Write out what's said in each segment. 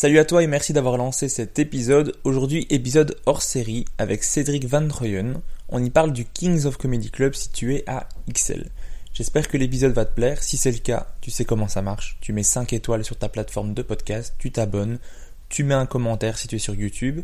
Salut à toi et merci d'avoir lancé cet épisode. Aujourd'hui, épisode hors série avec Cédric Van Troyen. On y parle du Kings of Comedy Club situé à XL. J'espère que l'épisode va te plaire. Si c'est le cas, tu sais comment ça marche. Tu mets 5 étoiles sur ta plateforme de podcast, tu t'abonnes, tu mets un commentaire si tu es sur YouTube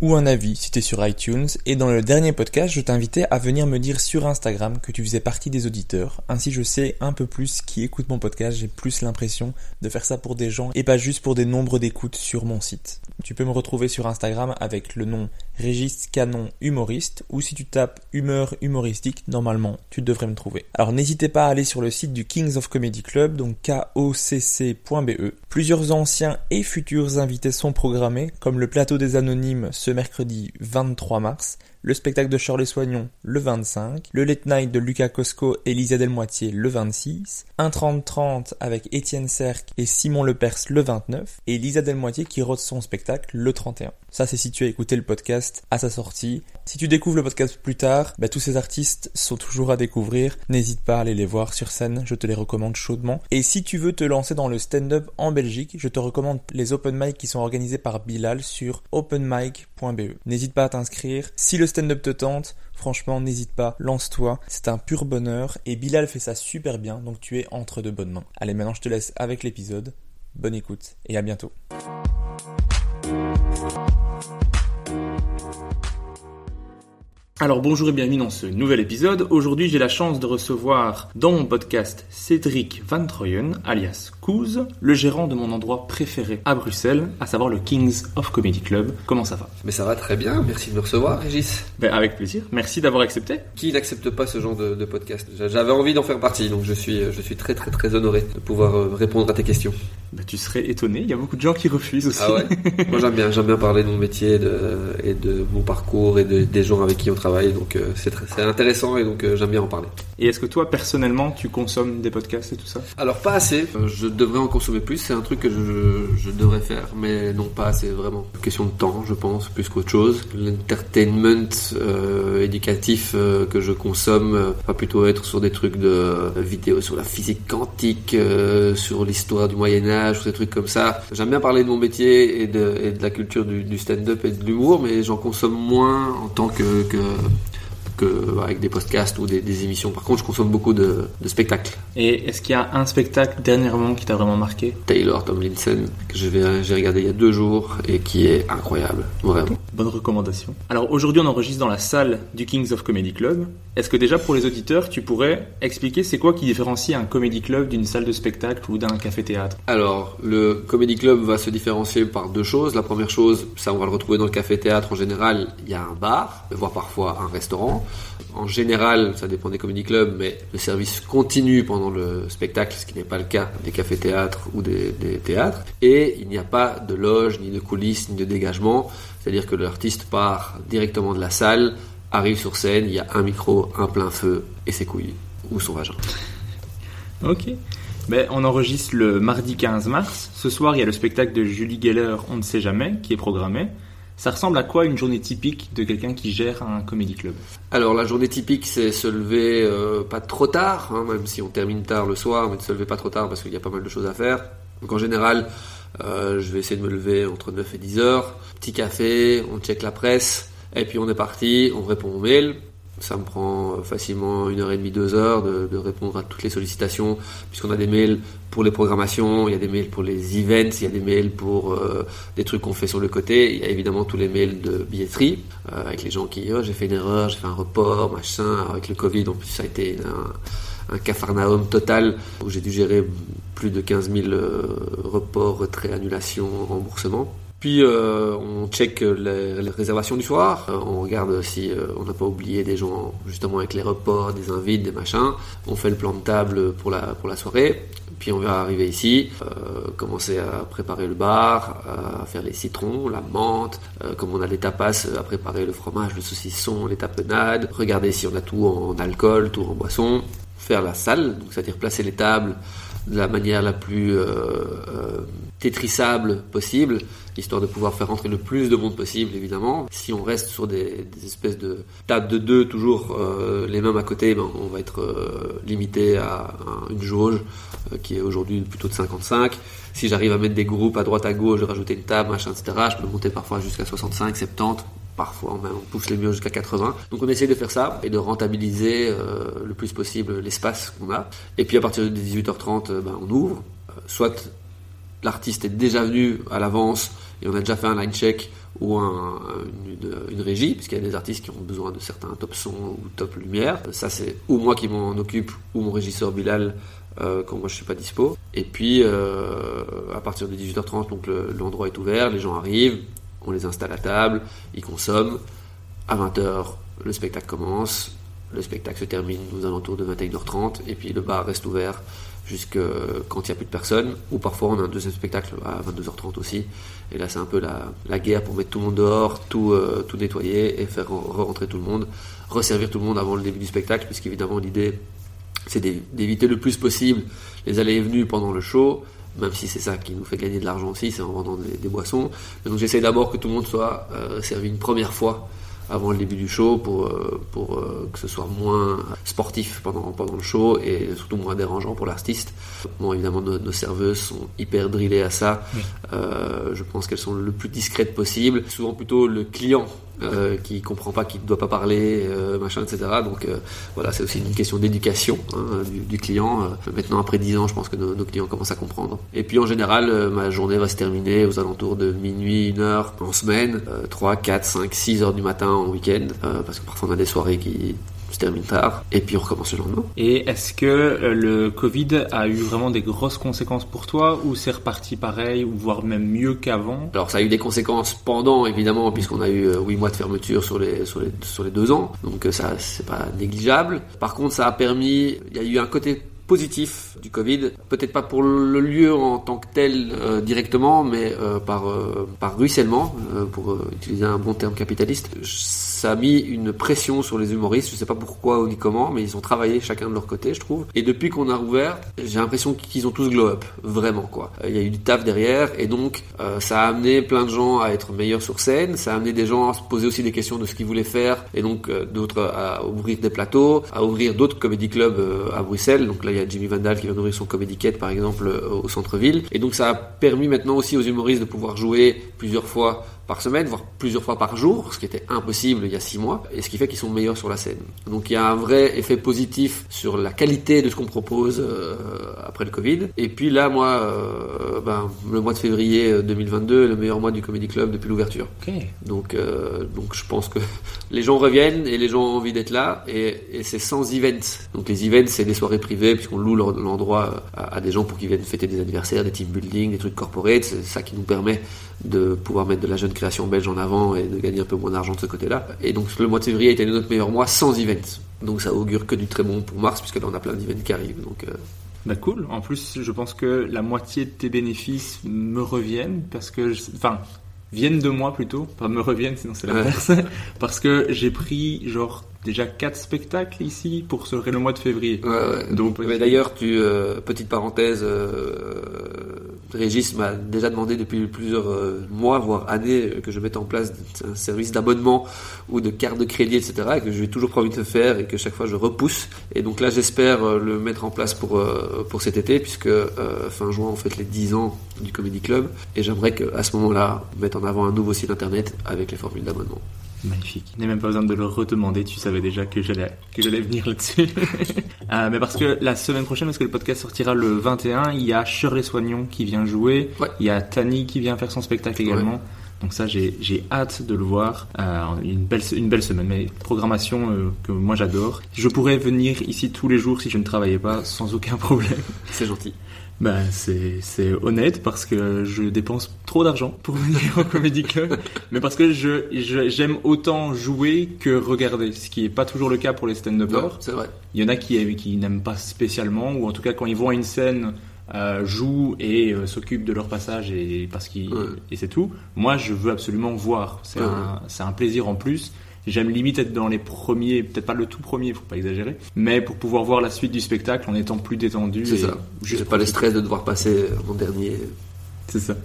ou un avis si tu es sur iTunes. Et dans le dernier podcast, je t'invitais à venir me dire sur Instagram que tu faisais partie des auditeurs. Ainsi, je sais un peu plus qui écoute mon podcast. J'ai plus l'impression de faire ça pour des gens et pas juste pour des nombres d'écoutes sur mon site. Tu peux me retrouver sur Instagram avec le nom Régis Canon Humoriste ou si tu tapes humeur humoristique, normalement, tu devrais me trouver. Alors n'hésitez pas à aller sur le site du Kings of Comedy Club, donc kocc.be. Plusieurs anciens et futurs invités sont programmés, comme le plateau des anonymes ce mercredi 23 mars, le spectacle de Shirley Soignon le 25, le Late Night de Lucas Cosco et Lisa Delmoitier le 26, un 30-30 avec Étienne Cerc et Simon Lepers le 29, et Lisa Delmoitier qui rôde son spectacle le 31. Ça c'est si tu as écouté le podcast à sa sortie. Si tu découvres le podcast plus tard, bah, tous ces artistes sont toujours à découvrir. N'hésite pas à aller les voir sur scène, je te les recommande chaudement. Et si tu veux te lancer dans le stand-up en Belgique, je te recommande les open mic qui sont organisés par Bilal sur openmic.be. N'hésite pas à t'inscrire. Si le stand-up te tente, franchement n'hésite pas, lance-toi, c'est un pur bonheur et Bilal fait ça super bien, donc tu es entre de bonnes mains. Allez maintenant je te laisse avec l'épisode, bonne écoute et à bientôt. Alors bonjour et bienvenue dans ce nouvel épisode. Aujourd'hui j'ai la chance de recevoir dans mon podcast Cédric Van Troyen, alias Kouz, le gérant de mon endroit préféré à Bruxelles, à savoir le Kings of Comedy Club. Comment ça va? Mais ça va très bien, merci de me recevoir Régis. ben, Avec plaisir, merci d'avoir accepté. Qui n'accepte pas ce genre de, de podcast? J'avais envie d'en faire partie, donc je suis, je suis très très très honoré de pouvoir euh, répondre à tes questions. Ben, tu serais étonné, il y a beaucoup de gens qui refusent aussi. Ah ouais Moi j'aime bien, j'aime bien parler de mon métier de, et de mon parcours et de, des gens avec qui on travaille, donc euh, c'est très- intéressant et donc euh, j'aime bien en parler. Et est-ce que toi personnellement tu consommes des podcasts et tout ça? Alors pas assez, Euh, je devrais en consommer plus, c'est un truc que je, je devrais faire, mais non pas assez vraiment. Question de temps, je pense, plus qu'autre chose. L'entertainment euh, éducatif que je consomme va plutôt être sur des trucs de vidéos sur la physique quantique, sur l'histoire du Moyen Âge, sur des trucs comme ça. J'aime bien parler de mon métier et de, la culture du, du stand-up et de l'humour, mais j'en consomme moins en tant que que avec des podcasts ou des, des émissions. Par contre, je consomme beaucoup de, de spectacles. Et est-ce qu'il y a un spectacle dernièrement qui t'a vraiment marqué? Taylor Tomlinson que j'ai regardé il y a deux jours et qui est incroyable, vraiment. Bonne recommandation. Alors aujourd'hui on enregistre dans la salle du Kings of Comedy Club. Est-ce que déjà pour les auditeurs tu pourrais expliquer c'est quoi qui différencie un comedy club d'une salle de spectacle ou d'un café-théâtre Alors, le Comedy Club va se différencier par deux choses. La première chose, ça on va le retrouver dans le café-théâtre en général, il y a un bar, voire parfois un restaurant. En général, ça dépend des comédie clubs, mais le service continue pendant le spectacle, ce qui n'est pas le cas des cafés-théâtres ou des, des théâtres. Et il n'y a pas de loge, ni de coulisses, ni de dégagement. C'est-à-dire que l'artiste part directement de la salle, arrive sur scène, il y a un micro, un plein feu et ses couilles ou son vagin. Ok. Ben, on enregistre le mardi 15 mars. Ce soir, il y a le spectacle de Julie Geller, On ne sait jamais, qui est programmé. Ça ressemble à quoi une journée typique de quelqu'un qui gère un comédie club Alors la journée typique, c'est se lever euh, pas trop tard, hein, même si on termine tard le soir, mais de se lever pas trop tard parce qu'il y a pas mal de choses à faire. Donc en général, euh, je vais essayer de me lever entre 9 et 10 heures. Petit café, on check la presse, et puis on est parti, on répond aux mails. Ça me prend euh, facilement une heure et demie, deux heures de, répondre à toutes les sollicitations, puisqu'on a des mails pour les programmations, il y a des mails pour les events, il y a des mails pour euh, des trucs qu'on fait sur le côté, il y a évidemment tous les mails de billetterie, euh, avec les gens qui, oh, j'ai fait une erreur, j'ai fait un report, machin, avec le Covid, en plus ça a été un, un cafarnaum total, où j'ai dû gérer plus de 15 000 euh, reports, retraits, annulations, remboursements. Puis euh, on check les, réservations du soir, Euh, on regarde si euh, on n'a pas oublié des gens justement avec les reports, des invites, des machins. On fait le plan de table pour la, pour la soirée. Puis on va arriver ici, commencer à préparer le bar, à faire les citrons, la menthe, comme on a les tapas, à préparer le fromage, le saucisson, les tapenades, regarder si on a tout en alcool, tout en boisson, faire la salle, c'est-à-dire placer les tables de la manière la plus euh, tétrissable possible, histoire de pouvoir faire rentrer le plus de monde possible, évidemment. Si on reste sur des, espèces de tables de deux, toujours euh, les mêmes à côté, ben, on va être euh, limité à, un- une jauge euh, qui est aujourd'hui plutôt de 55. Si j'arrive à mettre des groupes à droite à gauche, rajouter une table, machin, etc., je peux monter parfois jusqu'à 65, 70. Parfois, on, pousse les murs jusqu'à 80. Donc, on essaie de faire ça et de rentabiliser le plus possible l'espace qu'on a. Et puis, à partir de 18h30, euh, ben, on ouvre. Soit l'artiste est déjà venu à l'avance et on a déjà fait un line check ou un- une, régie, puisqu'il y a des artistes qui ont besoin de certains top son ou top lumière. Ça, c'est ou moi qui m'en occupe ou mon régisseur Bilal euh, quand moi je suis pas dispo. Et puis, euh, à partir de 18h30, donc le- l'endroit est ouvert, les gens arrivent, on les installe à table, ils consomment. À 20h, le spectacle commence. Le spectacle se termine aux alentours de 21h30 et puis le bar reste ouvert jusque quand il n'y a plus de personnes. Ou parfois on a un deuxième spectacle à 22h30 aussi. Et là c'est un peu la, la guerre pour mettre tout le monde dehors, tout, euh, tout nettoyer et faire re- rentrer tout le monde, resservir tout le monde avant le début du spectacle, puisqu'évidemment l'idée c'est d'é- d'éviter le plus possible les allées et venues pendant le show, même si c'est ça qui nous fait gagner de l'argent aussi, c'est en vendant des, des boissons. Mais donc j'essaie d'abord que tout le monde soit euh, servi une première fois avant le début du show pour, euh, pour euh, que ce soit moins sportif pendant, pendant le show et surtout moins dérangeant pour l'artiste. Bon, évidemment, nos, nos serveuses sont hyper drillées à ça. Euh, je pense qu'elles sont le plus discrètes possible. Souvent plutôt le client euh, qui comprend pas, qui ne doit pas parler, euh, machin, etc. Donc euh, voilà, c'est aussi une question d'éducation hein, du, du client. Euh, maintenant, après 10 ans, je pense que nos, nos clients commencent à comprendre. Et puis en général, euh, ma journée va se terminer aux alentours de minuit, une heure en semaine, euh, 3, 4, 5, 6 heures du matin en week-end, parce que parfois on a des soirées qui se terminent tard, et puis on recommence le lendemain. Et est-ce que euh, le Covid a eu vraiment des grosses conséquences pour toi ou c'est reparti pareil ou voire même mieux qu'avant? Alors ça a eu des conséquences pendant évidemment puisqu'on a eu euh, huit mois de fermeture sur les sur les sur les deux ans, donc euh, ça c'est pas négligeable. Par contre ça a permis, il y a eu un côté positif du Covid, peut-être pas pour le lieu en tant que tel euh, directement, mais euh, par euh, par ruissellement, euh, pour euh, utiliser un bon terme capitaliste. Ça a mis une pression sur les humoristes, je sais pas pourquoi ou ni comment, mais ils ont travaillé chacun de leur côté, je trouve. Et depuis qu'on a rouvert, j'ai l'impression qu'ils ont tous glow up, vraiment quoi. Euh, Il y a eu du taf derrière, et donc euh, ça a amené plein de gens à être meilleurs sur scène, ça a amené des gens à se poser aussi des questions de ce qu'ils voulaient faire, et donc euh, d'autres à ouvrir des plateaux, à ouvrir d'autres comédie clubs à Bruxelles. Donc là, il y a Jimmy Vandal qui vient d'ouvrir son comédie quête, par exemple, au centre-ville. Et donc ça a permis maintenant aussi aux humoristes de pouvoir jouer plusieurs fois par semaine, voire plusieurs fois par jour, ce qui était impossible il y a six mois, et ce qui fait qu'ils sont meilleurs sur la scène. Donc il y a un vrai effet positif sur la qualité de ce qu'on propose euh, après le Covid. Et puis là, moi, euh, ben, le mois de février euh, 2022 est le meilleur mois du Comedy Club depuis l'ouverture. Donc, euh, donc je pense que les gens reviennent et les gens ont envie d'être là et, et c'est sans event. Donc les events c'est des soirées privées puisqu'on loue l'endroit à, à des gens pour qu'ils viennent fêter des anniversaires, des team building, des trucs corporate. C'est ça qui nous permet de pouvoir mettre de la jeune création belge en avant et de gagner un peu moins d'argent de ce côté-là. Et donc le mois de février a été notre meilleur mois sans events. Donc ça augure que du très bon pour mars, puisque là on a plein d'events qui arrivent. Donc, euh, Bah cool. En plus, je pense que la moitié de tes bénéfices me reviennent parce que, je- enfin, viennent de moi plutôt, pas me reviennent, sinon c'est l'inverse. parce que j'ai pris genre déjà quatre spectacles ici pour ce le mois de février. Ouais, ouais. Donc, Mais d'ailleurs, tu, euh, petite parenthèse, euh, Régis m'a déjà demandé depuis plusieurs euh, mois, voire années, euh, que je mette en place un service d'abonnement ou de carte de crédit, etc. Et que je n'ai toujours envie de faire et que chaque fois je repousse. Et donc là, j'espère euh, le mettre en place pour, cet été, puisque fin juin, on fête les 10 ans du Comedy Club. Et j'aimerais qu'à ce moment-là, mettre en avant un nouveau site internet avec les formules d'abonnement. Magnifique. Il n'y a même pas besoin de le redemander, tu savais déjà que j'allais, que j'allais venir là-dessus. Euh, mais parce que la semaine prochaine, parce que le podcast sortira le 21, il y a Shirley Soignon qui vient jouer, Ouais. il y a Tani qui vient faire son spectacle également. Donc ça, j'ai, j'ai hâte de le voir. Euh, une, belle, une belle semaine, mais programmation euh, que moi j'adore. Je pourrais venir ici tous les jours si je ne travaillais pas, sans aucun problème. C'est gentil. Ben, c'est, c'est honnête parce que je dépense trop d'argent pour venir au Comedy Club, mais parce que je, je- j'aime autant jouer que regarder, ce qui est pas toujours le cas pour les stand-uppers. c'est vrai. Il y en a qui, qui n'aiment pas spécialement, ou en tout cas quand ils vont à une scène, euh, jouent et euh, s'occupent de leur passage et parce qu'ils Ouais. et c'est tout. Moi, je veux absolument voir. C'est Ouais. un, c'est un plaisir en plus. J'aime limite être dans les premiers, peut-être pas le tout premier, faut pas exagérer, mais pour pouvoir voir la suite du spectacle en étant plus détendu. C'est ça. Juste pas le stress de devoir passer en dernier. c'est ça.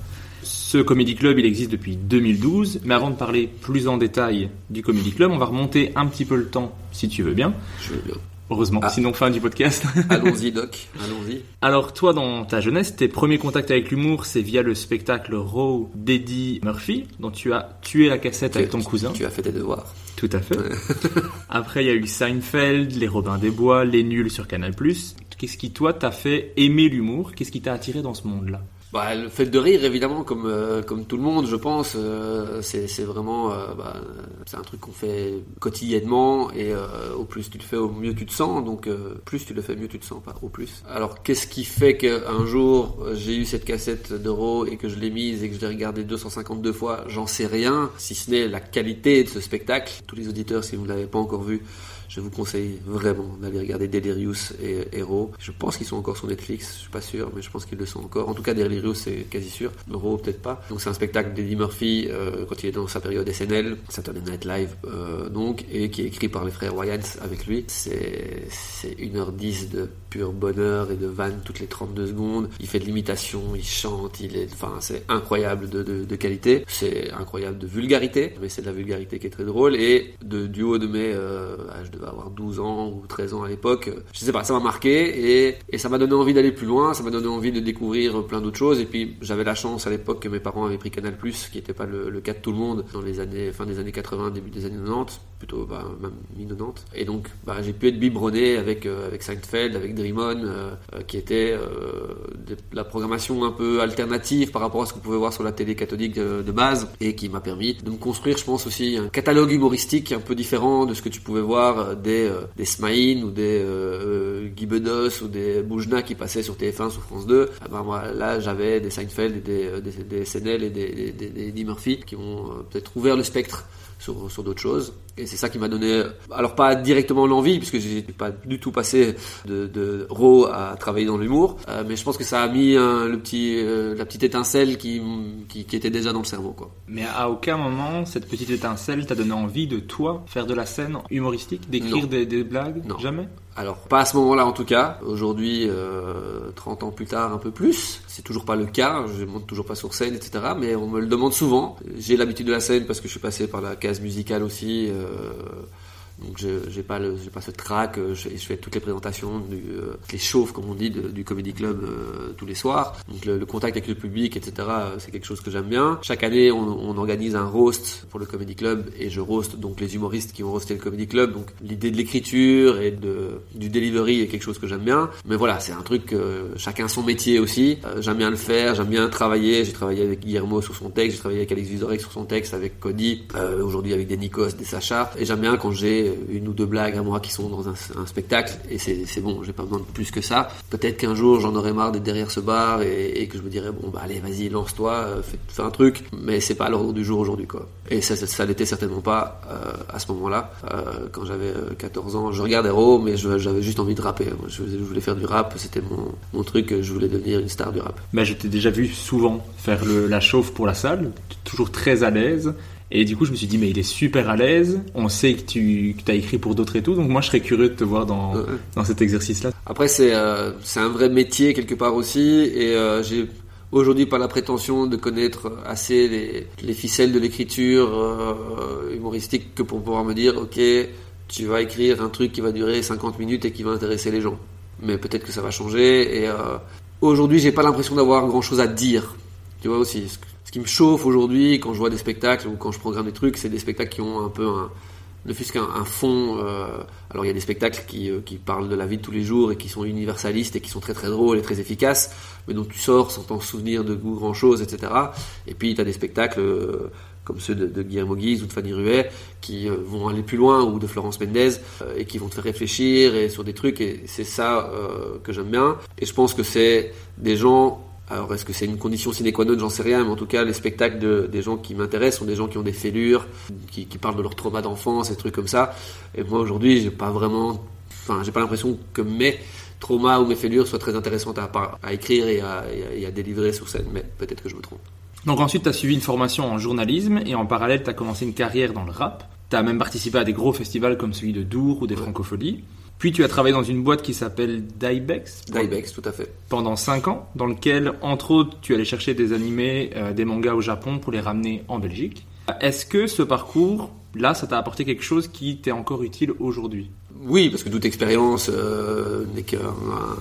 Ce Comedy Club, il existe depuis 2012, mais avant de parler plus en détail du Comedy Club, on va remonter un petit peu le temps, si tu veux bien. Je vais bien. Heureusement, Ah. sinon fin du podcast. Allons-y, Doc. Allons-y. Alors toi, dans ta jeunesse, tes premiers contacts avec l'humour, c'est via le spectacle Raw d'Eddie Murphy, dont tu as tué la cassette avec ton cousin. Tu as fait tes devoirs. Tout à fait. Après, il y a eu Seinfeld, Les Robins des Bois, Les Nuls sur Canal+. Qu'est-ce qui, toi, t'a fait aimer l'humour? Qu'est-ce qui t'a attiré dans ce monde-là? Bah, le fait de rire, évidemment, comme euh, comme tout le monde, je pense, euh, c'est vraiment, euh, bah, c'est un truc qu'on fait quotidiennement et euh, au plus tu le fais, au mieux tu te sens. Donc euh, plus tu le fais, mieux tu te sens, pas au plus. Alors qu'est-ce qui fait qu'un jour j'ai eu cette cassette d'euros et que je l'ai mise et que je l'ai regardée 252 fois? J'en sais rien, si ce n'est la qualité de ce spectacle. Tous les auditeurs, si vous ne l'avez pas encore vu. Je vous conseille vraiment d'aller regarder Delirious et Hero. Je pense qu'ils sont encore sur Netflix, je suis pas sûr, mais je pense qu'ils le sont encore. En tout cas, Delirious, c'est quasi sûr. Hero, peut-être pas. Donc, c'est un spectacle d'Eddie Murphy euh, quand il est dans sa période SNL, Saturday Night Live, euh, donc, et qui est écrit par les frères Wayans avec lui. C'est c'est 1h10 de bonheur et de vannes toutes les 32 secondes. Il fait de l'imitation, il chante, il est, enfin, c'est incroyable de, qualité. C'est incroyable de vulgarité, mais c'est de la vulgarité qui est très drôle. Et de, du haut de mes, euh, je devais avoir 12 ans ou 13 ans à l'époque, je sais pas, ça m'a marqué et, et ça m'a donné envie d'aller plus loin, ça m'a donné envie de découvrir plein d'autres choses. Et puis, j'avais la chance à l'époque que mes parents avaient pris Canal+, qui n'était pas le, le cas de tout le monde dans les années, fin des années 80, début des années 90, plutôt, bah, même mi-90. Et donc, bah, j'ai pu être biberonné avec, euh, avec Seinfeld, avec Dream On, euh, euh, qui était de la programmation un peu alternative par rapport à ce qu'on pouvait voir sur la télé catholique de, base et qui m'a permis de me construire, je pense aussi, un catalogue humoristique un peu différent de ce que tu pouvais voir des, des Smaïn ou des Guy ou des Boujna qui passaient sur TF1, sur France 2. Ah moi, là, j'avais des Seinfeld des, des, SNL et des, des, des, des Murphy qui euh, peut-être ouvert le spectre sur, sur d'autres choses. Et c'est ça qui m'a donné, alors pas directement l'envie, puisque j'ai pas du tout passé de, de raw à travailler dans l'humour, euh, mais je pense que ça a mis un- le petit, euh, la petite étincelle qui, qui, qui était déjà dans le cerveau, quoi. Mais à aucun moment, cette petite étincelle t'a donné envie de, toi, faire de la scène humoristique, d'écrire des, des blagues? Non. Jamais? Alors, pas à ce moment-là en tout cas. Aujourd'hui, euh, 30 ans plus tard, un peu plus. C'est toujours pas le cas. Je monte toujours pas sur scène, etc. Mais on me le demande souvent. J'ai l'habitude de la scène parce que je suis passé par la case musicale aussi. euh, donc j'ai pas pas ce track. euh, Je, je fais toutes les présentations, du, euh, les chauves comme on dit du comedy club euh, tous les soirs. Donc le, contact avec le public, etc. C'est quelque chose que j'aime bien. Chaque année, on, organise un roast pour le comedy club et je roast donc les humoristes qui ont roasté le comedy club. Donc l'idée de l'écriture et de du delivery est quelque chose que j'aime bien. Mais voilà, c'est un truc chacun son métier aussi. J'aime bien le faire, j'aime bien travailler. J'ai travaillé avec Guillermo sur son texte, j'ai travaillé avec Alex Vizorek sur son texte, avec Cody, aujourd'hui avec des Nikos, des Sacha. Et j'aime bien quand j'ai une ou deux blagues à moi qui sont dans un, spectacle et c'est bon, j'ai pas besoin de plus que ça. Peut-être qu'un jour j'en aurai marre d'être derrière ce bar et, que je me dirais bon bah allez vas-y lance-toi, euh, fais, un truc, mais c'est pas l'ordre du jour aujourd'hui quoi. Et ça ça, l'était certainement pas euh, à ce moment-là euh, quand j'avais euh, 14 ans. Je regardais Hero mais j'avais juste envie de rapper. Je, je voulais faire du rap, c'était mon, truc, je voulais devenir une star du rap. Bah, je t'ai déjà vu souvent faire la chauffe pour la salle, toujours très à l'aise. Et du coup, je me suis dit, mais il est super à l'aise. On sait que tu que as écrit pour d'autres et tout. Donc moi, je serais curieux de te voir dans, Ouais. dans cet exercice-là. Après, c'est euh, un vrai métier quelque part aussi, et euh, j'ai aujourd'hui pas la prétention de connaître assez les, les ficelles de l'écriture euh, humoristique que pour pouvoir me dire, ok, tu vas écrire un truc qui va durer 50 minutes et qui va intéresser les gens. Mais peut-être que ça va changer. Et euh, aujourd'hui, j'ai pas l'impression d'avoir grand chose à dire. Tu vois aussi, qui me chauffe aujourd'hui quand je vois des spectacles ou quand je programme des trucs, c'est des spectacles qui ont un peu un, ne fût-ce qu'un un fond. euh, alors il y a des spectacles qui, euh, qui parlent de la vie de tous les jours et qui sont universalistes et qui sont très très drôles et très efficaces, mais dont tu sors sans t'en souvenir de grand chose, etc. Et puis tu as des spectacles euh, comme ceux de, de Guillermo Guise ou de Fanny Ruet qui vont aller plus loin ou de Florence Mendez et qui vont te faire réfléchir et sur des trucs et c'est ça que j'aime bien. Et je pense que c'est des gens alors, est-ce que c'est une condition sine qua non? J'en sais rien, mais en tout cas, les spectacles de, des gens qui m'intéressent sont des gens qui ont des fêlures, qui, qui parlent de leur trauma d'enfance, des trucs comme ça. Et moi, aujourd'hui, j'ai pas vraiment, enfin, j'ai pas l'impression que mes traumas ou mes fêlures soient très intéressantes à, écrire et à, et à- et à délivrer sur scène, mais peut-être que je me trompe. Donc ensuite, tu as suivi une formation en journalisme et en parallèle, tu as commencé une carrière dans le rap. Tu as même participé à des gros festivals comme celui de Dour ou des Francopholies. Puis tu as travaillé dans une boîte qui s'appelle Dybex Dybex, tout à fait. pendant 5 ans, dans lequel, entre autres, tu allais chercher des animés, euh, des mangas au Japon pour les ramener en Belgique. Est-ce que ce parcours, là, ça t'a apporté quelque chose qui t'est encore utile aujourd'hui? Oui, parce que toute expérience euh, n'est qu'un un-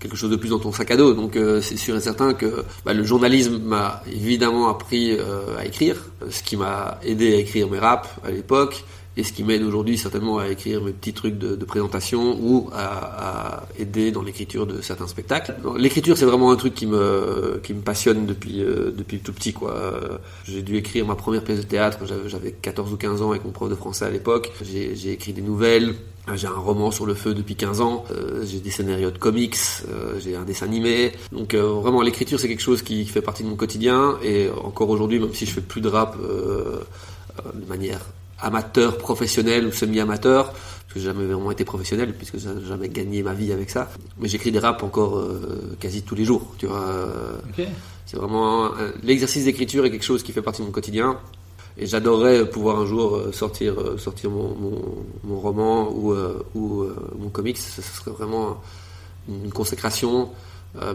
quelque chose de plus dans ton sac à dos. Donc euh, c'est sûr et certain que bah, le journalisme m'a évidemment appris euh, à écrire, ce qui m'a aidé à écrire mes raps à l'époque. Et ce qui m'aide aujourd'hui certainement à écrire mes petits trucs de, présentation ou à, aider dans l'écriture de certains spectacles. L'écriture c'est vraiment un truc qui me qui me passionne depuis euh, depuis tout petit quoi. J'ai dû écrire ma première pièce de théâtre quand j'avais- j'avais 14 ou 15 ans avec mon prof de français à l'époque. J'ai écrit des nouvelles, j'ai un roman sur le feu depuis 15 ans, euh, j'ai des scénarios de comics, euh, j'ai un dessin animé. Donc vraiment l'écriture c'est quelque chose qui fait partie de mon quotidien et encore aujourd'hui même si je fais plus de rap de manière amateur, professionnel ou semi-amateur, parce que j'ai jamais vraiment été professionnel puisque j'ai jamais gagné ma vie avec ça. Mais j'écris des raps encore euh, quasi tous les jours, tu vois. euh, c'est vraiment l'exercice d'écriture est quelque chose qui fait partie de mon quotidien. Et j'adorerais pouvoir un jour euh, sortir, sortir mon, mon, mon roman ou, euh, ou mon comics. Ce serait vraiment une consécration,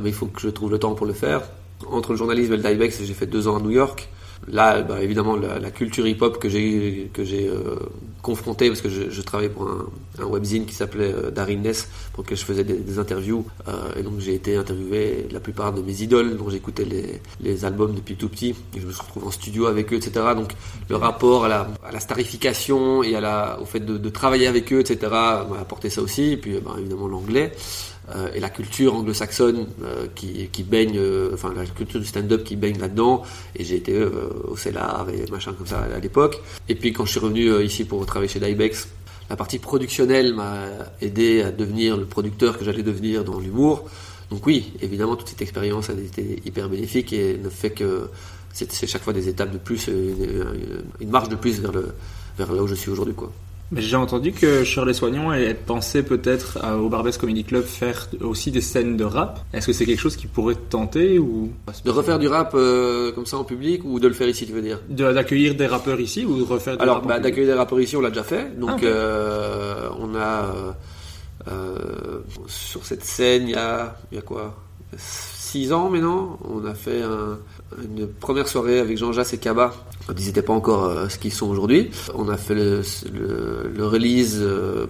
mais il faut que je trouve le temps pour le faire. Entre le journalisme et le Dybex, j'ai fait deux ans à New York. Là, bah, évidemment, la, culture hip-hop que j'ai que j'ai euh, confrontée, parce que je, travaillais pour un, webzine qui s'appelait euh, Darin Ness, pour lequel je faisais des, interviews. Euh, et donc j'ai été interviewé la plupart de mes idoles, dont j'écoutais les, les albums depuis tout petit. Et je me suis retrouvé en studio avec eux, etc. Donc le rapport à la, starification et à la, au fait de, travailler avec eux, etc. m'a apporté ça aussi. Et puis, bah, évidemment, l'anglais. Euh, et la culture anglo-saxonne euh, qui, baigne, euh, enfin la culture du stand-up qui baigne là-dedans. Et j'ai été au CELAR et machin comme ça à l'époque. Et puis quand je suis revenu ici pour travailler chez Dybex, la partie productionnelle m'a aidé à devenir le producteur que j'allais devenir dans l'humour. Donc oui, évidemment, toute cette expérience a été hyper bénéfique et ne fait que c'est c'est chaque fois des étapes de plus, une, une marche de plus vers, le, vers là où je suis aujourd'hui. quoi. J'ai entendu que Shirley Soignon elle pensait peut-être au Barbès Comedy Club faire aussi des scènes de rap. Est-ce que c'est quelque chose qui pourrait te tenter ou? De refaire du rap euh, comme ça en public ou de le faire ici, tu veux dire? De- d'accueillir des rappeurs ici ou de refaire du Alors, bah, d'accueillir des rappeurs ici, on l'a déjà fait. Donc, Ah, euh, on a euh, sur cette scène, il y a, il y a quoi? Six ans maintenant, on a fait un- une première soirée avec Jean Jass et Kaba. Quand ils n'étaient pas encore euh, ce qu'ils sont aujourd'hui. On a fait le, le, le release euh,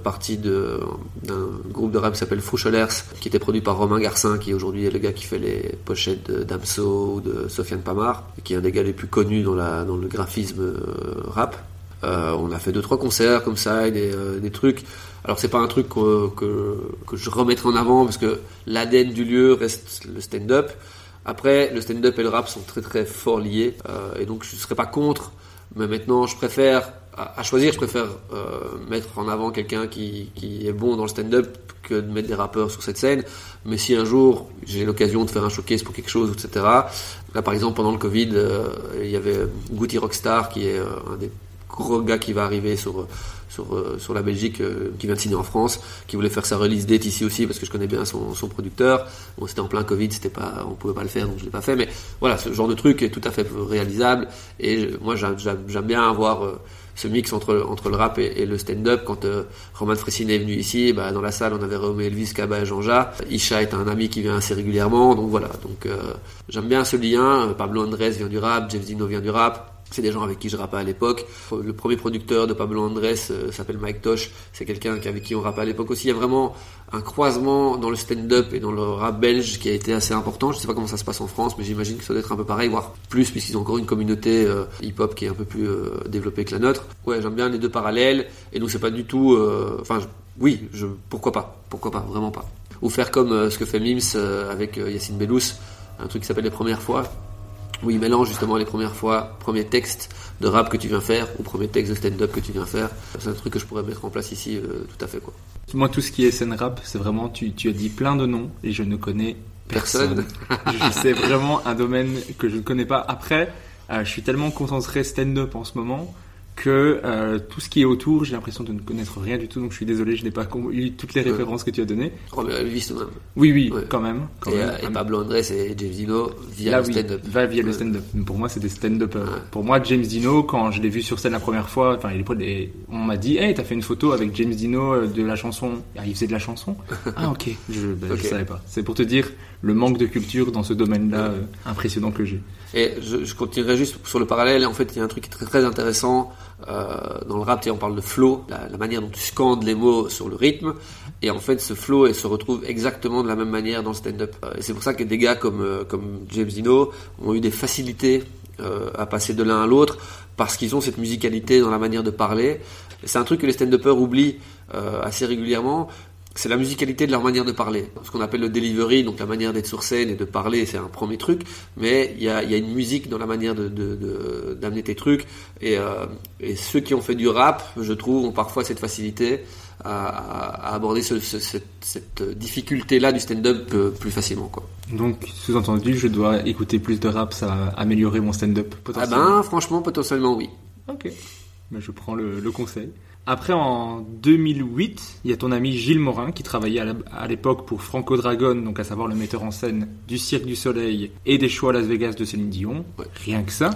d'un groupe de rap qui s'appelle Fouchelers, qui était produit par Romain Garcin, qui aujourd'hui est le gars qui fait les pochettes d'Amso ou de Sofiane Pamar, qui est un des gars les plus connus dans, le graphisme euh, rap. Euh, on a fait deux trois concerts comme ça et des, trucs. Alors c'est pas un truc que, que je remettrai en avant parce que l'ADN du lieu reste le stand-up. Après, le stand-up et le rap sont très très fort liés euh, et donc je serais pas contre. Mais maintenant, je préfère à, choisir, je préfère euh, mettre en avant quelqu'un qui, qui est bon dans le stand-up que de mettre des rappeurs sur cette scène. Mais si un jour j'ai l'occasion de faire un showcase pour quelque chose, etc. Là, par exemple, pendant le Covid, euh, il y avait Goutti Rockstar qui est euh, un des gros gars qui va arriver sur sur, euh, sur la Belgique, euh, qui vient de signer en France, qui voulait faire sa release date ici aussi parce que je connais bien son, producteur. Bon, c'était en plein Covid, c'était pas, on pouvait pas le faire, donc je l'ai pas fait. Mais voilà, ce genre de truc est tout à fait réalisable. Et moi, j'aime bien avoir euh, ce mix entre entre le rap et, le stand-up. Quand Roman Fressine est venu ici, bah, dans la salle, on avait Romeo Elvis, Kaba et Jean-Ja. Isha est un ami qui vient assez régulièrement, donc voilà. Donc j'aime bien ce lien. Pablo Andrés vient du rap, Jeff Zino vient du rap. C'est des gens avec qui je rappais à l'époque. Le premier producteur de Pablo Andrés euh, s'appelle Mike Tosh. C'est quelqu'un avec qui on rappait à l'époque aussi. Il y a vraiment un croisement dans le stand-up et dans le rap belge qui a été assez important. Je sais pas comment ça se passe en France, mais j'imagine que ça doit être un peu pareil, voire plus, puisqu'ils ont encore une communauté euh, hip-hop qui est un peu plus euh, développée que la nôtre. Ouais, j'aime bien les deux parallèles. Et donc c'est pas du tout. Enfin, oui, pourquoi pas? Pourquoi pas? Vraiment pas. Ou faire comme ce que fait Mims avec Yacine Bellous, un truc qui s'appelle les premières fois où il mélange justement les premières fois, premier texte de rap que tu viens faire ou premier texte de stand-up que tu viens faire. C'est un truc que je pourrais mettre en place ici euh, tout à fait quoi. Moi, tout ce qui est scène rap, c'est vraiment, tu, tu as dit plein de noms et je ne connais personne. Personne. c'est vraiment un domaine que je ne connais pas. Après, euh, je suis tellement concentré stand-up en ce moment que euh, tout ce qui est autour, j'ai l'impression de ne connaître rien du tout. Donc je suis désolé, je n'ai pas eu toutes les références que tu as données. Romain Elvis tout de même. Oui, oui, Ouais. quand même. Quand Et, même. euh, et Pablo Andrés et James Dino via Là, le oui, stand-up. va via le stand-up. Pour moi, c'est des stand-up. Ouais. Pour moi, James Dino, quand je l'ai vu sur scène la première fois, enfin, il est pas des- on m'a dit, hey, t'as fait une photo avec James Dino euh, de la chanson. Ah, il faisait de la chanson? ah, ok. Je, ben, je savais pas. C'est pour te dire le manque de culture dans ce domaine-là euh, impressionnant que j'ai. Et je, je continuerai juste sur le parallèle. En fait, il y a un truc qui est très, très intéressant euh, dans le rap. On parle de flow, la, manière dont tu scandes les mots sur le rythme. Et en fait, ce flow il se retrouve exactement de la même manière dans le stand-up. Euh, Et c'est pour ça que des gars comme, euh, comme James Dino ont eu des facilités euh, à passer de l'un à l'autre parce qu'ils ont cette musicalité dans la manière de parler. C'est un truc que les stand-uppers oublient euh, assez régulièrement c'est la musicalité de leur manière de parler. Ce qu'on appelle le delivery, donc la manière d'être sur scène et de parler, c'est un premier truc, mais il y a, il y a une musique dans la manière de, de, de- d'amener tes trucs. Et, euh, et ceux qui ont fait du rap, je trouve, ont parfois cette facilité à, aborder ce- ce- cette, cette difficulté-là du stand-up euh, plus facilement. Quoi. Donc, sous-entendu, je dois écouter plus de rap, ça va améliorer mon stand-up Ah potentiellement. ben, franchement, potentiellement oui. Ok. Ben, je prends le, le conseil. Après, en 2008, il y a ton ami Gilles Morin qui travaillait à l'époque pour Franco Dragon, donc à savoir le metteur en scène du Cirque du Soleil et des shows à Las Vegas de Céline Dion. Ouais. Rien que ça.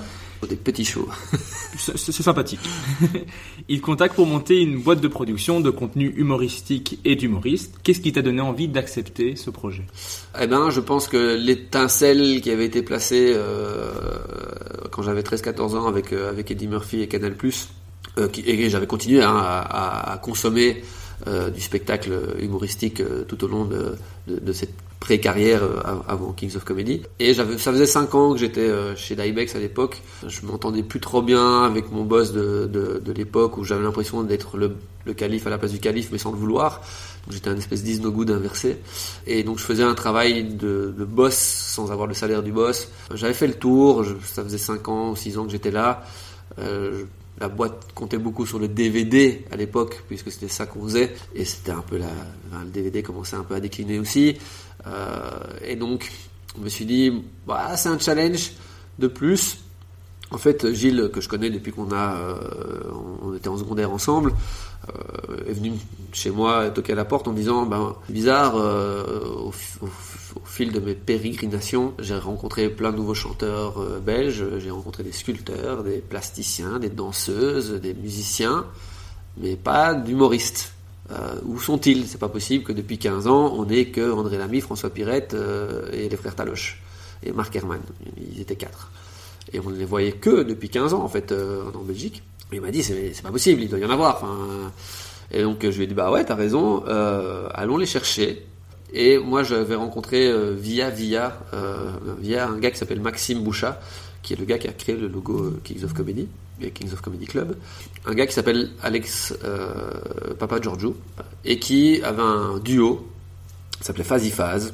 Des petits shows. C'est sympathique. Il contacte pour monter une boîte de production de contenu humoristique et d'humoristes. Qu'est-ce qui t'a donné envie d'accepter ce projet? Eh ben, je pense que l'étincelle qui avait été placée euh, quand j'avais 13-14 ans avec euh, avec Eddie Murphy et Canal+, et j'avais continué hein, à, consommer euh, du spectacle humoristique euh, tout au long de, cette pré-carrière euh, av- avant Kings of Comedy. Et ça faisait 5 ans que j'étais euh, chez Dybex à l'époque. Je m'entendais plus trop bien avec mon boss de, l'époque où j'avais l'impression d'être le, calife à la place du calife mais sans le vouloir. J'étais un espèce d'is no good inversé. Et donc je faisais un travail de, boss sans avoir le salaire du boss. J'avais fait le tour, ça faisait 5 ans ou 6 ans que j'étais là. Euh, la boîte comptait beaucoup sur le DVD à l'époque, puisque c'était ça qu'on faisait. Et c'était un peu la, enfin, le DVD commençait un peu à décliner aussi. Euh, et donc, je me suis dit, bah, c'est un challenge de plus. En fait, Gilles, que je connais depuis qu'on a, euh, on était en secondaire ensemble, euh, est venu chez moi toquer à la porte en me disant, ben, bizarre, euh, au, fil de mes pérégrinations, j'ai rencontré plein de nouveaux chanteurs belges, j'ai rencontré des sculpteurs, des plasticiens, des danseuses, des musiciens, mais pas d'humoristes. Où sont-ils? C'est pas possible que depuis 15 ans, on ait que André Lamy, François Pirette et les frères Taloche et Marc Herman. Ils étaient quatre. Et on ne les voyait que depuis 15 ans, en fait, euh, en Belgique. Et il m'a dit, c'est pas possible, il doit y en avoir. Et donc, je lui ai dit, bah ouais, t'as raison, euh, allons les chercher. Et moi, j'avais rencontré euh, via, via, via un gars qui s'appelle Maxime Bouchat, qui est le gars qui a créé le logo Kings of Comedy, Kings of Comedy Club. Un gars qui s'appelle Alex Papa Giorgio, et qui avait un duo, s'appelait Fazi Faz.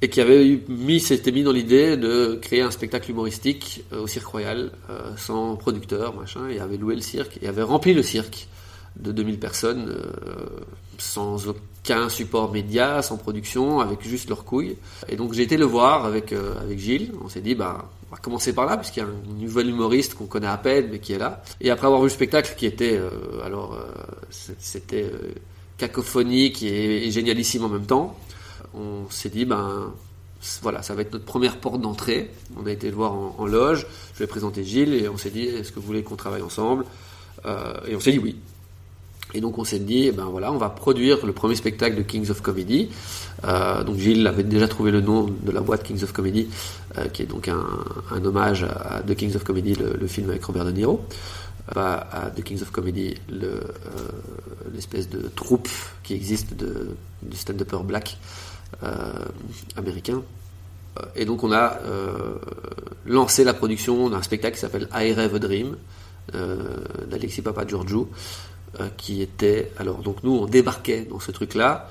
Et qui avait mis, s'était mis dans l'idée de créer un spectacle humoristique euh, au Cirque Royal, euh, sans producteur, machin, et avait loué le cirque, et avait rempli le cirque de 2000 personnes, euh, sans aucun support média, sans production, avec juste leurs couilles. Et donc j'ai été le voir avec, avec Gilles, on s'est dit, bah, on va commencer par là, puisqu'il y a un nouvel humoriste qu'on connaît à peine, mais qui est là. Et après avoir vu le spectacle, qui était, alors, c'était cacophonique et génialissime en même temps, on s'est dit, ben, voilà, ça va être notre première porte d'entrée. On a été le voir en, loge, je lui ai présenté Gilles, et on s'est dit, est-ce que vous voulez qu'on travaille ensemble? Euh, Et on s'est dit oui. Et donc on s'est dit, eh ben voilà, on va produire le premier spectacle de Kings of Comedy. Euh, donc Gilles avait déjà trouvé le nom de la boîte Kings of Comedy, euh, qui est donc un, hommage à, The Kings of Comedy, le, film avec Robert De Niro. À The Kings of Comedy, le, l'espèce de troupe qui existe de, de stand-upper black américain. Euh, Et donc on a euh, lancé la production d'un spectacle qui s'appelle I Rave a Dream euh, d'Alexis Papageorgiou euh, qui était alors donc nous on débarquait dans ce truc là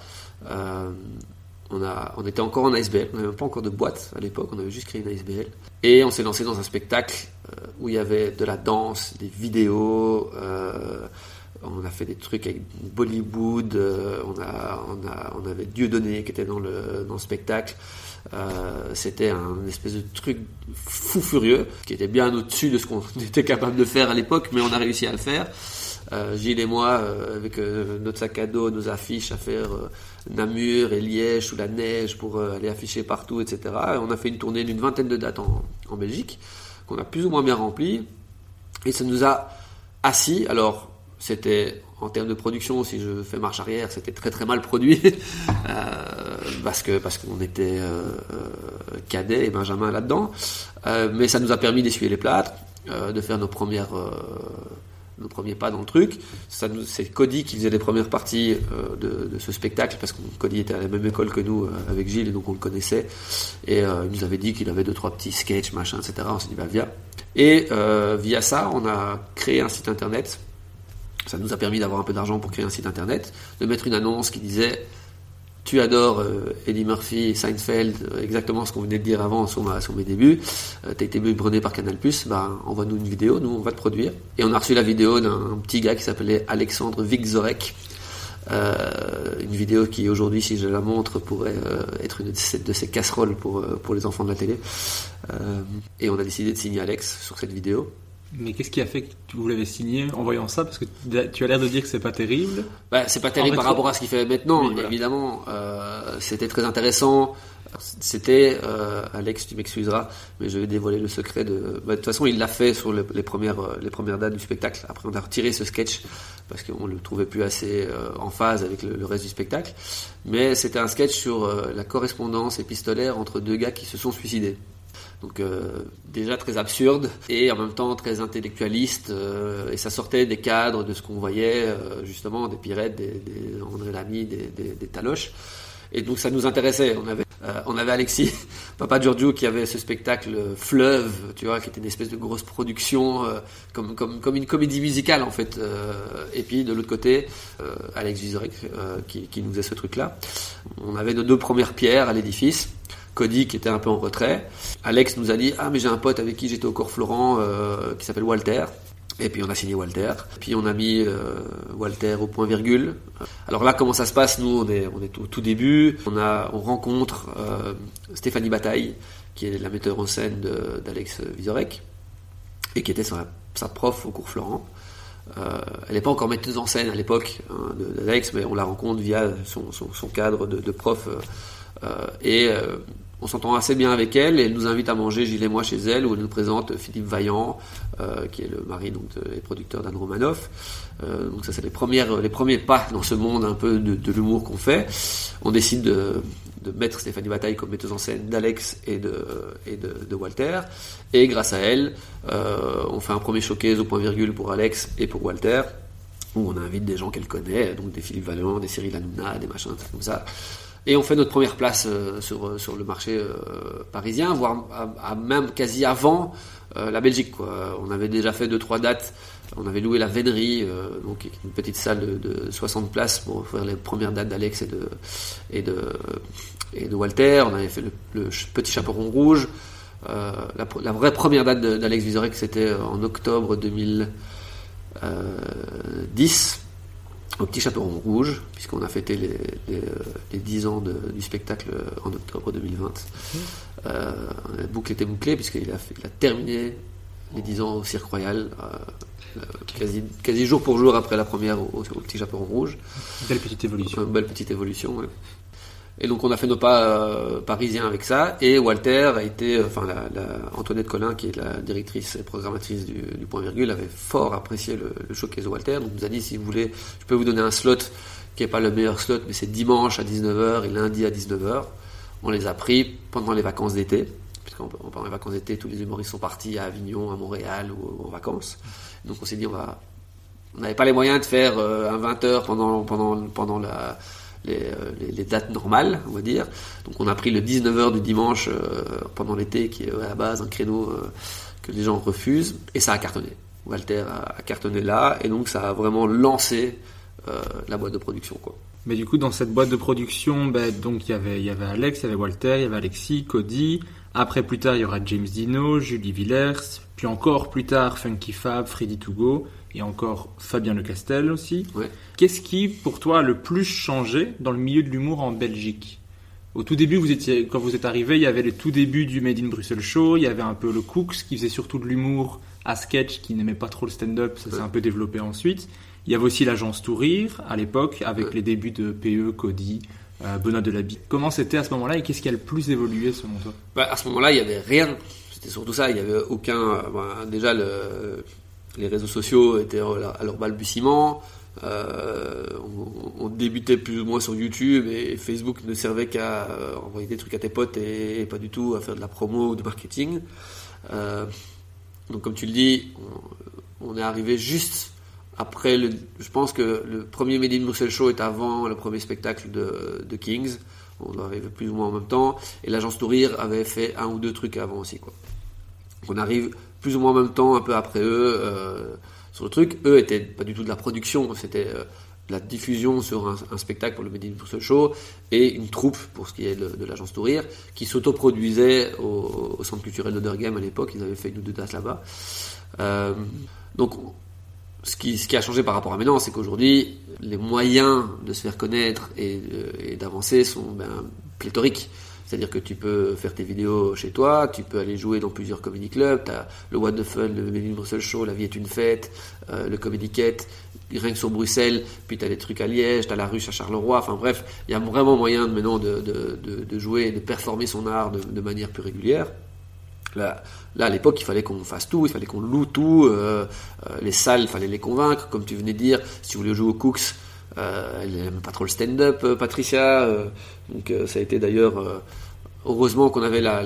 on, on était encore en ASBL, on n'avait même pas encore de boîte à l'époque, on avait juste créé une ASBL. Et on s'est lancé dans un spectacle euh, où il y avait de la danse, des vidéos, euh, on a fait des trucs avec Bollywood, euh, on, a, on, a, avait Dieudonné qui était dans le, dans le spectacle. Euh, C'était un espèce de truc fou furieux qui était bien au-dessus de ce qu'on était capable de faire à l'époque, mais on a réussi à le faire. Euh, Gilles et moi, avec notre sac à dos, nos affiches à faire Namur et Liège sous la neige pour aller afficher partout, etc. Et on a fait une tournée d'une vingtaine de dates en, en Belgique, qu'on a plus ou moins bien rempli. Et ça nous a assis. Alors, c'était en termes de production, si je fais marche arrière, c'était très très mal produit euh, parce que parce qu'on était euh, euh, cadet et Benjamin là-dedans. Mais ça nous a permis d'essuyer les plâtres, de faire nos premières nos premiers pas dans le truc. Ça nous, c'est Cody qui faisait les premières parties de, ce spectacle parce que Cody était à la même école que nous avec Gilles et donc on le connaissait. Et il nous avait dit qu'il avait deux trois petits sketchs, machin, etc. On s'est dit bah viens. Et via ça, on a créé un site internet. Ça nous a permis d'avoir un peu d'argent pour créer un site internet, de mettre une annonce qui disait tu adores euh, Eddie Murphy, Seinfeld, euh, exactement ce qu'on venait de dire avant sur, mes débuts, euh, t'as été brûlé par Canal+, bah, envoie-nous une vidéo, nous on va te produire. Et on a reçu la vidéo d'un petit gars qui s'appelait Alexandre Vigzorek, euh, une vidéo qui aujourd'hui, si je la montre, pourrait être une de ces, casseroles pour, les enfants de la télé. Et on a décidé de signer Alex sur cette vidéo. Mais qu'est-ce qui a fait que vous l'avez signé en voyant ça? Parce que tu as l'air de dire que c'est pas terrible. Bah, c'est pas terrible En par rétro- rapport à ce qu'il fait maintenant, Oui, voilà. évidemment. Euh, c'était très intéressant. C'était, euh, Alex, tu m'excuseras, mais je vais dévoiler le secret de. bah, de toute façon, il l'a fait sur le- les premières euh, les premières dates du spectacle. Après, on a retiré ce sketch parce qu'on le trouvait plus assez euh, en phase avec le, le reste du spectacle. Mais c'était un sketch sur la correspondance épistolaire entre deux gars qui se sont suicidés. Donc euh, déjà très absurde et en même temps très intellectualiste euh, et ça sortait des cadres de ce qu'on voyait euh, justement des Pirettes, des, des André Lamy, des, des, des Taloches. Et donc ça nous intéressait. On avait, euh, on avait Alexis, Papa Giorgio, qui avait ce spectacle euh, Fleuve, tu vois, qui était une espèce de grosse production, euh, comme, comme, comme une comédie musicale en fait. Et puis de l'autre côté, Alex Vizorek, qui, qui nous faisait ce truc-là. On avait nos deux premières pierres à l'édifice. Cody qui était un peu en retrait. Alex nous a dit ah mais j'ai un pote avec qui j'étais au cours Florent euh, qui s'appelle Walter. Et puis on a signé Walter. Puis on a mis euh, Walter au point virgule. Alors là comment ça se passe? Nous on est on est au tout début. On a on rencontre euh, Stéphanie Bataille qui est la metteur en scène d'Alex Vizorek et qui était sa, prof au cours Florent. Elle n'est pas encore metteuse en scène à l'époque hein, d'Alex, mais on la rencontre via son, son- cadre de, prof. et on s'entend assez bien avec elle et elle nous invite à manger, Gilles et moi, chez elle, où elle nous présente Philippe Vaillant, euh, qui est le mari donc, et producteur d'Anne Romanoff. Euh, donc ça, c'est les, les premiers pas dans ce monde un peu de, l'humour qu'on fait. On décide de, mettre Stéphanie Bataille comme metteuse en scène d'Alex et, de, Walter. Et grâce à elle, euh, on fait un premier showcase au point virgule pour Alex et pour Walter où on invite des gens qu'elle connaît, donc des Philippe Vaillant, des Cyril Hanouna, des machins, des comme ça. Et on fait notre première place euh, sur, sur le marché euh, parisien, voire même quasi avant euh, la Belgique. On avait déjà fait deux trois dates On avait loué la Vénerie, euh, donc une petite salle de, de 60 places pour faire les premières dates d'Alex et de, Walter. On avait fait le, Petit Chaperon Rouge. Euh, la, vraie première date d'Alex Vizorek, c'était en octobre 2010 au Petit Chaperon Rouge, puisqu'on a fêté les, les, euh, les 10 ans de- du spectacle en octobre 2020. Euh, la boucle était bouclée, puisqu'il a, fait- il a terminé les 10 ans au Cirque Royal, euh, euh, quasi, quasi jour pour jour après la première au, au Petit Chaperon Rouge. Belle petite évolution. Une belle petite évolution. ouais. Et donc on a fait nos pas euh, parisiens avec ça. Et Walter a été, euh, enfin la, Antoinette Collin, qui est la directrice et programmatrice du, Point Virgule, avait fort apprécié le, le showcase de Walter. Donc nous a dit si vous voulez, je peux vous donner un slot qui est pas le meilleur slot, mais c'est dimanche à 19h et lundi à 19h. On les a pris pendant les vacances d'été. Puisqu'en pendant les vacances d'été, tous les humoristes sont partis à Avignon, à Montréal ou en vacances. Donc on s'est dit on va on n'avait pas les moyens de faire euh, un 20 heures pendant, pendant, pendant la, les, euh, les- dates normales, on va dire. Donc on a pris le 19h du dimanche euh, pendant l'été, qui est à la base un créneau euh, que les gens refusent, et ça a cartonné. Walter a, cartonné là, et donc ça a vraiment lancé euh, la boîte de production. Quoi. Mais du coup, dans cette boîte de production, ben, donc il y avait, il y avait Alex, il y avait Walter, il y avait Alexis, Cody. Après, plus tard, il y aura James Dino, Julie Villers, puis encore plus tard, Funky Fab, Freddy Togo, et encore Fabien Le Castel aussi. Ouais. Qu'est-ce qui, pour toi, a le plus changé dans le milieu de l'humour en Belgique? Au tout début, vous étiez, quand vous êtes arrivé, il y avait le tout début du Made in Brussels Show, il y avait un peu le Cooks qui faisait surtout de l'humour à sketch, qui n'aimait pas trop le stand-up, ça s'est Ouais. un peu développé ensuite. Il y avait aussi l'agence Tout Rire à l'époque, avec Ouais. les débuts de PE, Cody, euh, Benoît Delabie. Comment c'était à ce moment-là et qu'est-ce qui a le plus évolué selon toi? Bah, à ce moment-là, il y avait rien. C'était surtout ça. Il y avait aucun. euh, bah, déjà, le, les réseaux sociaux étaient à leur- balbutiement. Euh, on, débutait plus ou moins sur YouTube et Facebook ne servait qu'à euh, envoyer des trucs à tes potes et, pas du tout à faire de la promo ou du marketing. Euh, donc, comme tu le dis, on, est arrivé juste après le. Je pense que le premier Made in Bruxelles Show est avant le premier spectacle de, Kings. On doit arriver plus ou moins en même temps. Et l'agence Tourir avait fait un ou deux trucs avant aussi. Quoi. On arrive plus ou moins en même temps, un peu après eux, euh, sur le truc. Eux étaient pas du tout de la production, c'était euh, de la diffusion sur un, spectacle pour le Made in Bruxelles Show et une troupe, pour ce qui est de, l'agence Tourir, qui s'autoproduisait au, au centre culturel de Dergame à l'époque. Ils avaient fait une ou deux dates là-bas. Euh, donc ce qui, ce a changé par rapport à maintenant, c'est qu'aujourd'hui, les moyens de se faire connaître et d'avancer sont ben, pléthoriques. C'est-à-dire que tu peux faire tes vidéos chez toi, tu peux aller jouer dans plusieurs comedy clubs, tu as le What the Fun, le in Brussels Show, La vie est une fête, euh, le Comedy Cat, rien que sur Bruxelles, puis tu as des trucs à Liège, tu as la ruche à Charleroi, enfin bref, il y a vraiment moyen maintenant de, de, de, jouer de performer son art de, manière plus régulière. Là, à l'époque, il fallait qu'on fasse tout, il fallait qu'on loue tout. euh, euh, les salles, il fallait les convaincre. Comme tu venais de dire, si tu voulais jouer au Cooks, elle n'aime pas trop le stand-up, euh, Patricia. euh, donc euh, ça a été d'ailleurs... euh, heureusement qu'on avait la,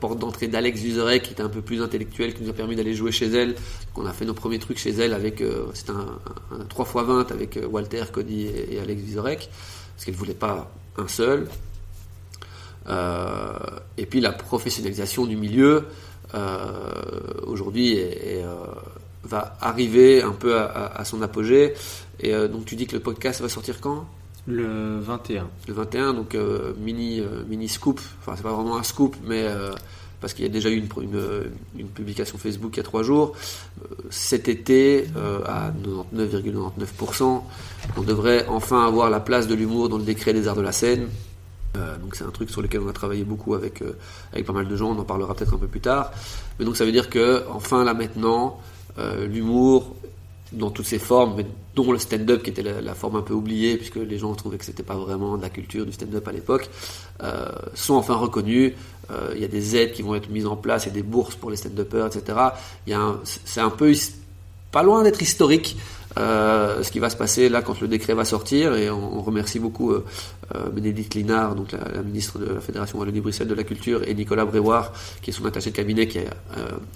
porte d'entrée d'Alex Vizorek, qui était un peu plus intellectuelle, qui nous a permis d'aller jouer chez elle. qu'on a fait nos premiers trucs chez elle avec... euh, C'était un, un, un 3x20 avec euh, Walter, Cody et, Alex Vizorek. Parce qu'elle voulait pas un seul. Euh, et puis la professionnalisation du milieu euh, aujourd'hui est- euh, va arriver un peu à, à- à son apogée. Et euh, donc tu dis que le podcast va sortir quand? Le 21. Le 21, donc euh, mini euh, mini scoop. Enfin c'est pas vraiment un scoop, mais parce qu'il y a déjà eu une, une, une publication Facebook il y a trois jours. Cet été, à 99,99%, on devrait enfin avoir la place de l'humour dans le décret des arts de la scène. Euh, donc c'est un truc sur lequel on a travaillé beaucoup avec, euh, avec pas mal de gens, on en parlera peut-être un peu plus tard. Mais donc ça veut dire que enfin là maintenant, l'humour dans toutes ses formes, mais dont le stand-up qui était la, forme un peu oubliée, puisque les gens trouvaient que c'était pas vraiment de la culture du stand-up à l'époque, euh, sont enfin reconnus. Euh, Il y a des aides qui vont être mises en place et des bourses pour les stand-uppers, etc. C'est un peu pas loin d'être historique euh, ce qui va se passer là quand le décret va sortir et on, remercie beaucoup euh, euh, Bénédicte Linard, donc la, ministre de la Fédération Wallonie-Bruxelles de la Culture et Nicolas Brévoire qui est son attaché de cabinet qui a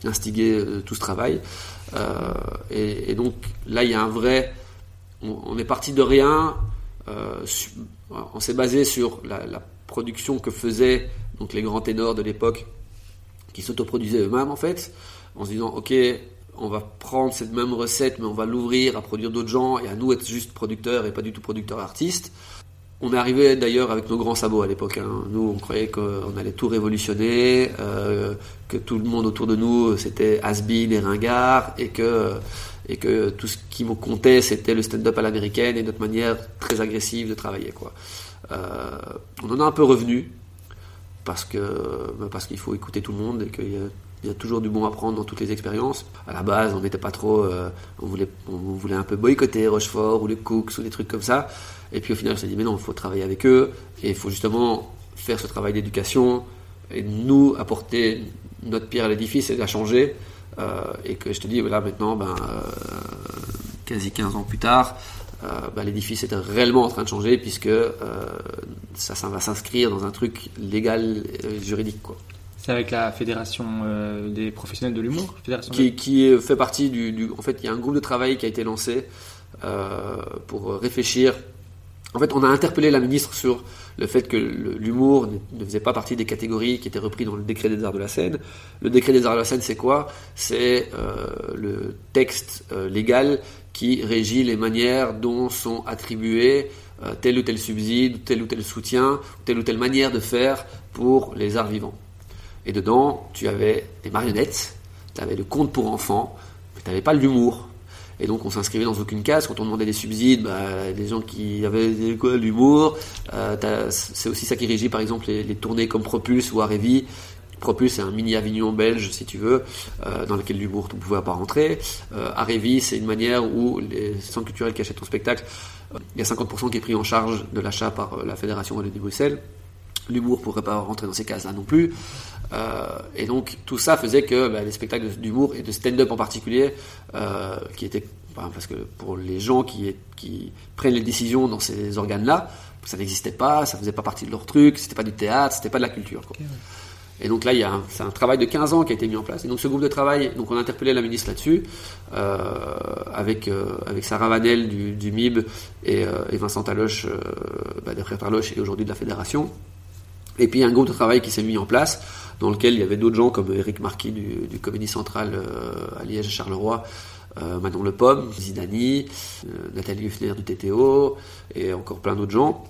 instigé tout ce travail. Et, donc là il y a un vrai on, est parti de rien on s'est basé sur la, la production que faisaient donc les grands ténors de l'époque qui s'autoproduisaient eux-mêmes en fait, en se disant ok, on va prendre cette même recette, mais on va l'ouvrir à produire d'autres gens et à nous être juste producteurs et pas du tout producteurs artistes. On est arrivé d'ailleurs avec nos grands sabots à l'époque. Hein. Nous, on croyait qu'on allait tout révolutionner, euh, que tout le monde autour de nous c'était has-been et ringard, et que et que tout ce qui me comptait c'était le stand-up à l'américaine et notre manière très agressive de travailler. Quoi. Euh, on en a un peu revenu parce que parce qu'il faut écouter tout le monde et qu'il y a il y a toujours du bon à prendre dans toutes les expériences. À la base, on n'était pas trop, euh, on voulait, on voulait un peu boycotter Rochefort ou les Cooks ou des trucs comme ça. Et puis au final, on s'est dit mais non, il faut travailler avec eux et il faut justement faire ce travail d'éducation et nous apporter notre pierre à l'édifice et la changer. Euh, et que je te dis, là maintenant, ben, euh, quasi 15 ans plus tard, ben, l'édifice est réellement en train de changer puisque ça, ça va s'inscrire dans un truc légal, juridique. Quoi. C'est avec la fédération euh, des professionnels de l'humour qui, qui, fait partie du, En fait, il y a un groupe de travail qui a été lancé euh, pour réfléchir. En fait, on a interpellé la ministre sur le fait que l'humour ne faisait pas partie des catégories qui étaient reprises dans le décret des arts de la scène. Le décret des arts de la scène, c'est quoi? C'est euh, le texte légal qui régit les manières dont sont attribués tel ou tel subside, tel ou tel soutien, telle ou telle manière de faire pour les arts vivants. Et dedans, tu avais des marionnettes, tu avais le conte pour enfants, mais tu n'avais pas l'humour. Et donc on s'inscrivait dans aucune case. Quand on demandait des subsides, bah, des gens qui avaient quoi, l'humour. Euh, c'est aussi ça qui régit par exemple les, tournées comme Propulse ou Arévi. Propulse c'est un mini Avignon belge si tu veux, euh, dans lequel l'humour ne pouvait pas rentrer. Euh, c'est une manière où les centres culturels qui achètent ton spectacle, euh, il y a 50% qui est pris en charge de l'achat par la Fédération de Bruxelles. L'humour pourrait pas rentrer dans ces cases-là non plus. Euh, et donc tout ça faisait que bah, les spectacles d'humour et de stand-up en particulier, euh, qui étaient parce que pour les gens qui, qui prennent les décisions dans ces organes-là, ça n'existait pas, ça faisait pas partie de leur truc, c'était pas du théâtre, c'était pas de la culture. Et donc là, il y a c'est un travail de 15 ans qui a été mis en place. Et donc ce groupe de travail, donc on a interpellé la ministre là-dessus, euh, avec avec Sarah Vanel du, du MIB et, et Vincent Taloche, bah, des frères Taloche et aujourd'hui de la fédération. Et puis un groupe de travail qui s'est mis en place dans lequel il y avait d'autres gens comme Eric Marquis du, du Comédie euh, à Liège, Charleroi, euh, Manon Le Pomme, Zidani, euh, Nathalie Huffner du TTO et encore plein d'autres gens.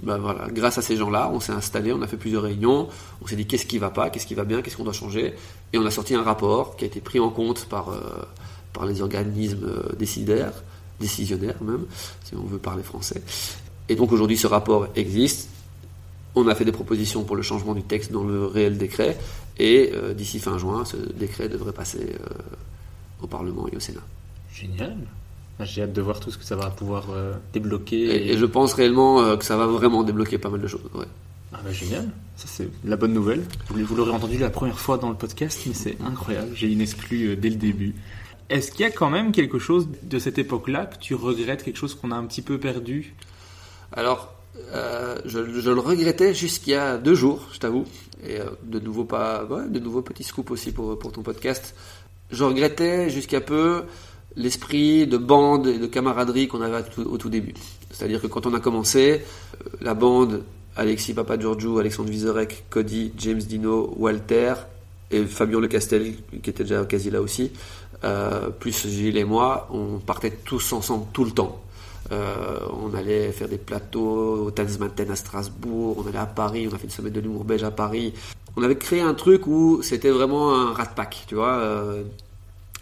Ben voilà, grâce à ces gens-là, on s'est installé, on a fait plusieurs réunions, on s'est dit qu'est-ce qui va pas, qu'est-ce qui va bien, qu'est-ce qu'on doit changer, et on a sorti un rapport qui a été pris en compte par, par les organismes décidaires, décisionnaires même, si on veut parler français. Et donc aujourd'hui ce rapport existe, on a fait des propositions pour le changement du texte dans le réel décret et euh, d'ici fin juin, ce décret devrait passer euh, au Parlement et au Sénat. Génial. J'ai hâte de voir tout ce que ça va pouvoir euh, débloquer. Et, je pense réellement que ça va vraiment débloquer pas mal de choses. Ah bah génial, ça c'est la bonne nouvelle. Vous, l'aurez entendu la première fois dans le podcast, mais c'est incroyable. J'ai une exclue dès le début. Est-ce qu'il y a quand même quelque chose de cette époque-là que tu regrettes, quelque chose qu'on a un petit peu perdu? Alors, euh, je, le regrettais jusqu'il y a deux jours, je t'avoue. Et euh, de nouveau pas, de nouveaux petits scoops aussi pour, pour ton podcast. Je regrettais jusqu'à peu l'esprit de bande et de camaraderie qu'on avait au tout début. C'est-à-dire que quand on a commencé, euh, la bande, Alexis Papa Giorgio, Alexandre Vizorek, Cody, James Dino, Walter et Fabien Lecastel, qui était déjà quasi là aussi, plus Gilles et moi, on partait tous ensemble tout le temps. Euh, on allait faire des plateaux au Tanzmanten à Strasbourg, on allait à Paris, on a fait une semaine de l'humour belge à Paris. On avait créé un truc où c'était vraiment un rat pack, tu vois. Euh,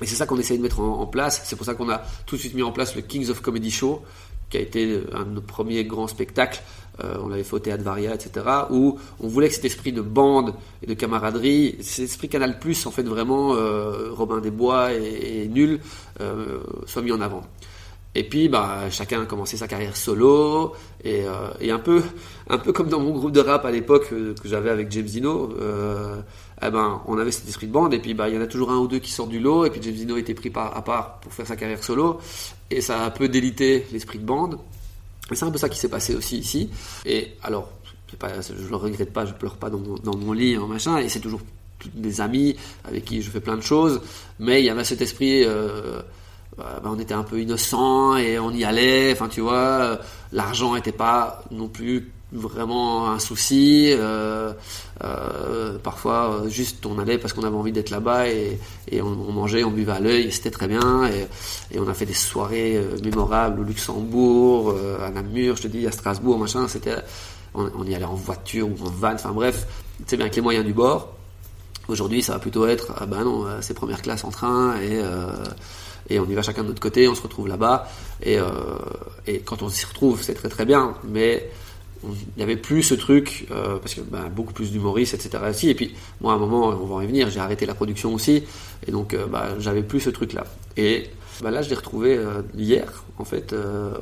et c'est ça qu'on essaye de mettre en, place. C'est pour ça qu'on a tout de suite mis en place le Kings of Comedy Show, qui a été un de nos premiers grands spectacles. Euh, on l'avait fait au Théâtre Varia, etc. Où on voulait que cet esprit de bande et de camaraderie, cet esprit Canal Plus, en fait, vraiment, Robin des Bois et, et Nul, soit mis en avant. Et puis, bah, chacun a commencé sa carrière solo, et, euh, et, un peu, un peu comme dans mon groupe de rap à l'époque euh, que j'avais avec James Dino. Euh, eh ben, on avait cet esprit de bande, et puis bah, il y en a toujours un ou deux qui sortent du lot, et puis James Dino était pris par, à part pour faire sa carrière solo, et ça a un peu délité l'esprit de bande. Et c'est un peu ça qui s'est passé aussi ici. Et alors, pas, je le regrette pas, je pleure pas dans mon, lit, en machin, et c'est toujours des amis avec qui je fais plein de choses, mais il y avait cet esprit. Bah, bah, on était un peu innocent et on y allait. Enfin, tu vois, l'argent n'était pas non plus vraiment un souci. Euh, euh, parfois, euh, juste on allait parce qu'on avait envie d'être là-bas et, on, mangeait, on buvait à l'œil, c'était très bien. Et, on a fait des soirées euh, mémorables au Luxembourg, euh, à Namur, je te dis, à Strasbourg, machin. C'était, on, y allait en voiture ou en van. Enfin bref, c'est bien avec les moyens du bord. Aujourd'hui, ça va plutôt être, ah ben non, euh, c'est première classe en train et euh, et on y va chacun de notre côté, on se retrouve là-bas et euh, quand on s'y retrouve, c'est très très bien, mais il n'y avait plus ce truc euh, parce que ben, beaucoup plus d'humoristes, etc. Et puis moi, à un moment, on va en y venir, j'ai arrêté la production aussi, et donc euh, bah, j'avais plus ce truc-là. Et bah, là, je l'ai retrouvé euh, hier. En fait,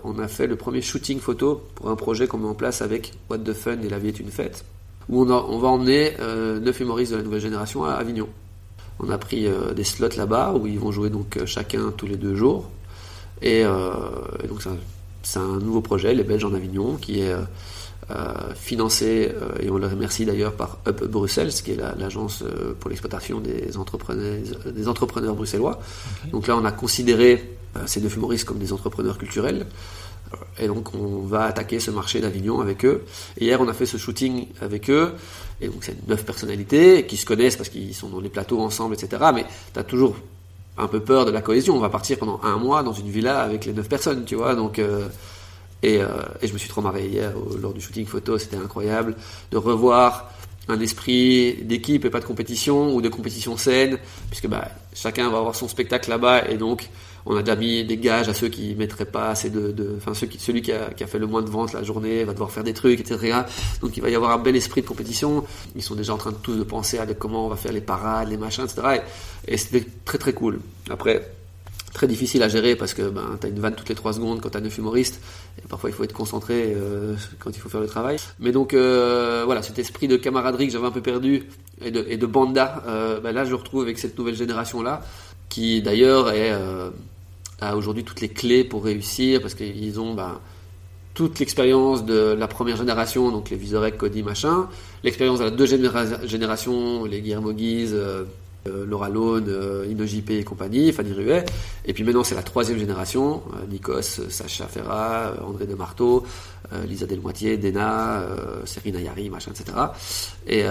on a fait le premier shooting photo pour un projet qu'on met en place avec What the Fun et La vie est une fête où on, on va emmener neuf humoristes de la nouvelle génération à Avignon. On a pris euh, des slots là-bas où ils vont jouer donc euh, chacun tous les deux jours. Et, euh, et donc c'est un, nouveau projet, les Belges en Avignon, qui est financé et on le remercie d'ailleurs par Up Bruxelles, qui est la- l'agence pour l'exploitation des entrepreneurs, des entrepreneurs bruxellois. Donc là, on a considéré ces neuf humoristes comme des entrepreneurs culturels. Et donc on va attaquer ce marché d'Avignon avec eux. Hier on a fait ce shooting avec eux. Et donc c'est neuf personnalités qui se connaissent parce qu'ils sont dans les plateaux ensemble, etc. Mais tu as toujours un peu peur de la cohésion. On va partir pendant un mois dans une villa avec les neuf personnes, tu vois. Donc euh, et, euh, et je me suis trop marré hier lors du shooting photo. C'était incroyable de revoir un esprit d'équipe et pas de compétition ou de compétition saine, puisque bah, chacun va avoir son spectacle là-bas et donc on a déjà mis des gages à ceux qui mettraient pas assez de, enfin ceux qui, celui qui a, fait le moins de ventes la journée va devoir faire des trucs, etc. Donc il va y avoir un bel esprit de compétition. Ils sont déjà en train de tous de penser à comment on va faire les parades, les machins, etc. Et, et c'était très très cool. Après, très difficile à gérer parce que ben, tu une vanne toutes les 3 secondes quand tu as 9 humoristes et parfois il faut être concentré euh, quand il faut faire le travail. Mais donc euh, voilà, cet esprit de camaraderie que j'avais un peu perdu et de, banda, euh, ben là je le retrouve avec cette nouvelle génération-là qui d'ailleurs est, a aujourd'hui toutes les clés pour réussir parce qu'ils ont ben, toute l'expérience de la première génération, donc les Visorek, Cody, machin, l'expérience de la deuxième généra- génération, les Guillermo Guise, euh, euh, Laura Lone, euh, et compagnie, Fanny Ruet. Et puis maintenant, c'est la troisième génération, euh, Nikos, Sacha Ferra, André de Marteau, Lisa Delmoitier, Dena, Serena Yari, machin, etc. Et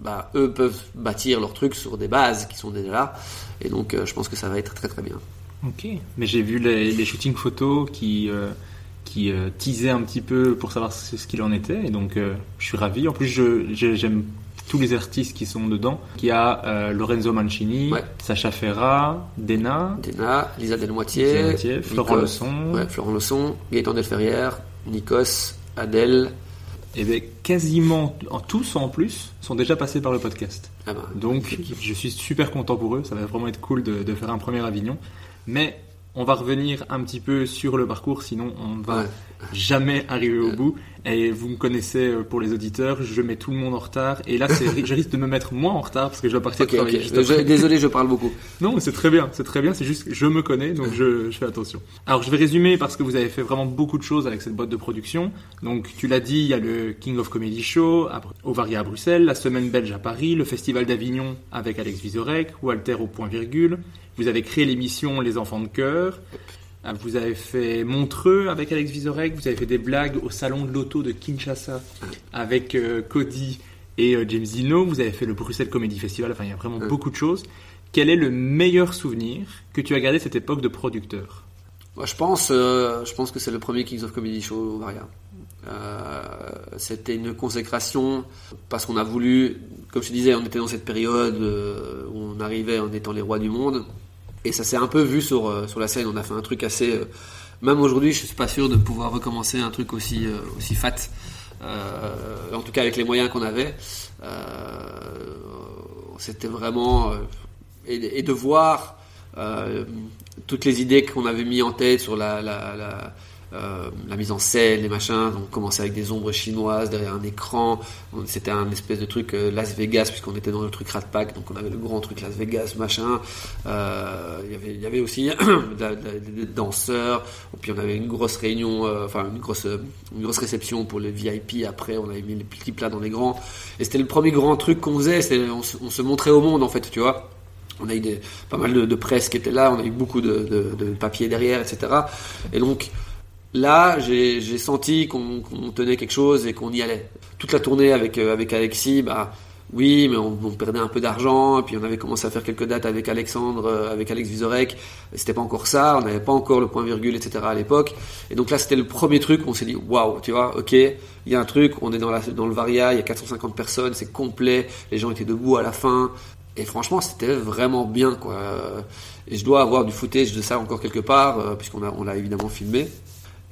bah, eux peuvent bâtir leur truc sur des bases qui sont déjà là. Et donc, je pense que ça va être très très bien. Ok, mais j'ai vu les, les shootings photos qui, euh, qui euh, teasaient un petit peu pour savoir ce, ce qu'il en était, et donc euh, je suis ravi. En plus, je- je- j'aime tous les artistes qui sont dedans. Il y a euh, Lorenzo Mancini, Ouais. Sacha Ferra, Dena, Dena, Lisa Delmoitier, Florent Leçon. ouais, Florent Leçon, Gaëtan Delferrière, Nikos, Adèle. et bien quasiment en, tous en plus sont déjà passés par le podcast. Ah ben, Donc je suis super content pour eux, ça va vraiment être cool de, de faire un premier Avignon. Mais on va revenir un petit peu sur le parcours, sinon on ne va Ouais. jamais arriver au bout. Et vous me connaissez euh, pour les auditeurs, je mets tout le monde en retard. Et là, je risque de me mettre moi en retard parce que je dois partir Ok, ok. travailler juste Je- désolé, je parle beaucoup. Non, mais c'est très bien, c'est très bien, c'est juste que je me connais, donc je, je fais attention. Alors je vais résumer parce que vous avez fait vraiment beaucoup de choses avec cette boîte de production. Donc tu l'as dit, il y a le King of Comedy Show au Varia à Bruxelles, la Semaine belge à Paris, le Festival d'Avignon avec Alex Vizorek, Walter au point virgule. Vous avez créé l'émission Les Enfants de Cœur. Ah, Vous avez fait Montreux avec Alex Vizorek, vous avez fait des blagues au salon de l'auto de Kinshasa avec euh, Cody et euh, James Dino, vous avez fait le Bruxelles Comedy Festival, enfin il y a vraiment Ouais. beaucoup de choses. Quel est le meilleur souvenir que tu as gardé de cette époque de producteur? Moi, je pense, euh, je pense que c'est le premier Kings of Comedy Show au Varia. Euh, C'était une consécration parce qu'on a voulu, comme je te disais, on était dans cette période euh, où on arrivait en étant les rois du monde et ça s'est un peu vu sur euh, sur la scène. On a fait un truc assez. euh, même aujourd'hui, je suis pas sûr de pouvoir recommencer un truc aussi euh, aussi fat. En tout cas avec les moyens qu'on avait. C'était vraiment et, de voir toutes les idées qu'on avait mis en tête sur la, euh, la mise en scène, les machins. On commençait avec des ombres chinoises derrière un écran. C'était un espèce de truc euh, Las Vegas puisqu'on était dans le truc Rat Pack, donc on avait le grand truc Las Vegas, machin. Euh, Il y avait- il y avait aussi des danseurs. Puis on avait une grosse réunion, enfin une grosse, une grosse réception pour les VIP. Après, on avait mis les petits plats dans les grands. Et c'était le premier grand truc qu'on faisait. On, se- on se montrait au monde en fait, tu vois. On a eu pas mal de, de presse qui était là, on a eu beaucoup de, de, de papier derrière, etc. Et donc, là, j'ai senti qu'on tenait quelque chose et qu'on y allait. Toute la tournée avec euh, avec Alexis, bah oui, mais on, perdait un peu d'argent. Puis on avait commencé à faire quelques dates avec Alexandre, euh, avec Alex Vizorek. C'était pas encore ça, on n'avait pas encore le point virgule, etc. à l'époque. Et donc là, c'était le premier truc on s'est dit waouh, tu vois, ok, il y a un truc. On est dans la dans le Varia, il y a 450 personnes, c'est complet. Les gens étaient debout à la fin. Et franchement, c'était vraiment bien, quoi. Et je dois avoir du footage de ça encore quelque part, euh, puisqu'on l'a évidemment filmé.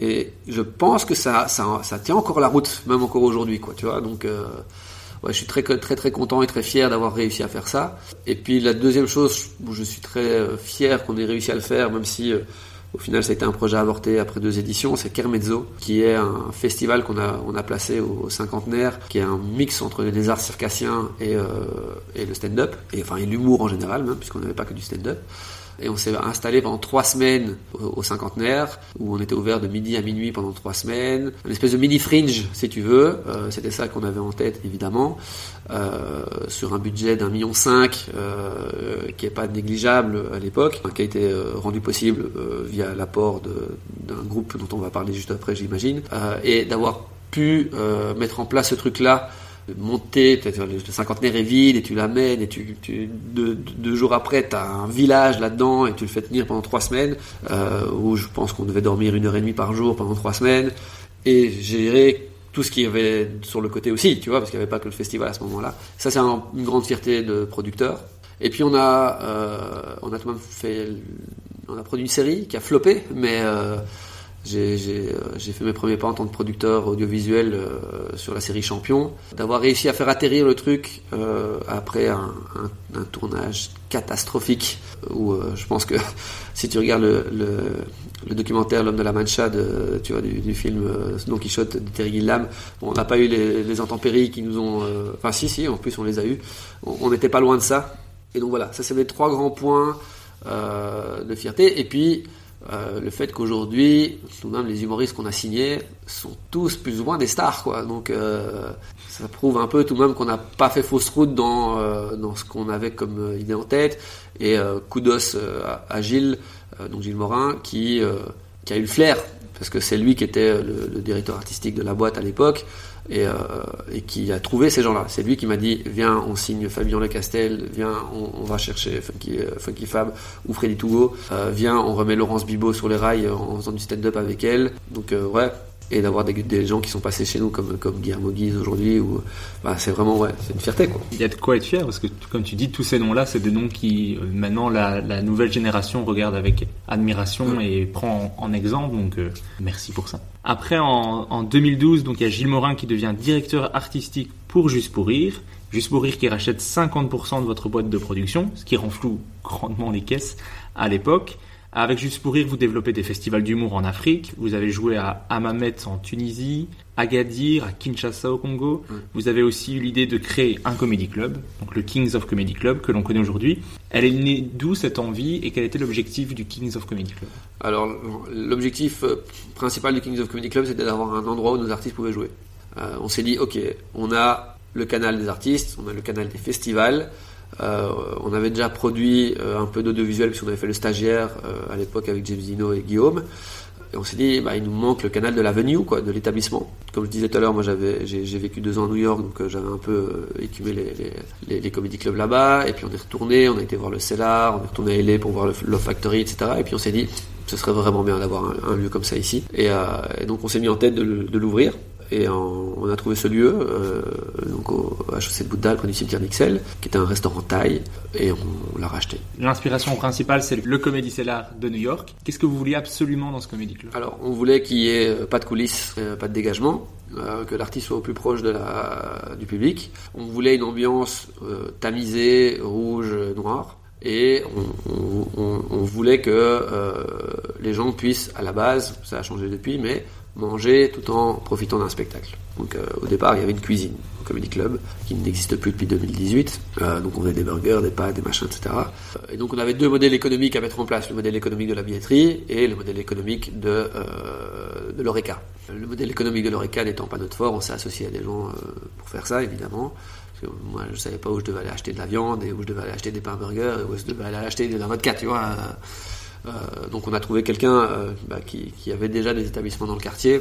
Et je pense que ça, ça, tient encore la route, même encore aujourd'hui, quoi, tu vois. Donc, euh, ouais, je suis très, très, très content et très fier d'avoir réussi à faire ça. Et puis, la deuxième chose où je suis très euh, fier qu'on ait réussi à le faire, même si euh, au final ça a été un projet avorté après deux éditions, c'est Kermezzo, qui est un festival qu'on a, on a placé au, cinquantenaire, qui est un mix entre les arts circassiens et, et le stand-up, et enfin l'humour en général, même, puisqu'on n'avait pas que du stand-up. Et on s'est installé pendant trois semaines au, cinquantenaire, où on était ouvert de midi à minuit pendant trois semaines. Une espèce de mini fringe, si tu veux. Euh, C'était ça qu'on avait en tête, évidemment. Euh, sur un budget d'un million cinq, euh, qui est pas négligeable à l'époque, qui a été rendu possible via l'apport d'un groupe dont on va parler juste après, j'imagine. Et d'avoir pu mettre en place ce truc-là monter, le cinquantenaire est vide et tu l'amènes et tu, deux, jours après tu as un village là-dedans et tu le fais tenir pendant trois semaines euh, où je pense qu'on devait dormir une heure et demie par jour pendant trois semaines et gérer tout ce qu'il y avait sur le côté aussi, tu vois, parce qu'il n'y avait pas que le festival à ce moment-là. Ça c'est un- une grande fierté de producteur. Et puis on a, euh, on a tout même fait, on a produit une série qui a floppé, mais euh, euh, j'ai fait mes premiers pas en tant que producteur audiovisuel euh, sur la série Champion. D'avoir réussi à faire atterrir le truc euh, après un, tournage catastrophique où je pense que si tu regardes le, documentaire L'homme de la Mancha de, du, film Don Quichotte de Terry Gilliam, on n'a pas eu les, les intempéries qui nous ont... Enfin si, si, en plus on les a eu. On n'était pas loin de ça. Et donc voilà, ça c'est les trois grands points de fierté. Et puis euh, le fait qu'aujourd'hui, tout de même, les humoristes qu'on a signés sont tous plus ou moins des stars, quoi. Donc, euh, ça prouve un peu tout de même qu'on n'a pas fait fausse route dans, euh, dans ce qu'on avait comme idée en tête. Et kudos à, Gilles, donc Gilles Morin, qui, qui a eu le flair, parce que c'est lui qui était le directeur artistique de la boîte à l'époque. Et, euh, et qui a trouvé ces gens-là. C'est lui qui m'a dit viens, on signe Fabien Lecastel, viens, on, on va chercher Funky, euh, Funky Fab ou Freddy Tougo, euh, viens, on remet Laurence Bibot sur les rails euh, en faisant du stand-up avec elle. Donc euh, ouais, et d'avoir des, des gens qui sont passés chez nous comme comme Guillermo Guise aujourd'hui, ou bah, c'est vraiment ouais, c'est une fierté quoi. Il y a de quoi être fier parce que, comme tu dis, tous ces noms-là, c'est des noms qui, euh, maintenant, la, la nouvelle génération regarde avec admiration et prend en, en exemple. Donc, euh, merci pour ça. Après, en, en 2012, donc il y a Gilles Morin qui devient directeur artistique pour Juste pour rire. Juste pour rire qui rachète 50% de votre boîte de production, ce qui renfloue grandement les caisses à l'époque. Avec Juste pour rire, vous développez des festivals d'humour en Afrique. Vous avez joué à Hammamet en Tunisie, Agadir, à Kinshasa au Congo. Vous avez aussi eu l'idée de créer un comedy club, donc le Kings of Comedy Club que l'on connaît aujourd'hui. Elle est née d'où cette envie et quel était l'objectif du Kings of Comedy Club? Alors l'objectif euh, principal du Kings of Comedy Club c'était d'avoir un endroit où nos artistes pouvaient jouer. Euh, on s'est dit ok, on a le canal des artistes, on a le canal des festivals. Euh, on avait déjà produit euh, un peu d'audiovisuel puisqu'on avait fait le stagiaire euh, à l'époque avec James et Guillaume. Et on s'est dit, bah, il nous manque le canal de l'avenue, quoi, de l'établissement. Comme je disais tout à l'heure, moi j'avais, j'ai, vécu deux ans à New York, donc j'avais un peu écumé les, les, clubs là-bas. Et puis on est retourné, on a été voir le Cellar, on est retourné à LA pour voir le Love Factory, etc. Et puis on s'est dit, ce serait vraiment bien d'avoir un, lieu comme ça ici. Et, donc on s'est mis en tête de l'ouvrir. Et en- on a trouvé ce lieu, euh, donc au HEC de Bouddha, près du cimetière d'Ixelles, qui était un restaurant thaï, et on, on l'a racheté. L'inspiration principale, c'est le Comedy Cellar de New York. Qu'est-ce que vous vouliez absolument dans ce Comedy Club? Alors, on voulait qu'il y ait euh, pas de coulisses, euh, pas de dégagement, euh, que l'artiste soit au plus proche de la, du public. On voulait une ambiance euh, tamisée, rouge, noire. Et on, on- on- on voulait que euh, les gens puissent, à la base, ça a changé depuis, mais manger tout en profitant d'un spectacle. Donc euh, au départ, il y avait une cuisine au Comedy Club qui n'existe plus depuis 2018. Euh, donc on faisait des burgers, des pâtes, des machins, etc. Euh, Et donc on avait deux modèles économiques à mettre en place le modèle économique de la billetterie et le modèle économique de, de l'Oreca. Le modèle économique de l'Oreca n'étant pas notre fort, on s'est associé à des gens pour faire ça, évidemment. Moi, je savais pas où je devais aller acheter de la viande et où je devais aller acheter des pains burgers et où je devais aller acheter de la vodka, tu vois. Euh, donc on a trouvé quelqu'un euh, bah, qui, avait déjà des établissements dans le quartier,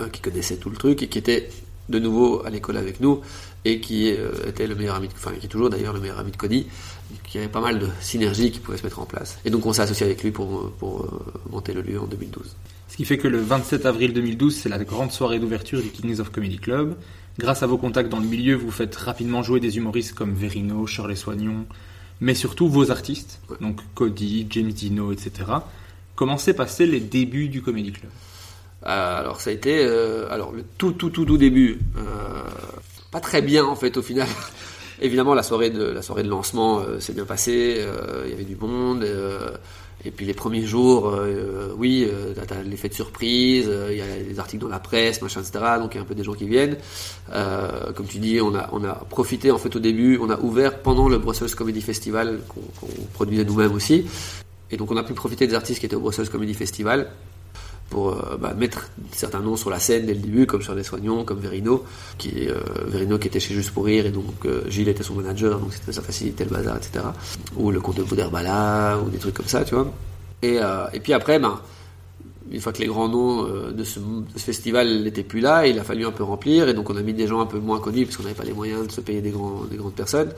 euh, qui connaissait tout le truc et qui était de nouveau à l'école avec nous et qui était le meilleur ami, de, enfin qui est toujours d'ailleurs le meilleur ami de Cody, qui avait pas mal de synergies qui pouvaient se mettre en place. Et donc on s'est associé avec lui pour, monter le lieu en 2012. Ce qui fait que le 27 avril 2012, c'est la grande soirée d'ouverture du Kings of Comedy Club. Grâce à vos contacts dans le milieu, vous faites rapidement jouer des humoristes comme Verino, Shirley Soignon, mais surtout vos artistes, donc Cody, James Dino, etc. Comment s'est passé les débuts du Comedy Club? Euh, alors ça a été euh, alors le tout tout tout tout début euh, pas très bien en fait au final. Évidemment la soirée de la soirée de lancement s'est bien passée, il y avait du monde et puis les premiers jours euh, oui euh, t'as- t'as l'effet de surprise, euh, il y a des articles dans la presse machin etc donc il y a un peu des gens qui viennent. Euh, comme tu dis on a on a profité en fait au début on a ouvert pendant le Brussels Comedy Festival qu'on qu'on produisait nous-mêmes aussi. Et donc on a pu profiter des artistes qui étaient au Brussels Comedy Festival pour euh, bah, mettre certains noms sur la scène dès le début, comme Charles Soignon, comme Verino, qui, euh, Verino qui était chez Juste pour Rire, et donc euh, Gilles était son manager, donc c'était ça facilitait le bazar, etc. Ou le comte de Bauderbala, ou des trucs comme ça, tu vois. Et, euh, et puis après, ben, une fois que les grands noms euh, de, ce, festival n'étaient plus là, il a fallu un peu remplir, et donc on a mis des gens un peu moins connus, parce qu'on n'avait pas les moyens de se payer des, des grandes personnes.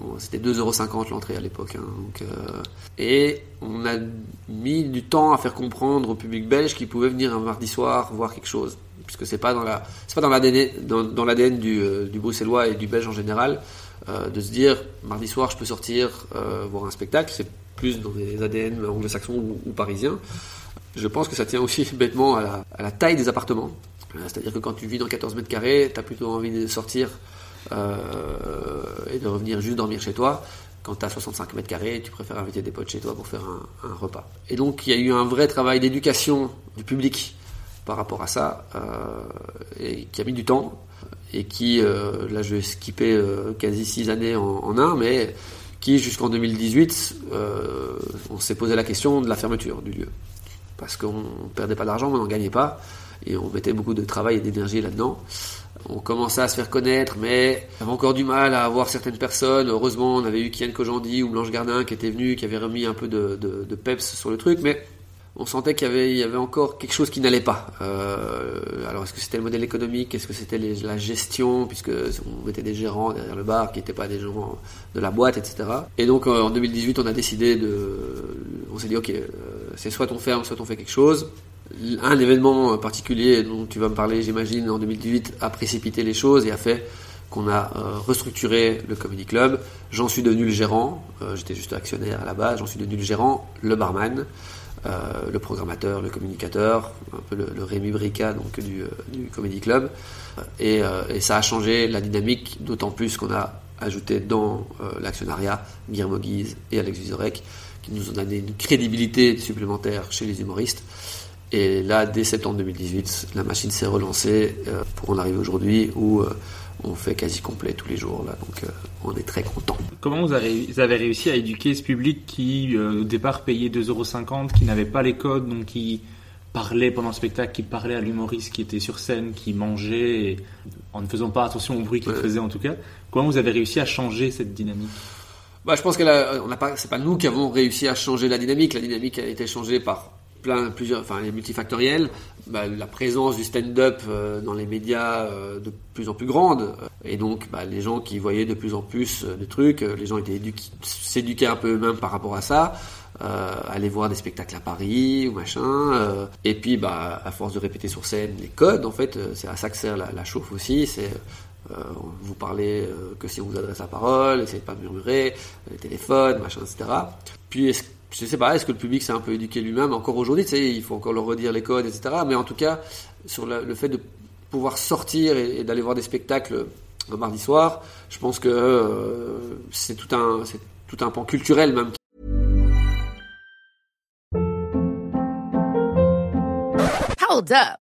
Bon, C'était 2,50€ l'entrée à l'époque. hein, euh, et on a mis du temps à faire comprendre au public belge qu'il pouvait venir un mardi soir voir quelque chose. Puisque c'est pas pas dans l'ADN, euh, du bruxellois et du belge en général, de se dire mardi soir je peux sortir voir un spectacle. C'est plus dans les ADN anglo-saxons ou parisiens. Je pense que ça tient aussi bêtement à la, taille des appartements. Euh, C'est-à-dire que quand tu vis dans 14 mètres carrés, tu as plutôt envie de sortir euh, et de revenir juste dormir chez toi. Quand tu as 65 mètres carrés, tu préfères inviter des potes chez toi pour faire un, repas. Et donc il y a eu un vrai travail d'éducation du public par rapport à ça, euh, qui a mis du temps, et qui, là je vais skipper quasi 6 années en, un, mais qui jusqu'en 2018, euh, on s'est posé la question de la fermeture du lieu parce qu'on perdait pas d'argent, on n'en gagnait pas, et on mettait beaucoup de travail et d'énergie là-dedans. On commençait à se faire connaître, mais on avait encore du mal à avoir certaines personnes. Heureusement, on avait eu Kian Kojandi ou Blanche Gardin qui étaient venus, qui avaient remis un peu de, de peps sur le truc, mais on sentait qu'il y avait, encore quelque chose qui n'allait pas. Euh, alors, est-ce que c'était le modèle économique? Est-ce que c'était la gestion? Puisque on mettait des gérants derrière le bar qui n'étaient pas des gens de la boîte, etc. Et donc, euh, en 2018, on a décidé de... On s'est dit, ok, euh, c'est soit on ferme, soit on fait quelque chose. Un événement particulier dont tu vas me parler, j'imagine, en 2018, a précipité les choses et a fait qu'on a restructuré le Comedy Club. J'en suis devenu le gérant. J'étais juste actionnaire à la base. J'en suis devenu le gérant, le barman, euh, le programmateur, le communicateur, un peu le, le Rémi Brica donc du, euh, Comedy Club. Et, euh, et ça a changé la dynamique, d'autant plus qu'on a ajouté dans l'actionnariat Guillermo Guise et Alex Vizorek, qui nous ont donné une crédibilité supplémentaire chez les humoristes. Et là, dès septembre 2018, la machine s'est relancée pour en arriver aujourd'hui où on fait quasi complet tous les jours. Là, donc euh, on est très content. Comment vous avez, vous avez réussi à éduquer ce public qui, euh, au départ, payait 2,50€, qui n'avait pas les codes, donc qui parlait pendant le spectacle, qui parlait à l'humoriste qui était sur scène, qui mangeait, et en ne faisant pas attention au bruit qu'il Ouais. faisait en tout cas? Comment vous avez réussi à changer cette dynamique? Bah, je pense que là, on n'a pas, c'est pas nous qui avons réussi à changer la dynamique. La dynamique a été changée par plein, plusieurs, enfin, les multifactoriels. Bah, la présence du stand-up euh, dans les médias euh, de plus en plus grande. Et donc, bah, les gens qui voyaient de plus en plus euh, de trucs, les gens étaient s'éduquaient un peu eux-mêmes par rapport à ça. Euh, aller voir des spectacles à Paris ou machin. et puis, bah, à force de répéter sur scène les codes, en fait, c'est à ça que sert la, chauffe aussi. C'est vous parlez euh, que si on vous adresse la parole, essayez de pas murmurer, le téléphone, machin, etc. Puis, est-ce, je sais pas, est-ce que le public s'est un peu éduqué lui-même Encore aujourd'hui, tu sais, il faut encore leur redire les codes, etc. Mais en tout cas, sur le fait de pouvoir sortir et, et d'aller voir des spectacles un mardi soir, je pense que euh, c'est tout un, c'est tout un pan culturel même Hold up.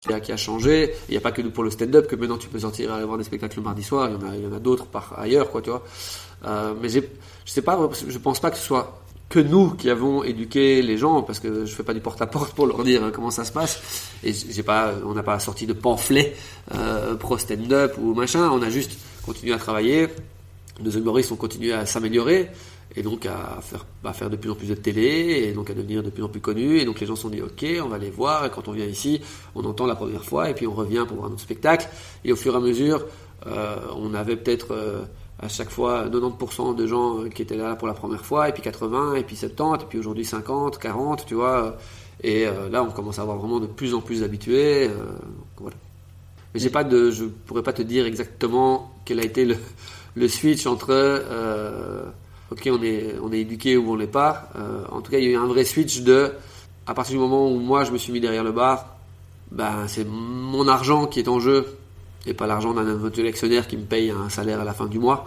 Qui a, changé. Il n'y a pas que pour le stand-up que maintenant tu peux sortir aller voir des spectacles le mardi soir. Il y en a, d'autres par ailleurs, quoi, tu vois. Euh, mais je sais pas, je pense pas que ce soit que nous qui avons éduqué les gens, parce que je fais pas du porte-à-porte pour leur dire comment ça se passe. Et j'ai pas, on n'a pas sorti de pamphlet euh, pro stand-up ou machin. On a juste continué à travailler. Nos humoristes ont continué à s'améliorer et donc à faire, de plus en plus de télé et donc à devenir de plus en plus connus. Et donc les gens se sont dit ok, on va les voir. Et quand on vient ici, on entend la première fois et puis on revient pour voir notre spectacle. Et au fur et à mesure, euh, on avait peut-être euh, à chaque fois 90% de gens qui étaient là pour la première fois et puis 80 et puis 70 et puis aujourd'hui 50, 40, tu vois. Et euh, là, on commence à avoir vraiment de plus en plus d'habitués. euh, voilà. Mais j'ai pas de, je pourrais pas te dire exactement quel a été le, switch entre ok on est on est éduqué ou on l'est pas. Euh, en tout cas, il y a eu un vrai switch de à partir du moment où moi je me suis mis derrière le bar, ben c'est mon argent qui est en jeu et pas l'argent d'un éventuel actionnaire qui me paye un salaire à la fin du mois.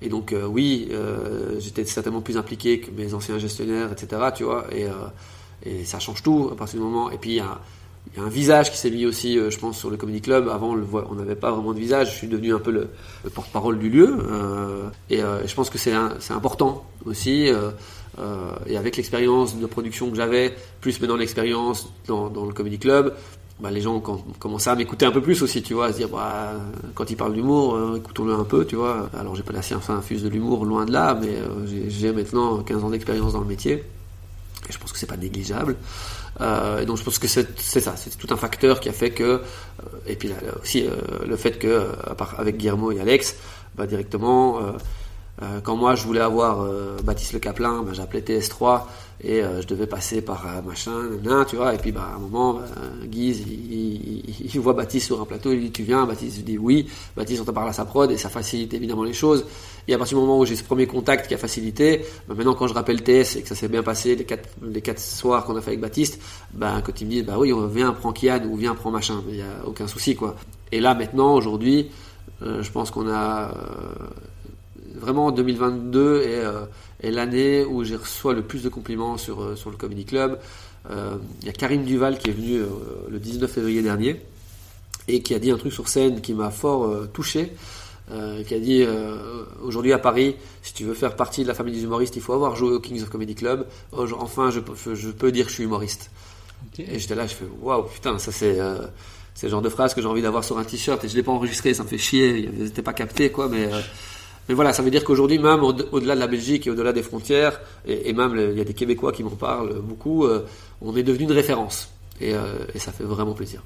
Et donc euh, oui, euh, j'étais certainement plus impliqué que mes anciens gestionnaires, etc. Tu vois, et, et ça change tout à partir du moment. Et puis il y a, il y a un visage qui s'est mis aussi, euh, je pense, sur le Comedy Club. Avant, on n'avait pas vraiment de visage. Je suis devenu un peu le, le porte-parole du lieu. euh, et euh, je pense que c'est important aussi. et avec l'expérience de production que j'avais, plus maintenant l'expérience dans, le Comedy Club, bah, les gens ont com- commencé à m'écouter un peu plus aussi, tu vois, à se dire, bah, quand il parle d'humour, écoutons-le un peu, tu vois. Alors, j'ai pas la science infuse de l'humour, loin de là, mais j'ai maintenant 15 ans d'expérience dans le métier. Et je pense que c'est pas négligeable. Euh, et donc je pense que c'est ça, c'est tout un facteur qui a fait que, euh, et puis là, aussi euh, le fait que, avec Guillermo et Alex, bah, directement, quand moi je voulais avoir Baptiste Le Caplin, bah, j'appelais TS3 et euh, je devais passer par euh, machin, nanana, tu vois, et puis bah, à un moment, bah, Guise, il, voit Baptiste sur un plateau, il dit tu viens, Baptiste dit oui, Baptiste on parle à sa prod et ça facilite évidemment les choses. Et à partir du moment où j'ai ce premier contact qui a facilité, bah, maintenant quand je rappelle TS et que ça s'est bien passé les quatre, les quatre soirs qu'on a fait avec Baptiste, bah, quand il me dit bah oui, on viens, prends Kian ou viens, prends machin, il n'y a aucun souci quoi. Et là maintenant, aujourd'hui, euh, je pense qu'on a euh, vraiment 2022 est, euh, est l'année où j'ai reçu le plus de compliments sur, euh, sur le Comedy Club. Euh, Il y a Karim Duval qui est venu euh, le 19 février dernier et qui a dit un truc sur scène qui m'a fort touché. Euh, qui a dit euh, aujourd'hui à Paris, si tu veux faire partie de la famille des humoristes, il faut avoir joué au Kings of Comedy Club. Oh, Enfin, je, peux- je peux dire que je suis humoriste. Et j'étais là, je fais waouh, putain, ça c'est euh, le genre de phrase que j'ai envie d'avoir sur un t-shirt et je l'ai pas enregistré, ça me fait chier, c'était pas capté quoi, mais mais voilà, ça veut dire qu'aujourd'hui même au- au-delà de la Belgique et au-delà des frontières et, et même il y a des Québécois qui m'en parlent beaucoup, euh, on est devenu une référence et, euh, et ça fait vraiment plaisir.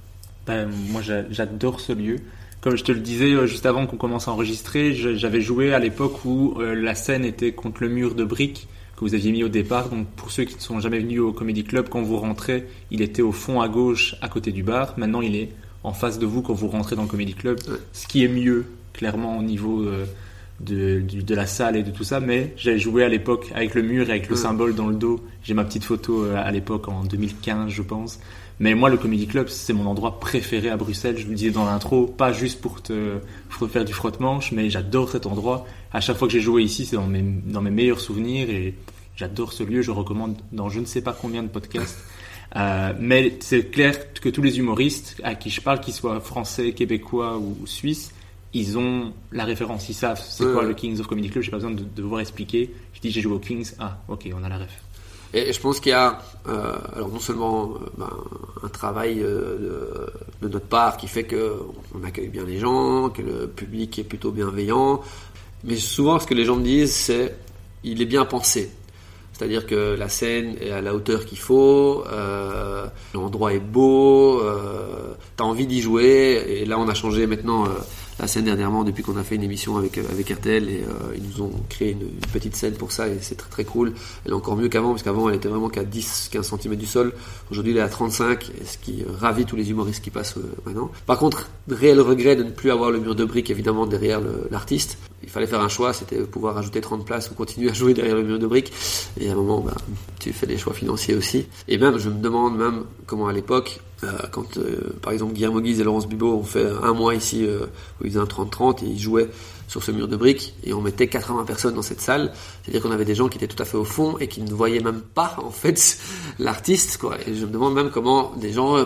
Ben, moi, j'a- j'adore ce lieu. Comme je te le disais euh, juste avant qu'on commence à enregistrer, j'avais joué à l'époque où euh, la scène était contre le mur de briques que vous aviez mis au départ. Donc, pour ceux qui ne sont jamais venus au Comedy Club, quand vous rentrez, il était au fond à gauche, à côté du bar. Maintenant, il est en face de vous quand vous rentrez dans le Comedy Club. Ouais. Ce qui est mieux, clairement, au niveau de, du- de la salle et de tout ça. Mais j'ai joué à l'époque avec le mur et avec le Ouais. symbole dans le dos. J'ai ma petite photo euh, à l'époque en 2015, je pense. Mais moi, le Comedy Club, c'est mon endroit préféré à Bruxelles. Je vous le disais dans l'intro, pas juste pour te faire du frotte-manche, mais j'adore cet endroit. À chaque fois que j'ai joué ici, c'est dans mes, dans mes meilleurs souvenirs et j'adore ce lieu. Je recommande dans je ne sais pas combien de podcasts. Euh, mais c'est clair que tous les humoristes à qui je parle, qu'ils soient français, québécois ou suisses, ils ont la référence, ils savent c'est Ouais, quoi ouais. le Kings of Comedy Club. J'ai pas besoin de, de devoir expliquer. Je dis j'ai joué au Kings, ah ok, on a la ref. Et je pense qu'il y a, euh, alors non seulement euh, ben, un travail euh, de, de notre part qui fait que on accueille bien les gens, que le public est plutôt bienveillant, mais souvent ce que les gens me disent c'est il est bien pensé. C'est-à-dire que la scène est à la hauteur qu'il faut, euh, l'endroit est beau, t'as envie d'y jouer. Et là, on a changé maintenant la scène dernièrement depuis qu'on a fait une émission avec euh, avec RTL et euh, ils nous ont créé une, petite scène pour ça et c'est très très cool. Elle est encore mieux qu'avant parce qu'avant elle était vraiment qu'à 10 15 cm du sol. Aujourd'hui elle est à 35 et ce qui ravit tous les humoristes qui passent euh, maintenant. Par contre, réel regret de ne plus avoir le mur de briques évidemment derrière l'artiste. Il fallait faire un choix, c'était pouvoir ajouter 30 places ou continuer à jouer derrière le mur de briques. Et à un moment, bah, tu fais des choix financiers aussi. Et même, je me demande même comment à l'époque, euh, quand euh, par exemple Guillermo Guise et Laurence Bibot ont fait un mois ici euh, où ils faisaient un 30-30 et ils jouaient sur ce mur de briques et on mettait 80 personnes dans cette salle. C'est-à-dire qu'on avait des gens qui étaient tout à fait au fond et qui ne voyaient même pas en fait l'artiste. Et je me demande même comment des gens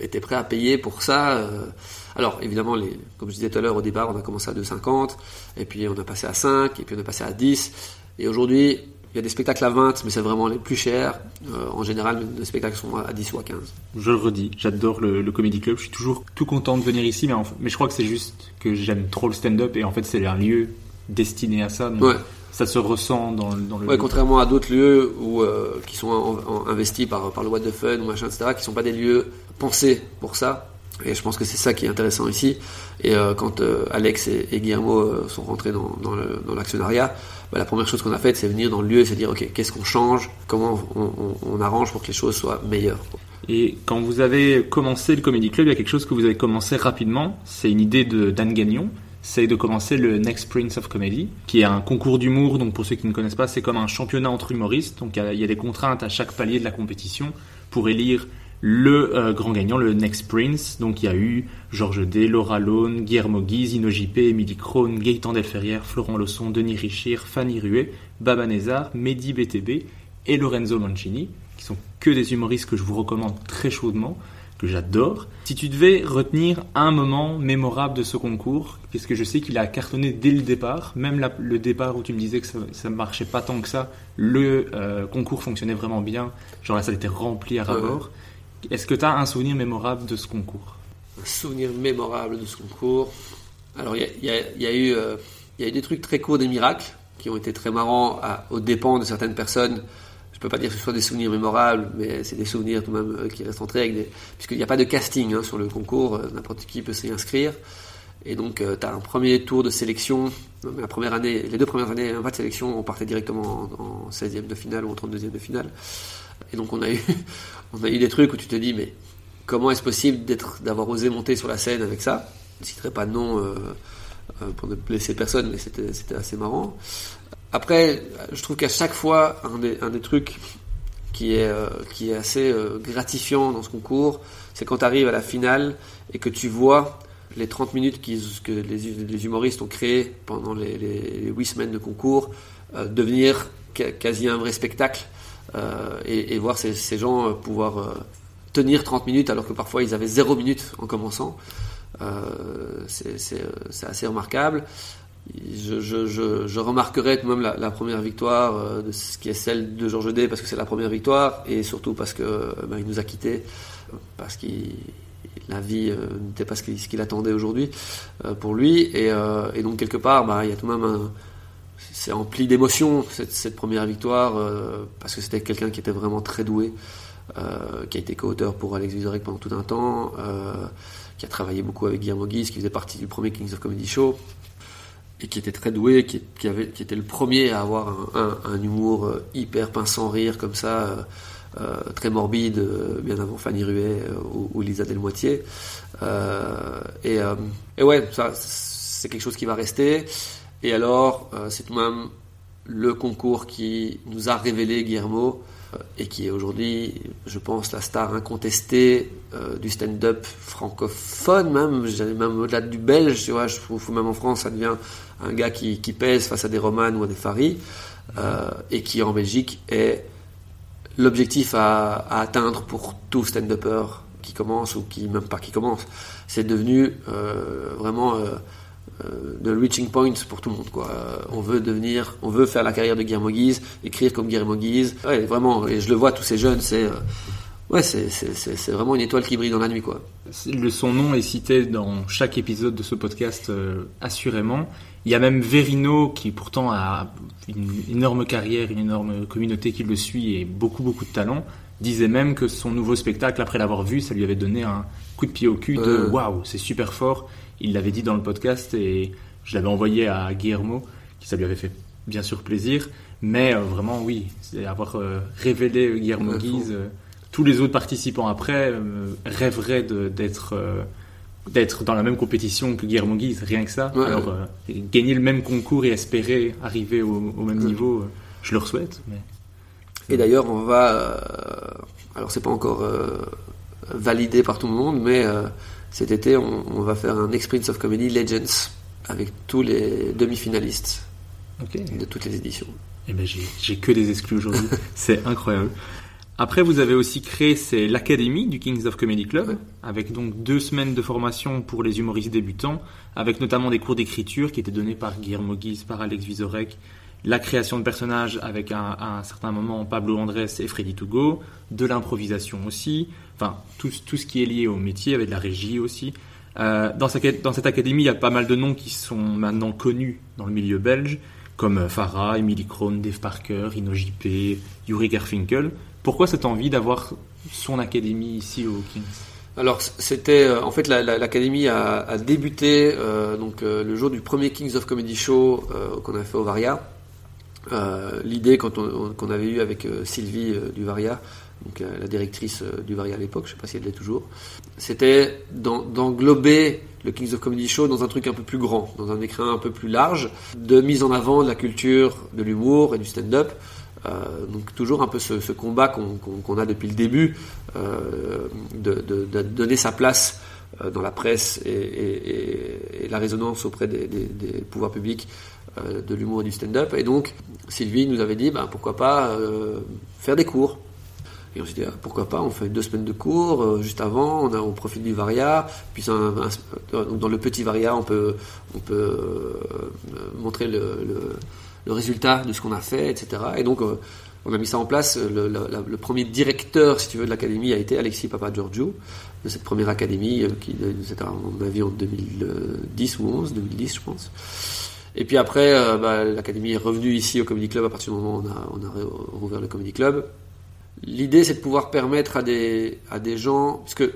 étaient prêts à payer pour ça. Alors évidemment, les, comme je disais tout à l'heure, au départ on a commencé à 2,50 et puis on a passé à 5 et puis on est passé à 10 et aujourd'hui il y a des spectacles à 20 mais c'est vraiment les plus chers. Euh, en général les spectacles sont à 10 ou à 15. Je le redis, j'adore le, le Comedy Club. Je suis toujours tout content de venir ici, mais, en fait- mais je crois que c'est juste que j'aime trop le stand-up et en fait c'est un lieu destiné à ça. donc Ouais. Ça se ressent dans, le- dans le. Ouais, contrairement à d'autres lieux où, euh, qui sont en- en- investis par, par le What the Fun ou machin, etc., qui sont pas des lieux pensés pour ça. Et je pense que c'est ça qui est intéressant ici. Et euh, quand euh, Alex et, et Guillermo euh, sont rentrés dans, l'actionnariat, bah, la première chose qu'on a faite, c'est venir dans le lieu et se dire, ok, qu'est-ce qu'on change, comment on, arrange pour que les choses soient meilleures? Et quand vous avez commencé le Comedy Club, il y a quelque chose que vous avez commencé rapidement. C'est une idée de d'Anne Gagnon. C'est de commencer le Next Prince of Comedy, qui est un concours d'humour. Donc pour ceux qui ne connaissent pas, c'est comme un championnat entre humoristes. Donc il y a des contraintes à chaque palier de la compétition pour élire le euh, grand gagnant, le Next Prince. Donc il y a eu Georges D, Laura Lone, Guillermo Guise, Ino JP, Émilie Krohn, Gaëtan Delferrière, Florent Losson, Denis Richir, Fanny Ruet, Baba Nezar, Mehdi BTB et Lorenzo Mancini, qui sont que des humoristes que je vous recommande très chaudement, que j'adore. Si tu devais retenir un moment mémorable de ce concours, parce que je sais qu'il a cartonné dès le départ, même la- le départ où tu me disais que ça, ça marchait pas tant que ça, le euh, concours fonctionnait vraiment bien, genre la salle était remplie à rabord. Est-ce que tu as un souvenir mémorable de ce concours un souvenir mémorable de ce concours. Alors, il y a, eu, euh, des trucs très courts, des miracles, qui ont été très marrants aux dépens de certaines personnes. Je peux pas dire que ce soit des souvenirs mémorables, mais c'est des souvenirs tout de même euh, qui restent entrés. Puisqu'il n'y a pas de casting hein, sur le concours, euh, n'importe qui peut s'y inscrire. Et donc, tu as un premier tour de sélection. La première année, les deux premières années, pas de sélection, on partait directement en, en 16e de finale ou en 32e de finale. Et donc, on a eu, on a eu des trucs où tu te dis, mais comment est-ce possible d'avoir osé monter sur la scène avec ça? Je ne citerai pas de nom euh, euh, pour ne blesser personne, mais c'était, assez marrant. Après, je trouve qu'à chaque fois, un des, trucs qui est, euh, qui est assez gratifiant dans ce concours, c'est quand tu arrives à la finale et que tu vois les 30 minutes que les, humoristes ont créées pendant les, les, les 8 semaines de concours devenir quasi un vrai spectacle et, et voir ces, gens euh, pouvoir euh, tenir 30 minutes alors que parfois ils avaient 0 minutes en commençant. Euh, c'est euh, assez remarquable. Je, remarquerai tout de même la, première victoire euh, de ce qui est celle de Georges D parce que c'est la première victoire et surtout parce que euh, ben, nous a quittés parce qu'il la vie euh, n'était pas ce qu'il qu'il attendait aujourd'hui euh, pour lui et, euh, et donc quelque part bah, il y a tout de même un, c'est empli d'émotions cette, première victoire euh, parce que c'était quelqu'un qui était vraiment très doué euh, qui a été co-auteur pour Alex Vizorek pendant tout un temps euh, qui a travaillé beaucoup avec Guillermo Guise qui faisait partie du premier Kings of Comedy Show et qui était très doué, qui, était le premier à avoir un, humour hyper pince sans rire comme ça, très morbide, bien avant Fanny Ruet ou, Lisa Delmoitier. Et, et ouais, c'est quelque chose qui va rester. Et alors, euh, c'est tout de même le concours qui nous a révélé Guillermo euh, et qui est aujourd'hui, je pense, la star incontestée euh, du stand-up francophone, même, au-delà du belge, tu vois, je trouve même en France, ça devient un gars qui, pèse face à des Roman ou à des Farid, euh, et qui en Belgique est l'objectif à, atteindre pour tout stand-upper qui commence ou qui même pas qui commence. C'est devenu vraiment euh, le reaching point pour tout le monde. Quoi. Euh, on veut devenir, on veut faire la carrière de Guillermo Guise, écrire comme Guillermo Guise. Ouais, vraiment, et je le vois, tous ces jeunes, c'est euh, ouais, c'est, vraiment une étoile qui brille dans la nuit. Quoi. Le, son nom est cité dans chaque épisode de ce podcast, euh, assurément. Il y a même Verino, qui pourtant a une énorme carrière, une énorme communauté qui le suit et beaucoup, beaucoup de talent, disait même que son nouveau spectacle, après l'avoir vu, ça lui avait donné un coup de pied au cul de waouh, c'est super fort. Il l'avait dit dans le podcast et je l'avais envoyé à Guillermo, qui ça lui avait fait bien sûr plaisir. Mais euh, vraiment, oui, c'est avoir euh, révélé Guillermo Ouais, Guise. euh, tous les autres participants après euh, rêveraient d'être euh, d'être dans la même compétition que Guillermo Guise, rien que ça. Ouais, Alors, ouais. euh, gagner le même concours et espérer arriver au, au même Ouais. niveau, euh, je le souhaite. Mais... Et d'ailleurs, on va. euh, alors, c'est pas encore euh, validé par tout le monde, mais euh, cet été, on, on va faire un Experience of Comedy Legends avec tous les demi-finalistes de toutes les éditions. Eh ben, j'ai, j'ai que des exclus aujourd'hui. c'est incroyable. Après, vous avez aussi créé c'est l'académie du Kings of Comedy Club, Ouais. avec donc deux semaines de formation pour les humoristes débutants, avec notamment des cours d'écriture qui étaient donnés par Guillermo Guise, par Alex Vizorek, la création de personnages avec un- à un certain moment Pablo Andrés et Freddy Togo, de l'improvisation aussi, enfin tout, tout ce qui est lié au métier, avec de la régie aussi. Euh, dans, cette académie, il y a pas mal de noms qui sont maintenant connus dans le milieu belge, comme euh, Farah, Emily Krohn, Dave Parker, Ino JP, Yuri Gerfinkel. Pourquoi cette envie d'avoir son académie ici au Kings? Alors c'était euh, en fait la- la- l'académie a, débuté donc le jour du premier Kings of Comedy Show qu'on a fait au Varia. Euh, L'idée quand on- on- qu'on avait eu avec euh, Sylvie euh, du Varia, donc la directrice euh, du Varia à l'époque, je sais pas si elle l'est toujours, c'était d'en- d'englober le Kings of Comedy Show dans un truc un peu plus grand, dans un écrin un peu plus large, de mise en avant de la culture, de l'humour et du stand-up. Donc toujours un peu ce, combat qu'on a depuis le début, de, donner sa place dans la presse et, la résonance auprès des, pouvoirs publics de l'humour et du stand-up. Et donc Sylvie nous avait dit, ben, pourquoi pas euh, faire des cours. Et on s'est dit, ah, pourquoi pas, on fait deux semaines de cours, euh, juste avant, on, a, profite du Varia, puis dans le petit Varia, on peut, on peut euh, montrer le, résultat de ce qu'on a fait, etc. Et donc, euh, on a mis ça en place. Le, premier directeur, si tu veux, de l'académie a été Alexis Papageorgiou, de cette première académie, euh, qui c'était à mon avis en 2010 ou 11, 2010 je pense. Et puis après, euh, bah, l'académie est revenue ici au Comedy Club à partir du moment où on a, rouvert le Comedy Club. L'idée, c'est de pouvoir permettre à des, à des gens, parce que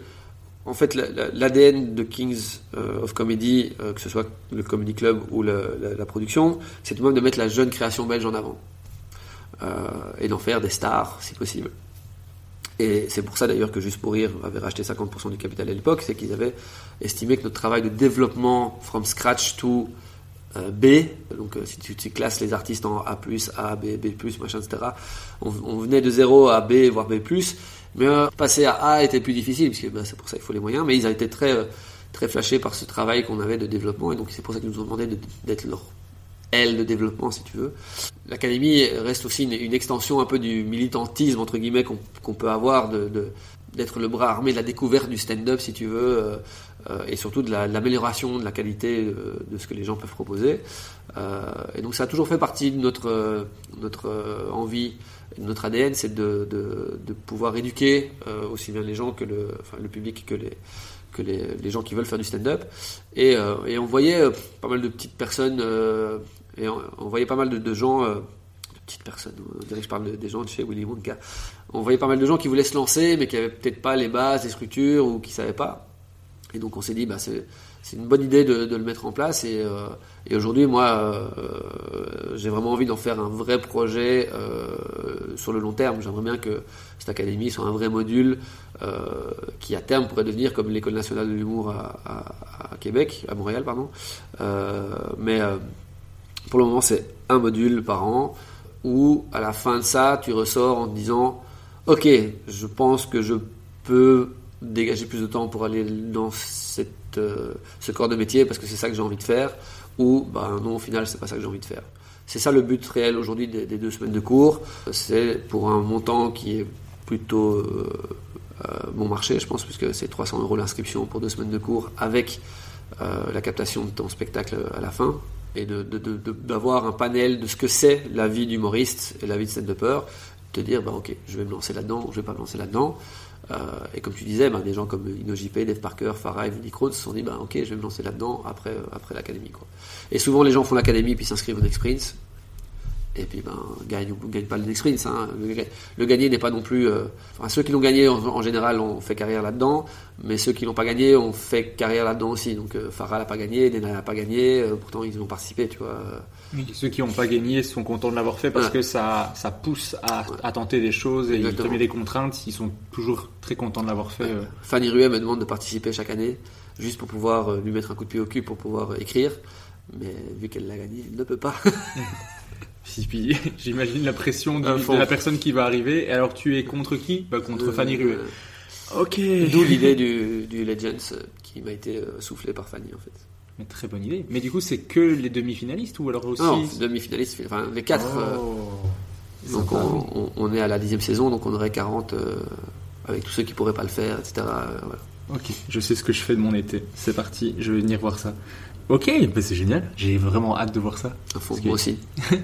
en fait, la- la- l'ADN de Kings euh, of Comedy, euh, que ce soit le Comedy Club ou la, production, c'est tout de même de mettre la jeune création belge en avant et d'en faire des stars, si possible. Et c'est pour ça d'ailleurs que Juste pour Rire avait racheté 50% du capital à l'époque, c'est qu'ils avaient estimé que notre travail de développement from scratch to B, donc euh, si tu, classes les artistes en A+, A, B, B+, machin, etc., on, venait de 0 à B, voire B+, mais euh, passer à A était plus difficile, puisque bah, c'est pour ça qu'il faut les moyens, mais ils ont été très, euh, très flashés par ce travail qu'on avait de développement, et donc c'est pour ça qu'ils nous ont demandé de- d'être leur aile de développement, si tu veux. L'académie reste aussi une, extension un peu du militantisme, entre guillemets, qu'on peut avoir, d'être le bras armé de la découverte du stand-up, si tu veux, euh, euh, et surtout de la- de l'amélioration de la qualité euh, de ce que les gens peuvent proposer. Euh, et donc ça a toujours fait partie de notre, euh, notre euh, envie, de notre ADN, c'est de, de, pouvoir éduquer euh, aussi bien les gens que le, enfin, le public que les que les, les gens qui veulent faire du stand-up. Et, euh, et on voyait euh, pas mal de petites personnes, euh, et on, voyait pas mal de, de gens, euh, petites personnes, on dirait que je parle de- des gens de chez Willy Wonka, on voyait pas mal de gens qui voulaient se lancer, mais qui avaient peut-être pas les bases, les structures, ou qui savaient pas. Et donc on s'est dit, bah, c'est, une bonne idée de, le mettre en place. Et, euh, aujourd'hui, moi, euh, j'ai vraiment envie d'en faire un vrai projet euh, sur le long terme. J'aimerais bien que cette académie soit un vrai module qui, à terme, pourrait devenir comme l'école nationale de l'humour à, à- Québec, à Montréal, pardon. Mais pour le moment, c'est un module par an où, à la fin de ça, tu ressors en te disant, ok, je pense que je peux dégager plus de temps pour aller dans euh, ce corps de métier parce que c'est ça que j'ai envie de faire, ou ben non, au final, c'est pas ça que j'ai envie de faire. C'est ça le but réel aujourd'hui des, deux semaines de cours. C'est pour un montant qui est plutôt euh, euh, bon marché, je pense, puisque c'est 300 euros l'inscription pour deux semaines de cours avec la captation de ton spectacle à la fin et de- de- de- de- d'avoir un panel de ce que c'est la vie d'humoriste et la vie de stand-upper, te dire bah ok, je vais me lancer là-dedans, je vais pas me lancer là-dedans. Euh, et comme tu disais, bah, des gens comme InnoJP, Dave Parker, Farah Krohn se sont dit bah ok, je vais me lancer là-dedans après, après l'académie. Et souvent les gens font l'académie puis s'inscrivent au Next Prince. Et puis ben gagne ou gagne pas le next sprint. hein. Le, le gagné n'est pas non plus. euh, enfin, ceux qui l'ont gagné en, en général ont fait carrière là-dedans, mais ceux qui l'ont pas gagné ont fait carrière là-dedans aussi. Donc euh, Farah l'a pas gagné, Dena l'a pas gagné, euh, pourtant ils ont participé, tu vois. Oui, Ceux qui n'ont pas gagné sont contents de l'avoir fait parce que ça, ça pousse à, à tenter des choses et Exactement. comme il y a des contraintes, ils sont toujours très contents de l'avoir fait. Fanny Ruet me demande de participer chaque année, juste pour pouvoir lui mettre un coup de pied au cul pour pouvoir écrire. Mais vu qu'elle l'a gagné, elle ne peut pas. Puis, j'imagine la pression du- de la personne qui va arriver. Et alors tu es contre qui? Bah, Contre Fanny Ruet. Euh, Ok. D'où l'idée du, du Legends euh, qui m'a été euh, soufflée par Fanny en fait. Mais très bonne idée. Mais du coup, c'est que les demi-finalistes ou alors aussi Non, demi-finaliste, enfin les quatre. euh, Oh. donc on, on- on est à la dixième saison, donc on aurait 40 euh, avec tous ceux qui pourraient pas le faire, etc. euh, voilà. Ok, je sais ce que je fais de mon été. C'est parti, je vais venir voir ça. Ok, bah c'est génial. J'ai vraiment hâte de voir ça. Que- moi aussi.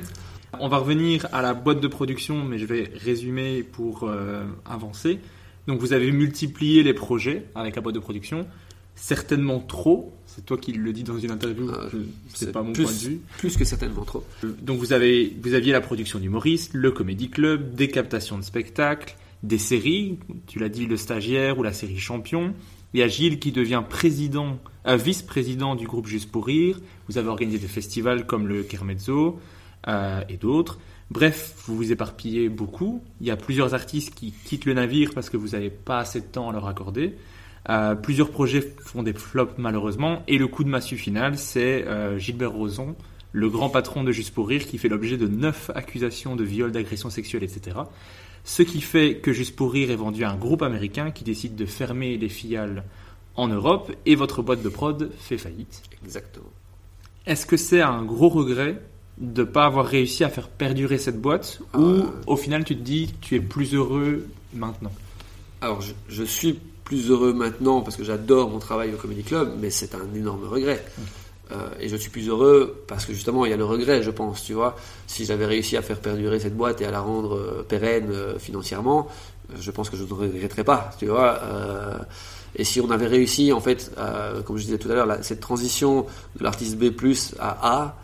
On va revenir à la boîte de production, mais je vais résumer pour euh, avancer. Donc vous avez multiplié les projets avec la boîte de production, certainement trop. C'est toi qui le dis dans une interview. Euh, c'est c'est pas mon plus- point de vue. Plus que certainement trop. Donc vous avez vous aviez la production d'humoristes, le comédie club, des captations de spectacles, des séries. Tu l'as dit, le stagiaire ou la série champion. Il y a Gilles qui devient président, euh, vice-président du groupe Juste pour rire. Vous avez organisé des festivals comme le Kermezzo euh, et d'autres. Bref, vous vous éparpillez beaucoup. Il y a plusieurs artistes qui quittent le navire parce que vous n'avez pas assez de temps à leur accorder. Euh, plusieurs projets font des flops malheureusement. Et le coup de massue final, c'est euh, Gilbert Rozon, le grand patron de Juste pour Rire, qui fait l'objet de neuf accusations de viol, d'agression sexuelle, etc. Ce qui fait que Juste pour Rire est vendu à un groupe américain qui décide de fermer les filiales en Europe et votre boîte de prod fait faillite. Exactement. Est-ce que c'est un gros regret de ne pas avoir réussi à faire perdurer cette boîte ou Euh. au final tu te dis tu es plus heureux maintenant Alors je, je suis plus heureux maintenant parce que j'adore mon travail au Comedy Club, mais c'est un énorme regret. Euh, et je suis plus heureux parce que justement il y a le regret, je pense, tu vois. Si j'avais réussi à faire perdurer cette boîte et à la rendre euh, pérenne euh, financièrement, je pense que je ne regretterais pas, tu vois. Et si on avait réussi, en fait, comme je disais tout à l'heure, cette transition de l'artiste B à A,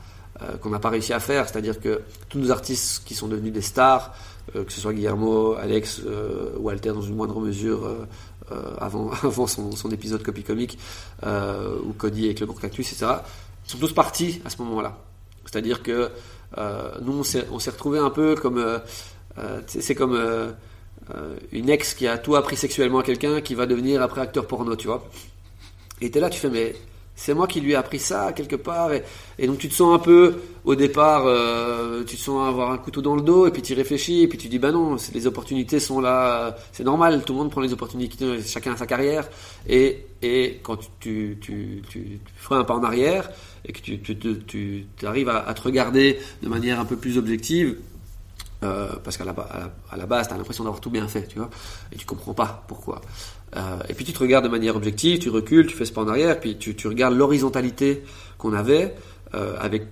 euh, qu'on n'a pas réussi à faire, c'est-à-dire que tous nos artistes qui sont devenus des stars, euh, que ce soit Guillermo, Alex, euh, Walter dans une moindre mesure euh, avant, son, épisode Copy euh, ou Cody avec le Gros Cactus, etc., sont tous partis à ce moment-là. C'est-à-dire que nous, on s'est, retrouvés un peu comme... c'est comme une ex qui a tout appris sexuellement à quelqu'un qui va devenir après acteur porno, tu vois. Et t'es là, tu fais, mais c'est moi qui lui ai appris ça quelque part. Et, donc tu te sens un peu, au départ, euh, tu te sens avoir un couteau dans le dos, et puis tu réfléchis, et puis tu dis, bah non, les opportunités sont là, euh, c'est normal, tout le monde prend les opportunités, chacun a sa carrière. Et, et quand tu, tu, tu, tu, feras un pas en arrière, et que tu, arrives à, te regarder de manière un peu plus objective, euh, parce qu'à la, à à la base, tu as l'impression d'avoir tout bien fait, tu vois, et tu comprends pas pourquoi. Euh, et puis tu te regardes de manière objective, tu recules, tu fais ce pas en arrière, puis tu, regardes l'horizontalité qu'on avait euh, avec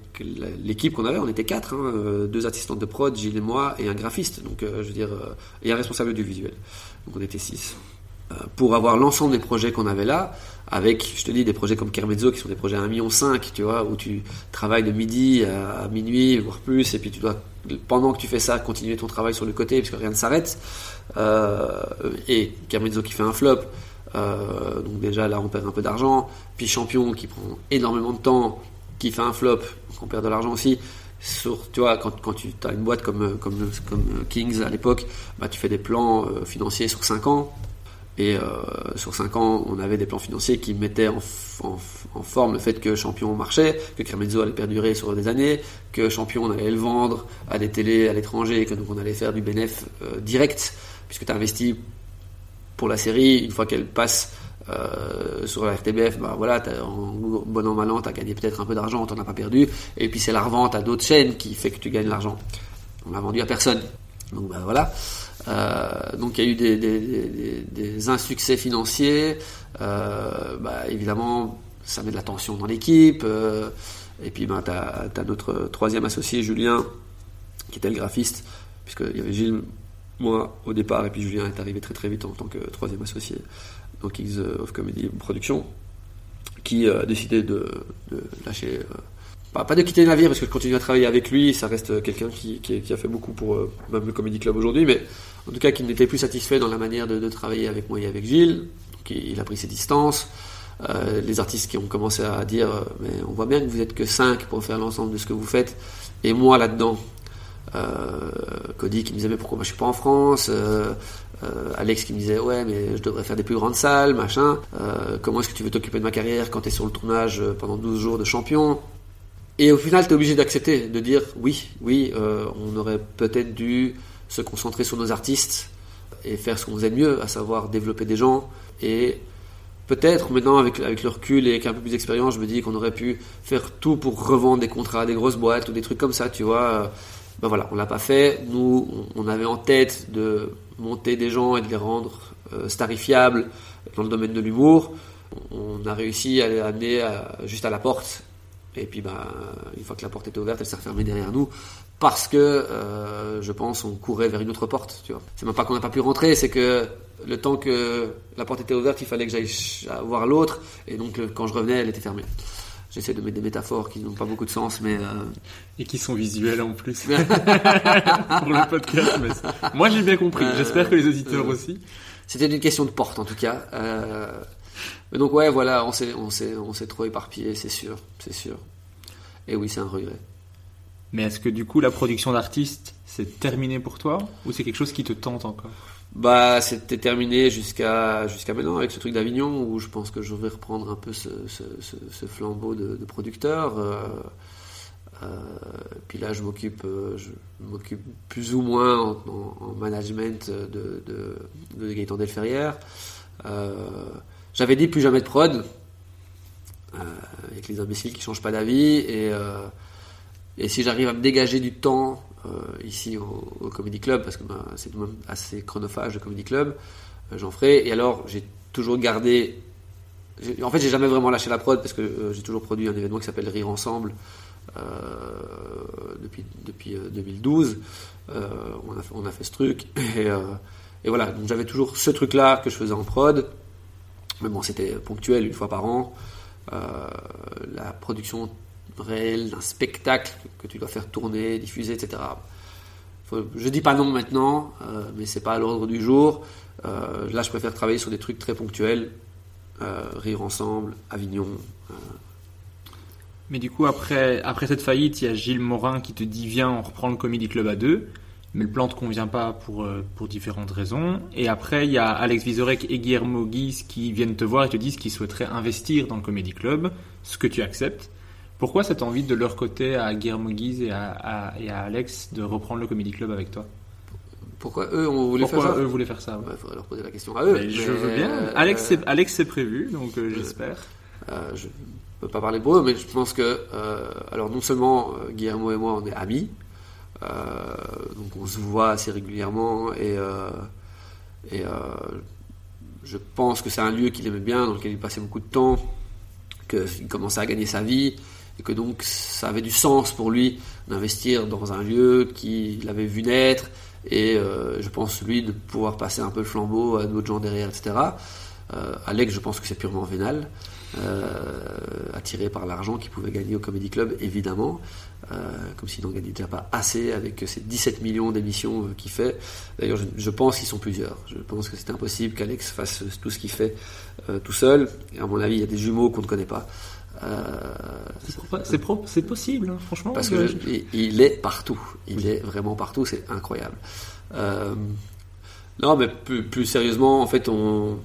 l'équipe qu'on avait. On était quatre, hein, euh, deux assistantes de prod, Gilles et moi, et un graphiste, donc je veux dire, et un responsable du visuel. Donc on était six. Pour avoir l'ensemble des projets qu'on avait là, avec, je te dis, des projets comme Kermezzo qui sont des projets à 1,5 million, tu vois, où tu travailles de midi à, minuit, voire plus, et puis tu dois, pendant que tu fais ça, continuer ton travail sur le côté, puisque rien ne s'arrête. Euh, et Kermezzo qui fait un flop, euh, donc déjà là on perd un peu d'argent. Puis Champion qui prend énormément de temps, qui fait un flop, donc on perd de l'argent aussi. Sur, tu vois, quand, quand tu as une boîte comme, comme, Kings à l'époque, bah, tu fais des plans euh, financiers sur 5 ans. Et sur 5 ans, on avait des plans financiers qui mettaient en, en, forme le fait que Champion marchait, que Kermezzo allait perdurer sur des années, que Champion on allait le vendre à des télés à l'étranger, que donc on allait faire du bénéf euh, direct, puisque tu as investi pour la série, une fois qu'elle passe euh, sur la RTBF, bah voilà, t'as- en bon an mal an, tu as gagné peut-être un peu d'argent, t'en as pas perdu, et puis c'est la revente à d'autres chaînes qui fait que tu gagnes l'argent. On l'a vendu à personne. Donc bah voilà. Euh, donc il y a eu des, insuccès financiers. Euh, bah, évidemment, ça met de la tension dans l'équipe. et puis bah, tu as, notre troisième associé, Julien, qui était le graphiste, puisqu'il y avait Gilles, moi au départ, et puis Julien est arrivé très très vite en tant que troisième associé dans Kings of Comedy Production, qui a décidé de, lâcher euh, pas, pas de quitter le navire parce que je continue à travailler avec lui, ça reste quelqu'un qui, a fait beaucoup pour euh, même le Comedy Club aujourd'hui, mais en tout cas qui n'était plus satisfait dans la manière de, travailler avec moi et avec Gilles. Donc il, a pris ses distances. Euh, les artistes qui ont commencé à dire euh, mais on voit bien que vous êtes que 5 pour faire l'ensemble de ce que vous faites et moi là-dedans euh, Cody qui me disait mais pourquoi moi je suis pas en France euh, euh, Alex qui me disait ouais mais je devrais faire des plus grandes salles machin. Euh, comment est-ce que tu veux t'occuper de ma carrière quand tu es sur le tournage euh, pendant 12 jours de champion? Et au final tu es obligé d'accepter de dire oui oui euh, on aurait peut-être dû se concentrer sur nos artistes et faire ce qu'on faisait de mieux à savoir développer des gens. Et Peut-être maintenant avec, avec le recul et avec un peu plus d'expérience, je me dis qu'on aurait pu faire tout pour revendre des contrats à des grosses boîtes ou des trucs comme ça, tu vois. Ben voilà, on l'a pas fait. Nous, on avait en tête de monter des gens et de les rendre euh, starifiables dans le domaine de l'humour. On a réussi à les amener juste à la porte. Et puis, ben, une fois que la porte était ouverte, elle s'est refermée derrière nous. Parce que, euh, je pense, on courait vers une autre porte, tu vois. C'est même pas qu'on n'a pas pu rentrer, c'est que le temps que la porte était ouverte, il fallait que j'aille voir l'autre. Et donc, quand je revenais, elle était fermée. J'essaie de mettre des métaphores qui n'ont pas beaucoup de sens, mais... euh, Et qui sont visuels en plus. Pour le podcast. mais Moi j'ai bien compris. Euh, J'espère que les auditeurs euh, aussi. C'était une question de porte en tout cas. Euh, mais donc ouais, voilà, on s'est, on s'est, on s'est trop éparpillé, c'est sûr, c'est sûr. Et oui, c'est un regret. Mais est-ce que du coup la production d'artistes c'est terminé pour toi? Ou c'est quelque chose qui te tente encore? Bah, c'était terminé jusqu'à jusqu'à maintenant avec ce truc d'Avignon où je pense que je vais reprendre un peu ce, flambeau de, producteur. Euh, euh, puis là, je m'occupe, euh, je m'occupe plus ou moins en, en- en management de, de, de Gaëtan Delferrière. J'avais dit plus jamais de prod avec les imbéciles qui changent pas d'avis et si j'arrive à me dégager du temps ici au, Comedy Club, parce que bah, c'est même assez chronophage le Comedy Club, euh, j'en ferai. Et alors, j'ai toujours gardé. En fait, j'ai jamais vraiment lâché la prod parce que euh, j'ai toujours produit un événement qui s'appelle Rire Ensemble euh, depuis, depuis euh, 2012. Euh, on, a, fait- ce truc. Et, euh, voilà, donc j'avais toujours ce truc-là que je faisais en prod. Mais bon, c'était ponctuel, une fois par an. Euh, la production réelle d'un spectacle que tu dois faire tourner, diffuser, etc. Faut- je dis pas non maintenant, euh, mais c'est pas à l'ordre du jour. Euh, là, je préfère travailler sur des trucs très ponctuels, euh, rire ensemble, Avignon. euh, Mais du coup après après cette faillite il y a Gilles Morin qui te dit viens on reprend le Comedy Club à deux. Mais le plan te convient pas pour, pour différentes raisons. Et après, il y a Alex Vizorek et Guillermo Guise qui viennent te voir et te disent qu'ils souhaiteraient investir dans le Comedy Club, ce que tu acceptes. Pourquoi cette envie de leur côté à Guillermo Guise et à, à- et à Alex de reprendre le Comedy Club avec toi? Pourquoi eux, on voulait Pourquoi faire ça? eux voulaient faire ça ouais. Il faudrait leur poser la question à eux. Mais je veux bien. euh, Alex, c'est, euh, Alex, c'est prévu, donc euh, j'espère. Euh, je peux pas parler pour eux, mais je pense que, alors non seulement Guillermo et moi, on est amis, donc on se voit assez régulièrement, et, et je pense que c'est un lieu qu'il aimait bien, dans lequel il passait beaucoup de temps, qu'il commençait à gagner sa vie, et que donc ça avait du sens pour lui d'investir dans un lieu qu'il avait vu naître, et euh, je pense lui de pouvoir passer un peu le flambeau à d'autres gens derrière, etc. Euh, Alex, je pense que c'est purement vénal, euh, attiré par l'argent qu'il pouvait gagner au Comedy Club, évidemment, euh, comme s'il n'en gagnait déjà pas assez avec ces 17 millions d'émissions euh, qu'il fait. D'ailleurs, je, je pense qu'ils sont plusieurs. Je pense que c'est impossible qu'Alex fasse tout ce qu'il fait euh, tout seul. Et à mon avis, il y a des jumeaux qu'on ne connaît pas. Euh, C'est, pro- possible, hein, franchement. parce que je- il- il est partout. Il est vraiment partout. C'est incroyable. Euh, non, mais plus, plus sérieusement, en fait, on,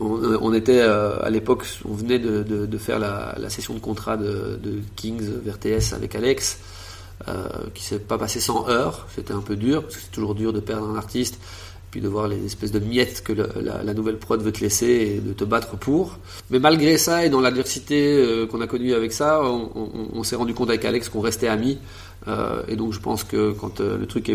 on, on était euh, à l'époque, on venait de, de- de faire la, la session de contrat de, de Kings vers TS avec Alex, euh, qui s'est pas passé sans heures. C'était un peu dur, parce que c'est toujours dur de perdre un artiste, puis de voir les espèces de miettes que la, nouvelle prod veut te laisser et de te battre pour. Mais malgré ça et dans l'adversité euh, qu'on a connue avec ça, on, s'est rendu compte avec Alex qu'on restait amis. Euh, et donc je pense que quand euh, le truc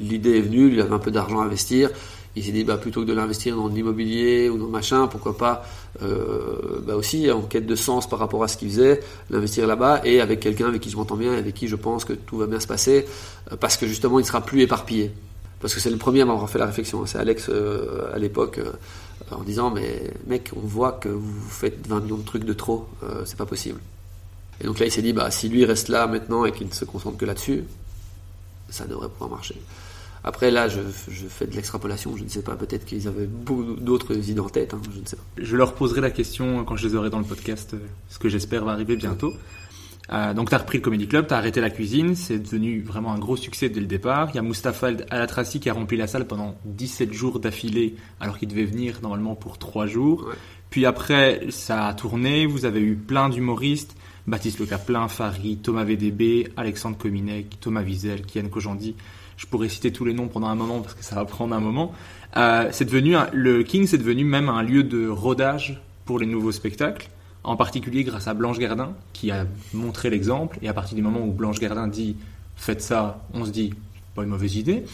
l'idée est venue, il avait un peu d'argent à investir. Il s'est dit bah plutôt que de l'investir dans l'immobilier ou dans machin, pourquoi pas bah aussi en quête de sens par rapport à ce qu'il faisait, l'investir là-bas et avec quelqu'un avec qui je m'entends bien et avec qui je pense que tout va bien se passer parce que justement il sera plus éparpillé. Parce que c'est le premier à m'avoir fait la réflexion. C'est Alex euh, à l'époque euh, en disant mais mec on voit que vous faites 20 millions de trucs de trop, euh, c'est pas possible. Et donc là, il s'est dit, bah, si lui reste là maintenant et qu'il ne se concentre que là-dessus, ça devrait pouvoir marcher. Après, là, je, fais de l'extrapolation, je ne sais pas, peut-être qu'ils avaient d'autres idées en tête, hein, je ne sais pas. Je leur poserai la question quand je les aurai dans le podcast, ce que j'espère va arriver bientôt. Euh, donc, tu as repris le Comedy Club, tu as arrêté la cuisine, c'est devenu vraiment un gros succès dès le départ. Il y a Mustapha Alatrassi qui a rempli la salle pendant 17 jours d'affilée, alors qu'il devait venir normalement pour 3 jours. Ouais. Puis après, ça a tourné, vous avez eu plein d'humoristes, Baptiste Le Caplin, Farid, Thomas VDB, Alexandre Kominek, Thomas Wiesel, Kian Kojandi. Je pourrais citer tous les noms pendant un moment parce que ça va prendre un moment. Euh, c'est devenu un- le King, c'est devenu même un lieu de rodage pour les nouveaux spectacles, en particulier grâce à Blanche Gardin qui a montré l'exemple. Et à partir du moment où Blanche Gardin dit faites ça, on se dit pas une mauvaise idée.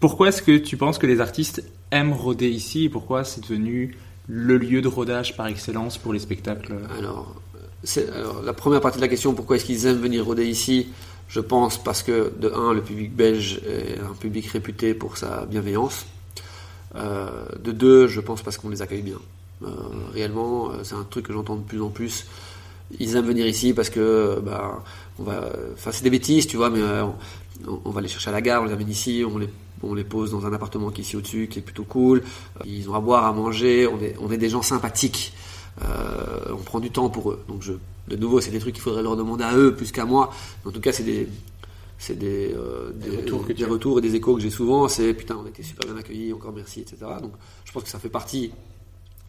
Pourquoi est-ce que tu penses que les artistes aiment rôder ici pourquoi c'est devenu le lieu de rodage par excellence pour les spectacles? Alors, la première partie de la question, pourquoi est-ce qu'ils aiment venir rôder ici? Je pense parce que, de un, le public belge est un public réputé pour sa bienveillance. Euh, de deux, je pense parce qu'on les accueille bien. Euh, réellement, euh, c'est un truc que j'entends de plus en plus. Ils aiment venir ici parce que, bah, on va, enfin, c'est des bêtises, tu vois, mais euh, on, on va les chercher à la gare, on les amène ici, on les, on les pose dans un appartement qui est ici au-dessus, qui est plutôt cool. Ils ont à boire, à manger, on est, on est des gens sympathiques. Euh, on prend du temps pour eux. Donc, je, de nouveau, c'est des trucs qu'il faudrait leur demander à eux plus qu'à moi. En tout cas, c'est des, c'est des, euh, des, retours que tu des retours et des échos que j'ai souvent. C'est putain, on a été super bien accueillis, encore merci, etc. Donc, je pense que ça fait partie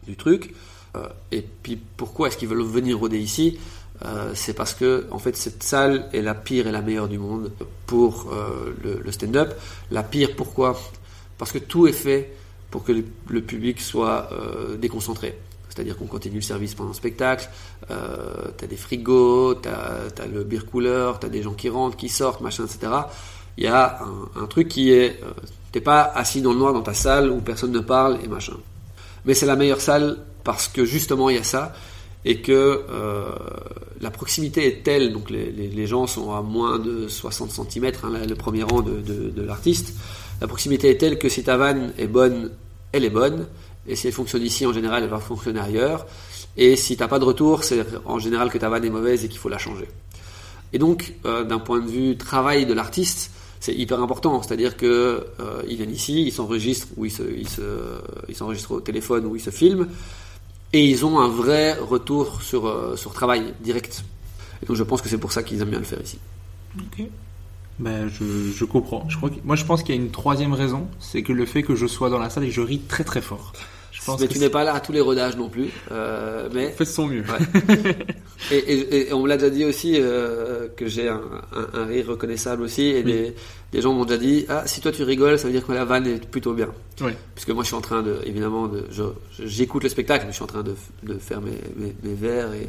du truc. Euh, et puis, pourquoi est-ce qu'ils veulent venir rôder ici? Euh, C'est parce que, en fait, cette salle est la pire et la meilleure du monde pour euh, le, stand-up. La pire, pourquoi? Parce que tout est fait pour que le, public soit déconcentré. C'est-à-dire qu'on continue le service pendant le spectacle, t'as des frigos, t'as as le beer cooler, t'as des gens qui rentrent, qui sortent, machin, etc. Il y a un, un truc qui est, t'es pas assis dans le noir dans ta salle où personne ne parle et machin. Mais c'est la meilleure salle parce que justement il y a ça et que euh, la proximité est telle, donc les, gens sont à moins de 60 cm, le premier rang de l'artiste, la proximité est telle que si ta vanne est bonne, elle est bonne, et si elle fonctionne ici, en général, elle va fonctionner ailleurs, et si t'as pas de retour, c'est en général que ta vanne est mauvaise et qu'il faut la changer. Et donc, euh, d'un point de vue travail de l'artiste, c'est hyper important. C'est-à-dire que euh, ils viennent ici, ils s'enregistrent ou ils se, ils se, ils s'enregistrent au téléphone ou ils se filment, et ils ont un vrai retour sur euh, sur travail direct. Et donc, je pense que c'est pour ça qu'ils aiment bien le faire ici. Ok. Ben, je, je comprends. Je crois que, moi, je pense qu'il y a une troisième raison, c'est que le fait que je sois dans la salle et que je ris très très fort. Pense mais tu n'es pas là à tous les rodages non plus. Euh, mais fait de son mieux. Ouais. et, et- et on me l'a déjà dit aussi euh, que j'ai un, un- un rire reconnaissable aussi. Et des, des gens m'ont déjà dit Ah, si toi tu rigoles, ça veut dire que la vanne est plutôt bien. Ouais. Puisque moi je suis en train de, évidemment, j'écoute le spectacle, mais je suis en train de, de faire mes, mes, mes verres et,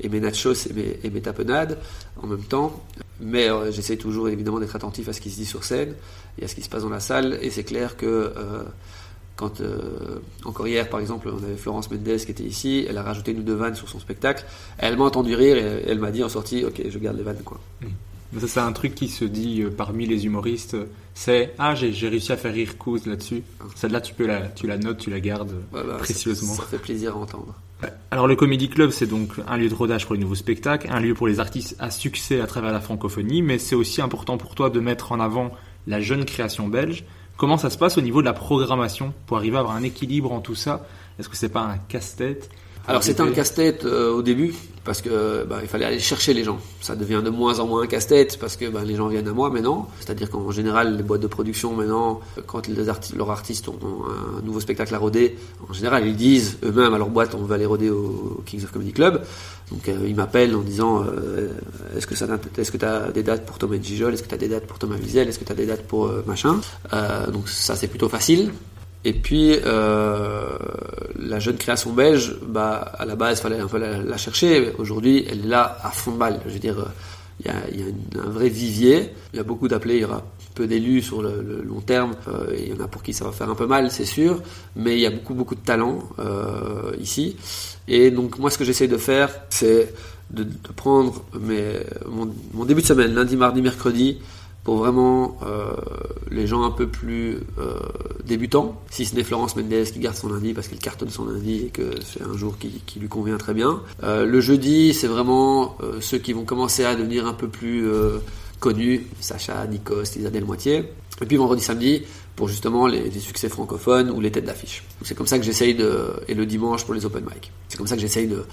et mes nachos et mes, et mes tapenades en même temps. Mais euh, j'essaie toujours évidemment d'être attentif à ce qui se dit sur scène et à ce qui se passe dans la salle. Et c'est clair que euh, quand, euh, encore hier par exemple, on avait Florence Mendes qui était ici, elle a rajouté une ou deux vannes sur son spectacle. Elle m'a entendu rire et elle m'a dit en sortie Ok, je garde les vannes quoi. Mais ça, c'est un truc qui se dit euh, parmi les humoristes. euh, C'est ah, j'ai réussi à faire rire Kouz là-dessus. Celle-là, tu peux la, tu la notes, tu la gardes euh, bah, précieusement. Ça, ça fait plaisir à entendre. Alors le Comedy Club, c'est donc un lieu de rodage pour les nouveaux spectacles, un lieu pour les artistes à succès à travers la francophonie, mais c'est aussi important pour toi de mettre en avant la jeune création belge. Comment ça se passe au niveau de la programmation pour arriver à avoir un équilibre en tout ça? Est-ce que c'est pas un casse-tête? Alors c'est un casse-tête euh, au début parce que bah, il fallait aller chercher les gens. Ça devient de moins en moins un casse-tête parce que bah, les gens viennent à moi maintenant. C'est-à-dire qu'en général les boîtes de production maintenant, quand les leurs artistes ont un nouveau spectacle à roder, en général ils disent eux-mêmes à leur boîte on va aller roder au Kings of Comedy Club. Donc euh, ils m'appellent en disant euh, est-ce que ça est-ce que tu as des dates pour Thomas Gijol, est-ce que tu as des dates pour Thomas Wiesel, est-ce que tu as des dates pour euh, machin? Euh, donc ça c'est plutôt facile. Et puis euh, la jeune création belge, bah à la base fallait un peu la, la chercher. Aujourd'hui, elle est là à fond de balle. Je veux dire, euh, il y a, il un vrai vivier. Il y a beaucoup d'appelés. Il y aura peu d'élus sur le, long terme. Euh, il y en a pour qui ça va faire un peu mal, c'est sûr. Mais il y a beaucoup beaucoup de talent euh, ici. Et donc moi, ce que j'essaie de faire, c'est de, prendre mes, mon début de semaine, lundi, mardi, mercredi, pour vraiment euh, les gens un peu plus euh, débutants, si ce n'est Florence Mendes qui garde son lundi parce qu'elle cartonne son lundi et que c'est un jour qui, lui convient très bien. Euh, le jeudi, c'est vraiment ceux qui vont commencer à devenir un peu plus connus, Sacha, Nikos, Isabelle Moitié. Et puis vendredi, samedi, pour justement les, les succès francophones ou les têtes d'affiche. C'est comme ça que j'essaye de... Et le dimanche pour les open mic. C'est comme ça que j'essaye de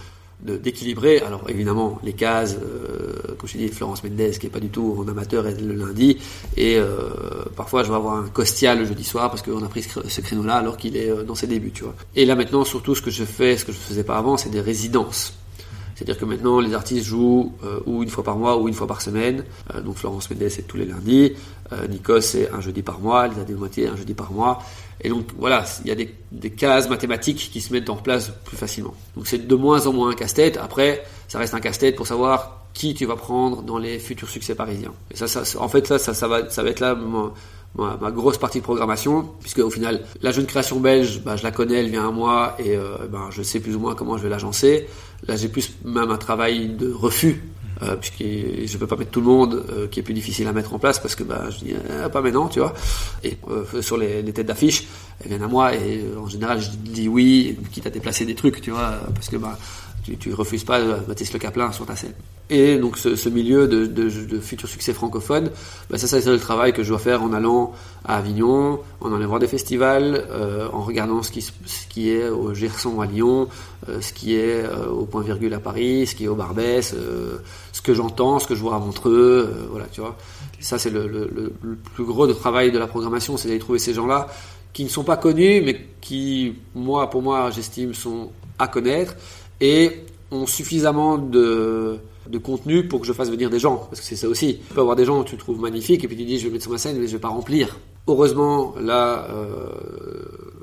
d'équilibrer. Alors évidemment, les cases, euh, comme je dis, Florence Mendes qui est pas du tout en amateur est le lundi, et euh, parfois je vais avoir un Costia le jeudi soir parce qu'on a pris ce créneau-là alors qu'il est dans ses débuts, tu vois. Et là maintenant, surtout ce que je fais, ce que je faisais pas avant, c'est des résidences. C'est-à-dire que maintenant, les artistes jouent euh, ou une fois par mois ou une fois par semaine. Euh, donc Florence Mendes, c'est tous les lundis. Euh, c'est un jeudi par mois. Lisa Desmoitiers, un jeudi par mois. Et donc voilà, il y a des, cases mathématiques qui se mettent en place plus facilement. Donc c'est de moins en moins un casse-tête. Après, ça reste un casse-tête pour savoir qui tu vas prendre dans les futurs succès parisiens. Et ça, en fait, ça, ça, va, ça va être là ma, grosse partie de programmation, puisque au final, la jeune création belge, bah, je la connais, elle vient à moi, et euh, bah, je sais plus ou moins comment je vais l'agencer. Là, j'ai plus même un travail de refus, euh, puisque je peux pas mettre tout le monde, euh, qui est plus difficile à mettre en place, parce que bah, je dis ah, pas maintenant, tu vois. Et euh, sur les, têtes d'affiche, elles viennent à moi, et en général, je dis oui, quitte à déplacer des trucs, tu vois, parce que bah, tu, tu refuses pas Baptiste Le Caplin sur ta scène. Et donc ce, ce milieu de, de, de, futurs succès francophones, bah ça, ça c'est le travail que je dois faire en allant à Avignon, en allant voir des festivals, euh, en regardant ce qui, ce qui est au Gerson à Lyon, euh, ce qui est euh, au Point Virgule à Paris, ce qui est au Barbès, ce que j'entends, ce que je vois à Montreux, voilà, tu vois. Ça c'est le, le, plus gros de travail de la programmation, c'est d'aller trouver ces gens-là qui ne sont pas connus, mais qui, moi, pour moi, j'estime, sont à connaître et ont suffisamment de, de contenu pour que je fasse venir des gens. Parce que c'est ça aussi. Tu peux avoir des gens que tu trouves magnifiques et puis tu dis je vais mettre sur ma scène mais je vais pas remplir. Heureusement, là, euh,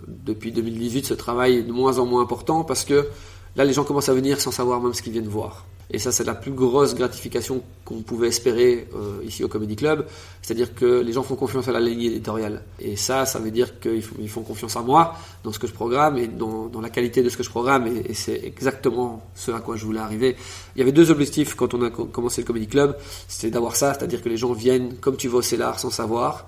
depuis 2018, ce travail est de moins en moins important parce que là, les gens commencent à venir sans savoir même ce qu'ils viennent voir. Et ça, c'est la plus grosse gratification qu'on pouvait espérer euh, ici au Comedy Club. C'est-à-dire que les gens font confiance à la ligne éditoriale. Et ça, ça veut dire qu'ils font, confiance à moi dans ce que je programme et dans, la qualité de ce que je programme. Et, c'est exactement ce à quoi je voulais arriver. Il y avait deux objectifs quand on a commencé le Comedy Club. C'était d'avoir ça, c'est-à-dire que les gens viennent comme tu vas au Célar sans savoir,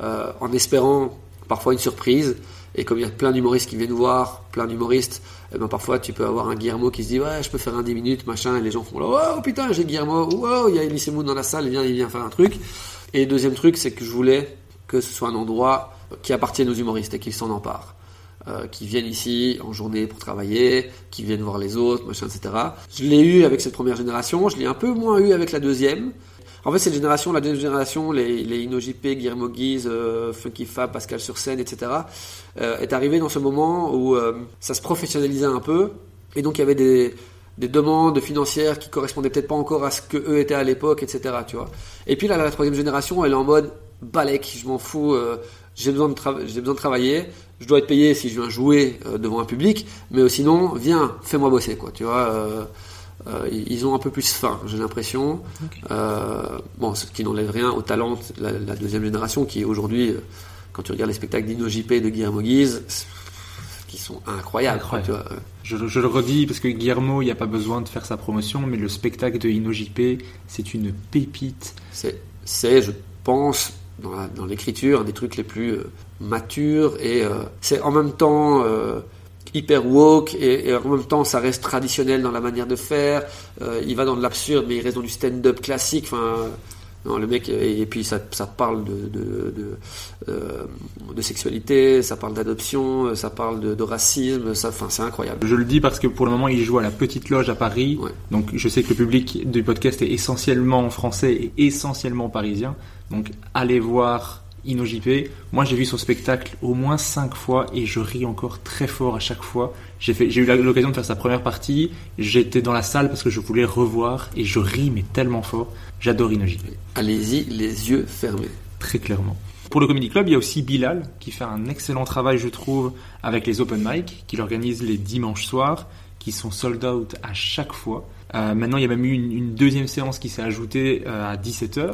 euh, en espérant parfois une surprise. Et comme il y a plein d'humoristes qui viennent voir, plein d'humoristes, eh ben parfois tu peux avoir un Guillermo qui se dit ouais je peux faire un 10 minutes machin et les gens font là oh putain j'ai Guillermo wow il y a Elise Moon dans la salle il vient il vient faire un truc et deuxième truc c'est que je voulais que ce soit un endroit qui appartienne aux humoristes et qu'ils s'en emparent euh, qui viennent ici en journée pour travailler, qui viennent voir les autres, machin, etc. Je l'ai eu avec cette première génération, je l'ai un peu moins eu avec la deuxième. En fait, cette génération, la deuxième génération, les, les InnoJP, Guillermo Guise, euh, Funky Fab, Pascal sur scène, etc., euh, est arrivé dans ce moment où euh, ça se professionnalisait un peu, et donc il y avait des, des demandes financières qui correspondaient peut-être pas encore à ce que eux étaient à l'époque, etc., tu vois. Et puis là, la troisième génération, elle est en mode balèque, je m'en fous, euh, j'ai besoin de besoin de travailler, je dois être payé si je viens jouer devant un public, mais sinon, viens, fais-moi bosser, quoi, tu vois. Euh, ils ont un peu plus faim, j'ai l'impression. Okay. Euh, bon, ce qui n'enlève rien au talent de la, la, deuxième génération, qui aujourd'hui, euh, quand tu regardes les spectacles d'Ino JP et de Guillermo Guise, qui sont incroyables. Incroyable. Tu vois. Je, je, le redis parce que Guillermo, il n'y a pas besoin de faire sa promotion, mais le spectacle de Ino JP, c'est une pépite. C'est, je pense, dans l'écriture, un des trucs les plus euh, matures et c'est en même temps hyper woke et, et, en même temps ça reste traditionnel dans la manière de faire. Euh, il va dans de l'absurde mais il reste dans du stand-up classique. Enfin, non, le mec et, et puis ça, ça, parle de de, de, euh, de sexualité, ça parle d'adoption, ça parle de, de racisme. Ça, enfin, c'est incroyable. Je le dis parce que pour le moment il joue à la Petite Loge à Paris. Ouais. Donc je sais que le public du podcast est essentiellement français et essentiellement parisien. Donc allez voir InnoJP. Moi j'ai vu son spectacle au moins cinq fois et je ris encore très fort à chaque fois. J'ai eu l'occasion de faire sa première partie. J'étais dans la salle parce que je voulais revoir et je ris mais tellement fort. J'adore InnoJP. Allez-y les yeux fermés. Très clairement. Pour le Comedy Club, il y a aussi Bilal qui fait un excellent travail, je trouve, avec les open mic, qu'il organise les dimanches soirs, qui sont sold out à chaque fois. Euh, maintenant, il y a même eu une, une deuxième séance qui s'est ajoutée euh, à 17h.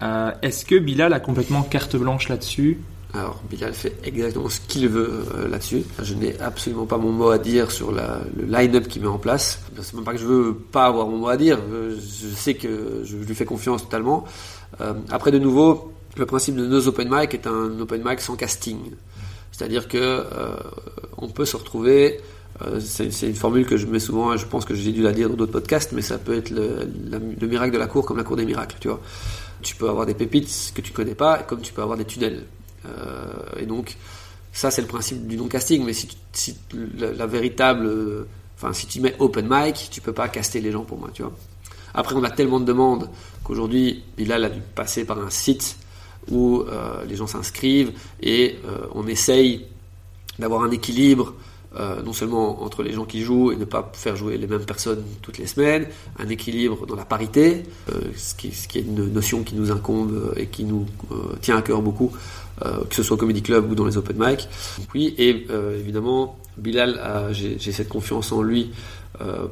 Euh, Est-ce que Bilal a complètement carte blanche là-dessus Alors Bilal fait exactement ce qu'il veut euh, là-dessus. Je n'ai absolument pas mon mot à dire sur le line-up qu'il met en place. C'est même pas que je veux pas avoir mon mot à dire. Euh, Je sais que je lui fais confiance totalement. Après, de nouveau, le principe de nos open mic est un open mic sans casting. C'est-à-dire que on peut se retrouver. c'est une formule que je mets souvent. Je pense que j'ai dû la dire dans d'autres podcasts, mais ça peut être le miracle de la cour comme la cour des miracles. Tu vois, tu peux avoir des pépites que tu connais pas, comme tu peux avoir des tunnels. Euh, et donc, ça c'est le principe du non casting. Mais si, la, véritable, enfin si tu mets open mic, tu peux pas caster les gens pour moi. Tu vois. Après, on a tellement de demandes qu'aujourd'hui, Bilal a dû passer par un site où euh, les gens s'inscrivent et euh, on essaye d'avoir un équilibre euh, non seulement entre les gens qui jouent et ne pas faire jouer les mêmes personnes toutes les semaines, un équilibre dans la parité, euh, ce, qui, est une notion qui nous incombe et qui nous euh, tient à cœur beaucoup, que ce soit au Comedy Club ou dans les open mic. Oui, et évidemment, Bilal, j'ai cette confiance en lui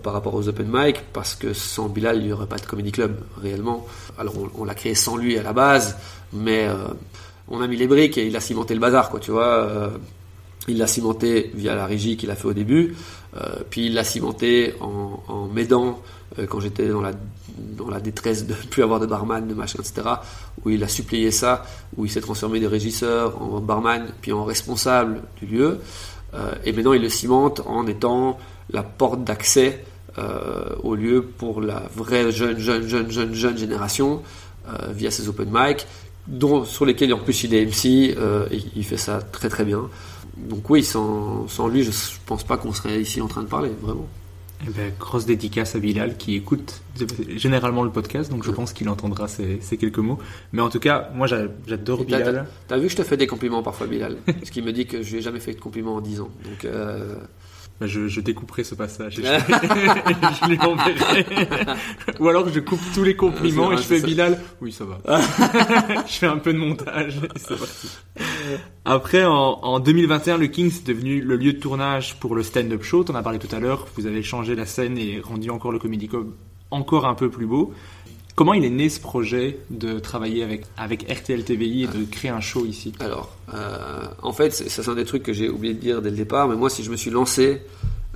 par rapport aux open mic parce que sans Bilal, il n'y aurait pas de Comedy Club réellement. Alors on, l'a créé sans lui à la base, mais on a mis les briques et il a cimenté le bazar, quoi, tu vois. Il l'a cimenté via la régie qu'il a fait au début, euh, puis il l'a cimenté en, m'aidant euh, quand j'étais dans la, la détresse de ne plus avoir de barman, de machin, etc. Où il a suppléé ça, où il s'est transformé de régisseur en barman, puis en responsable du lieu. Euh, et maintenant il le cimente en étant la porte d'accès au lieu pour la vraie jeune, jeune, jeune, jeune, jeune génération via ses open mic, dont, sur lesquels en plus il est MC, il fait ça très très bien. Donc oui, sans, sans lui, je, je pense pas qu'on serait ici en train de parler, vraiment. Eh ben, grosse dédicace à Bilal qui écoute généralement le podcast, donc je pense qu'il entendra ces, ces quelques mots. Mais en tout cas, moi j'a- j'adore Bilal. T'as vu que je te fais des compliments parfois, Bilal? Ce qui me dit que je lui ai jamais fait de compliments en 10 ans. Donc, euh, Ben, Je, je découperai ce passage et je, je lui enverrai. Ou alors je coupe tous les compliments et je fais ça. Bilal. Oui, ça va. je fais un peu de montage. et c'est parti. Après, en, en 2021, le King c'est devenu le lieu de tournage pour le stand-up show. T'en as parlé tout à l'heure. Vous avez changé la scène et rendu encore le Comedy Club encore un peu plus beau. Comment il est né ce projet de travailler avec, avec RTL TVI et de créer un show ici? Alors, euh, en fait, c'est- ça c'est un des trucs que j'ai oublié de dire dès le départ, mais moi, si je me suis lancé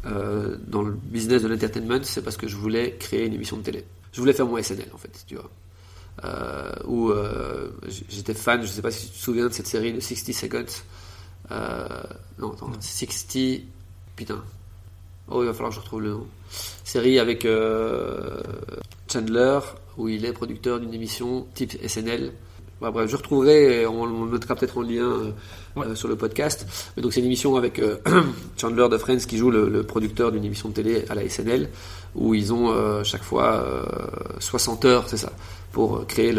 euh, dans le business de l'entertainment, c'est parce que je voulais créer une émission de télé. Je voulais faire mon SNL, en fait, tu vois. Euh, où euh, j'étais fan, je sais pas si tu te souviens de cette série de 60 Seconds. Non, attends, 60. Putain. Oh, il va falloir que je retrouve le nom. Série avec Chandler, où il est producteur d'une émission type SNL. Ouais, bref, je retrouverai, et on, on le mettra peut-être en lien euh, euh, sur le podcast. Mais donc c'est une émission avec euh, Chandler de Friends qui joue le, le producteur d'une émission de télé à la SNL, où ils ont euh, chaque fois euh, 60 heures, c'est ça, pour créer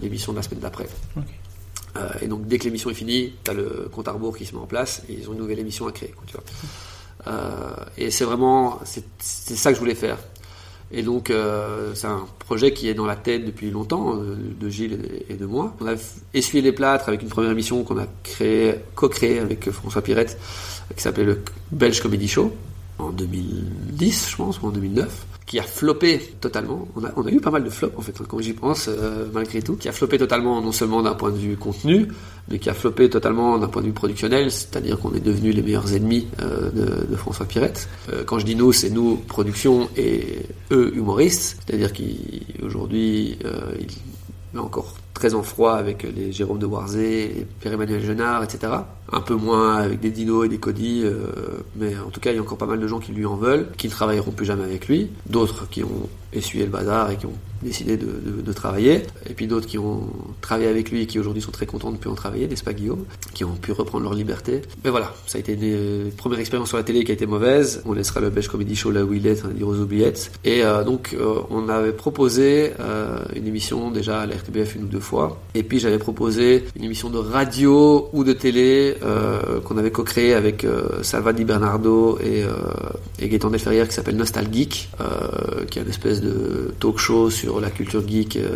l'émission de la semaine d'après. Euh, et donc dès que l'émission est finie, tu as le compte à rebours qui se met en place et ils ont une nouvelle émission à créer. quoi, tu vois. Euh, et c'est vraiment, c'est ça que je voulais faire. Et donc euh, c'est un projet qui est dans la tête depuis longtemps euh, de Gilles et- de moi. On a essuyé les plâtres avec une première émission qu'on a créée, co-créée avec François Pirette, qui s'appelait le Belge Comedy Show en 2010, je pense, ou en 2009 qui a floppé totalement. On a, a eu pas mal de flops en fait, quand j'y pense, malgré tout. Qui a floppé totalement, non seulement d'un point de vue contenu, mais qui a floppé totalement d'un point de vue productionnel, c'est-à-dire qu'on est devenus les meilleurs ennemis euh, de, François Pirette. Euh, quand je dis nous, c'est nous, production, et eux, humoristes. C'est-à-dire qu'aujourd'hui, euh, il est encore très en froid avec les Jérôme de Warzé, Pierre-Emmanuel Genard, etc. Un peu moins avec des Dino et des Cody, euh, mais en tout cas, il y a encore pas mal de gens qui lui en veulent, qui ne travailleront plus jamais avec lui. D'autres qui ont essuyé le bazar et qui ont décidé de, de- travailler. Et puis d'autres qui ont travaillé avec lui et qui aujourd'hui sont très contents de ne plus en travailler, n'est-ce pas Guillaume? Qui ont pu reprendre leur liberté. Mais voilà, ça a été une euh, première expérience sur la télé qui a été mauvaise. On laissera le Belge Comedy Show là où il est, va dire aux oubliettes. Et euh, donc, on avait proposé une émission déjà à la RTBF une ou deux Et puis j'avais proposé une émission de radio ou de télé euh, qu'on avait co-créée avec euh, Salva Di Bernardo et, euh, et qui s'appelle Nostalgeek, euh, qui est une espèce de talk show sur la culture geek euh,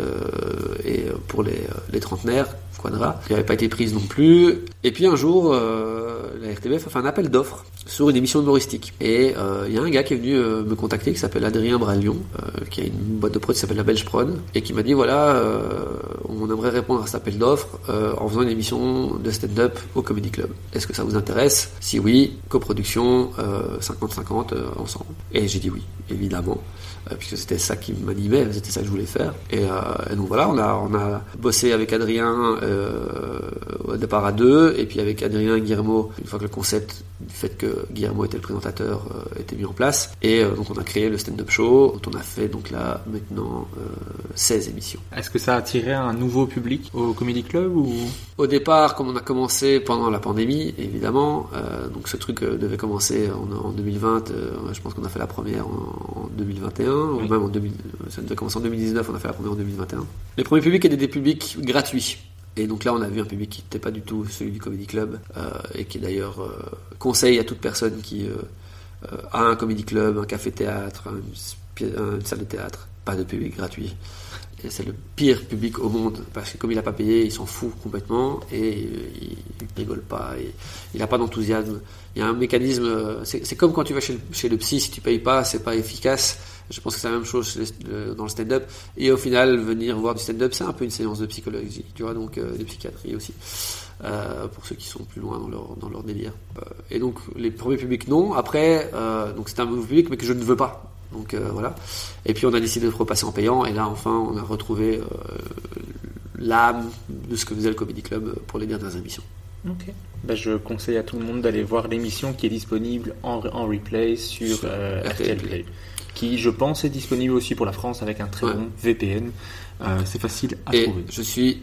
et pour les, les trentenaires. Quadra, qui n'avait pas été prise non plus. Et puis un jour, euh, la RTBF a fait un appel d'offres sur une émission humoristique. Et euh, il y a un gars qui est venu euh, me contacter qui s'appelle Adrien Bralion, euh, qui a une boîte de prod qui s'appelle la Belge Prod, et qui m'a dit voilà, euh, on aimerait répondre à cet appel d'offres euh, en faisant une émission de stand-up au Comedy Club. Est-ce que ça vous intéresse? Si oui, coproduction, euh, 50-50 euh, ensemble. Et j'ai dit oui, évidemment. Euh, Puisque c'était ça qui m'animait, c'était ça que je voulais faire. Et, euh, et donc voilà, on a, on a bossé avec Adrien euh, au départ à deux, et puis avec Adrien et Guillermo, une fois que le concept du fait que Guillermo était le présentateur était mis en place. Et donc on a créé le stand-up show, dont on a fait donc là maintenant euh, 16 émissions. Est-ce que ça a attiré un nouveau public au Comedy Club ou? Au départ, comme on a commencé pendant la pandémie, évidemment, donc ce truc devait commencer en, en 2020. euh, je pense qu'on a fait la première en, en 2021, ou Oui. même en 2000, ça devait commencer en 2019. On a fait la première en 2021. Les premiers publics étaient des publics gratuits. Et donc là, on a vu un public qui n'était pas du tout celui du Comedy Club, euh, et qui d'ailleurs euh, conseille à toute personne qui euh, euh, a un comedy club, un café-théâtre, une, salle de théâtre, pas de public gratuit. Et c'est le pire public au monde parce que comme il n'a pas payé, il s'en fout complètement et il, il rigole pas, et il n'a pas d'enthousiasme. Il y a un mécanisme, c'est c'est comme quand tu vas chez le, chez le psy, si tu payes pas, c'est pas efficace. Je pense que c'est la même chose le- dans le stand-up. Et au final, venir voir du stand-up, c'est un peu une séance de psychologie, tu vois, donc euh, de psychiatrie aussi, euh, pour ceux qui sont plus loin dans leur, dans leur délire. Euh, et donc les premiers publics non. Après, euh, donc c'est un nouveau public, mais que je ne veux pas. Donc euh, voilà. Et puis on a décidé de repasser en payant. Et là, enfin, on a retrouvé euh, l'âme de ce que faisait le Comedy Club pour les dernières émissions. Ok. Bah, je conseille à tout le monde d'aller voir l'émission qui est disponible en, en replay sur euh, RTL Play. Qui, je pense, est disponible aussi pour la France avec un très Ouais. bon VPN. Euh, c'est facile à Et trouver. je suis